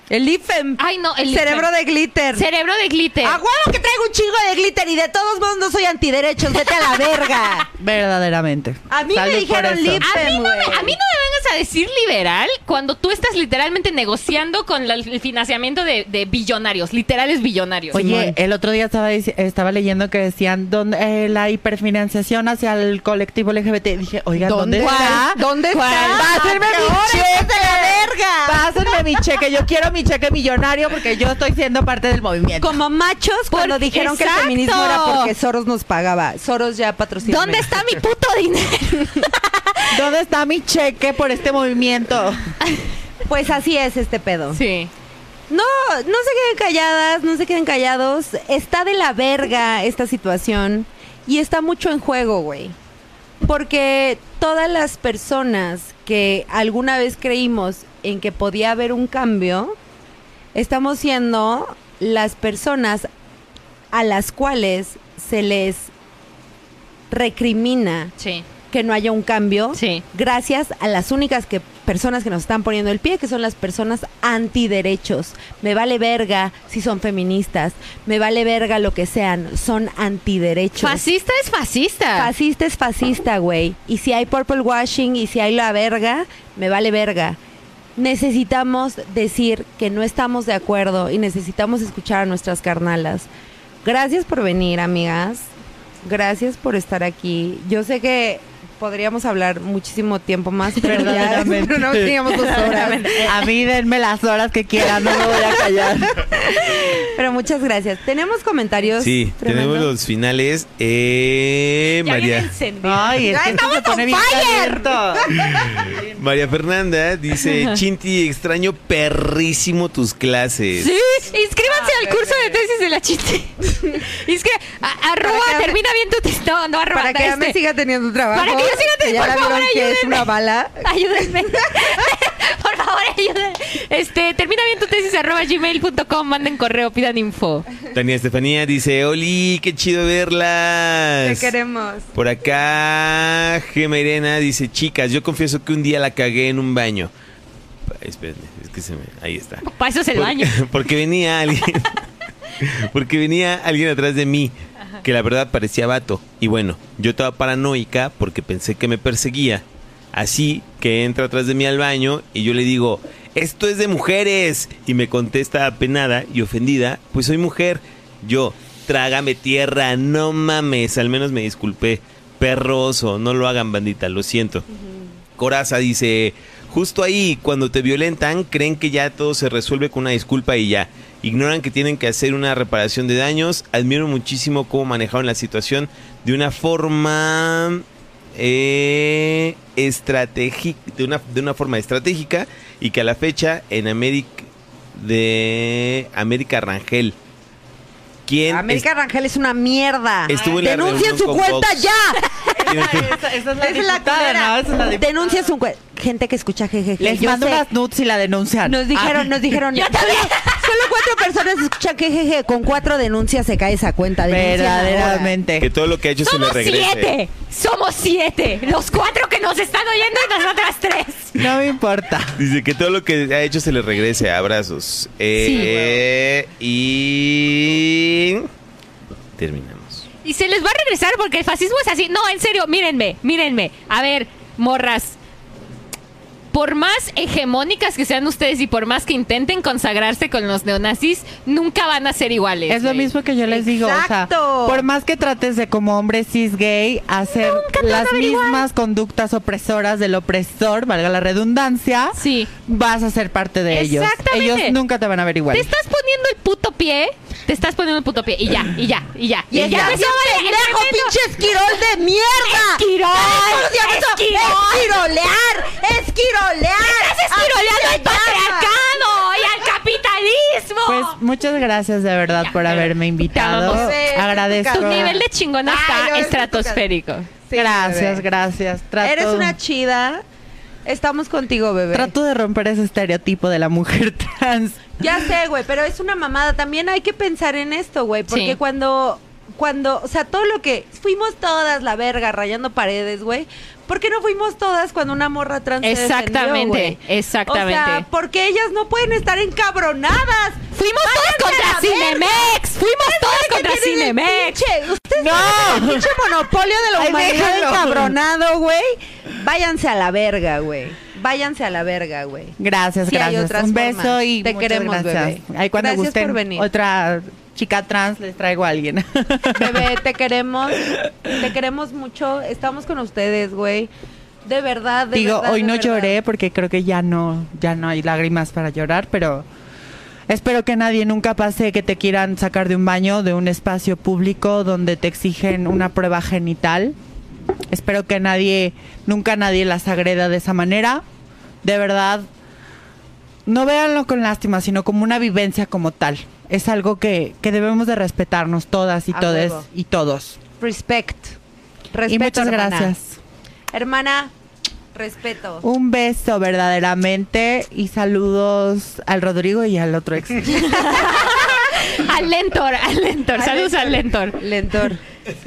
El lipfem. Ay no, el Cerebro de glitter. Cerebro de glitter. A huevo que traigo un chingo de glitter y de todos modos no soy antiderechos. Vete a la verga. (laughs) Verdaderamente. A mí me Salud por dijeron lip- A mí, no me, güey. a mí no me vengas a decir liberal cuando tú estás literalmente negociando con la- el financiamiento de, de billonarios, literales billonarios. Oye, Simón. el otro día estaba, leyendo que decían donde, eh, la hiperfinanciación hacia el colectivo LGBT. Dije, oiga, ¿dónde, ¿Dónde? está? ¿Dónde está? Pásenme ¿A qué mi cheque. estás de la (laughs) verga? Pásenme mi cheque. Yo quiero mi cheque millonario porque yo estoy siendo parte del movimiento. Como machos cuando dijeron que el feminismo era porque Soros nos pagaba. Soros ya patrocinó. ¿Dónde está mi puto dinero? (laughs) ¿Dónde está mi cheque por este movimiento? Pues así es este pedo. Sí. No, no se queden calladas, no se queden callados. Está de la verga esta situación y está mucho en juego, güey. Porque todas las personas que alguna vez creímos en que podía haber un cambio, estamos siendo las personas a las cuales se les recrimina Sí. que no haya un cambio Sí. gracias a las únicas que personas que nos están poniendo el pie, que son las personas antiderechos. Me vale verga si son feministas, me vale verga lo que sean, son antiderechos. Fascista es fascista. Fascista es fascista, güey. Y si hay purple washing y si hay la verga, me vale verga. Necesitamos decir que no estamos de acuerdo y necesitamos escuchar a nuestras carnalas. Gracias por venir, amigas. Gracias por estar aquí. Yo sé que podríamos hablar muchísimo tiempo más, pero ya Verdaderamente. pero (laughs) no teníamos dos horas. A mí denme las horas que quieran, no me voy a callar. (laughs) Pero muchas gracias. ¿Tenemos comentarios? Sí, tremendos? tenemos los finales. Eh, Ya María. Ay, es Ya que esto se estamos pone bien. (laughs) María Fernanda dice, Chinti, extraño perrísimo tus clases. Sí, inscríbanse al curso de tesis de la chiste. es que a- arroba termina bien tu. No, no, arroba. Para que ya me este, siga teniendo trabajo. Para la por favor, que es ayúdenme. una bala. (laughs) Ayúdenme. (laughs) Por favor, ayúdenme. Este, termina bien tu tesis arroba gmail.com, manden correo, pidan info. Tania Estefanía dice, Oli, qué chido verlas. Te queremos. Por acá, Gema Irena dice, chicas, yo confieso que un día la cagué en un baño. Espérenme, es que se me... Ahí está. Para eso es el Por- baño. (laughs) Porque venía alguien. porque venía alguien atrás de mí. (laughs) Que la verdad parecía vato. Y bueno, yo estaba paranoica porque pensé que me perseguía. Así que entra atrás de mí al baño y yo le digo, esto es de mujeres. Y me contesta apenada y ofendida, pues soy mujer. Yo, trágame tierra, no mames, al menos me disculpé. Perroso, no lo hagan bandita, lo siento. Coraza dice, justo ahí, cuando te violentan, creen que ya todo se resuelve con una disculpa y ya. Ignoran que tienen que hacer una reparación de daños. Admiro muchísimo cómo manejaron la situación de una forma eh, estratégica, de una, de una forma estratégica y que a la fecha en América de América Rangel. ¿Quién América Rangel es una mierda. Estuvo en la Denuncien reunión su cuenta Fox. ya. esa, (laughs) esa es la es la diputada, culera. ¿no? Esa es la diputada. Denuncien su cuenta. Gente que escucha jejeje. Les yo mando sé. unas nudes y la denuncian. Nos dijeron, nos dijeron. (laughs) Yo también. Solo cuatro personas escuchan jejeje. Con cuatro denuncias se cae esa cuenta. Verdaderamente. Que todo lo que ha hecho se le Somos regrese. siete. Somos siete. Los cuatro que nos están oyendo y nosotras tres. No me importa. Dice que todo lo que ha hecho se le regrese. Abrazos. Eh, y terminamos. Y se les va a regresar porque el fascismo es así. No, en serio, mírenme, mírenme. A ver, morras. Por más hegemónicas que sean ustedes y por más que intenten consagrarse con los neonazis, nunca van a ser iguales. Es lo güey. mismo que yo les digo, o sea, Exacto. por más que trates de como hombre cis gay hacer las mismas conductas opresoras del opresor, valga la redundancia, Sí. vas a ser parte de ellos. Exactamente. Ellos nunca te van a ver igual. Te estás poniendo el puto pie. Te estás poniendo el puto pie. Y ya, y ya, y ya. Y ya ya, el pendejo, pinche esquirol de mierda. Esquirol. Esquirolear, esquirolear. Estás esquiroleando al patriarcado y al capitalismo. Pues muchas gracias de verdad Ya, por haberme invitado. Agradezco. tu nivel de chingona Ay, está estratosférico. Sí, gracias, bebé. gracias. Trato, Eres una chida. Estamos contigo, bebé. trato de romper ese estereotipo de la mujer (laughs) trans. Ya sé, güey, pero es una mamada. También hay que pensar en esto, güey, porque Sí. cuando, cuando, o sea, todo lo que fuimos todas la verga rayando paredes, güey. ¿Por qué no fuimos todas cuando una morra trans se defendió, Exactamente, güey? exactamente. O sea, porque ellas no pueden estar encabronadas. Fuimos todas contra Cinemex. Fuimos todas contra Cinemex. Ustedes ¡No! pinche monopolio de la Ay, humanidad déjalo. encabronado, güey. Váyanse a la verga, güey. Váyanse a la verga, güey. Gracias, Sí, hay gracias. otras Un beso formas. y Te queremos, gracias. bebé. Ahí cuando Gracias gusten por venir. otra chica trans les traigo a alguien. (laughs) Bebé, (laughs) te queremos. Te queremos mucho. Estamos con ustedes, güey. De verdad, de Digo, verdad, hoy de no verdad. lloré porque creo que ya no, ya no hay lágrimas para llorar, pero espero que nadie nunca pase que te quieran sacar de un baño, de un espacio público donde te exigen una prueba genital. Espero que nadie, nunca nadie las agreda de esa manera. De verdad, no véanlo con lástima, sino como una vivencia como tal. Es algo que, que debemos de respetarnos todas y A todes huevo. y todos. Respect. Respeto, y muchas hermana. gracias. Hermana, respeto. Un beso verdaderamente y saludos al Rodrigo y al otro ex. (laughs) Al Lentor, al Lentor. Saludos al Lentor. Lentor.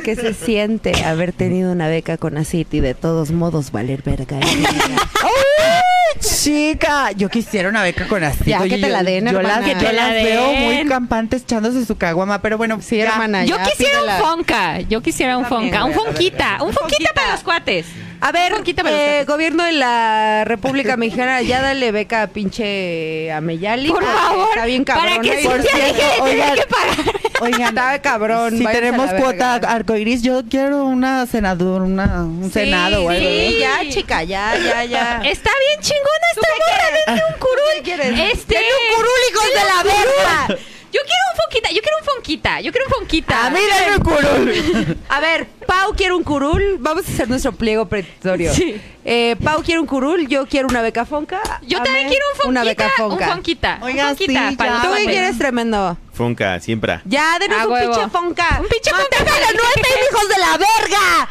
¿Qué se siente haber tenido una beca con ACIT y de todos modos valer verga? ¡Uy, chica! Yo quisiera una beca con así. Ya, que te la den, yo las, hermana. yo Que te la las veo den. muy campantes echándose su caguama, pero bueno, Sí, ya. hermana. Yo ya, quisiera pídela. un Fonca. Yo quisiera un También, Fonca. Un Fonquita. Un Fonquita para los cuates. A ver, Fonquita para los eh, gobierno de la República Mexicana, ya dale beca a pinche Ameyali. Por favor. Está bien cabrón. Para que. Por cierto, deje de tener oigan. que pagar. Oigan, Está cabrón. si tenemos cuota arcoiris, yo quiero una senadora, una, un Sí, senado o algo. Sí, ya, chica, ya, ya, ya. (laughs) Está bien chingona ¿Tú esta qué morra. quieres? Denme un curul. ¿Qué quieres? Este. Un curul, hijos de la verga. Yo quiero un Fonquita. Yo quiero un Fonquita. Yo quiero un Fonquita. A mí dame un curul. A ver, Pau quiere un curul. Vamos a hacer nuestro pliego petitorio. Sí. Eh, Pau quiere un curul, yo quiero una beca fonca. Yo también quiero un Fonquita. Una beca Un fonca. Fonquita. Oiga, un Fonquita sí, para ¿Tú qué quieres tremendo? Fonca, siempre. Ya, denos A un huevo. pinche fonca. Un pinche fonca. ¡Manténgala nuestra, hijos de la verga!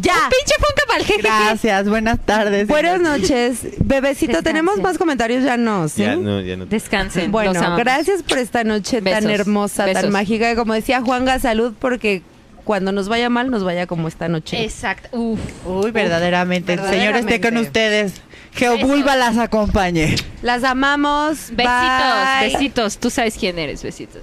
Ya. Un pinche Fonca para el jefe. Gracias, buenas tardes. Buenas noches. Bebecito, tenemos más comentarios, ya no, ¿sí? Ya no, ya no. Descansen. Bueno, gracias por esta noche tan hermosa, Besos. tan mágica. Como decía Juanga, salud porque cuando nos vaya mal, nos vaya como esta noche. Exacto. Uf. Uy, verdaderamente. El Señor esté con verdaderamente. Ustedes. Geobulba las acompañe. Las amamos. Besitos, Bye. besitos. Tú sabes quién eres, besitos.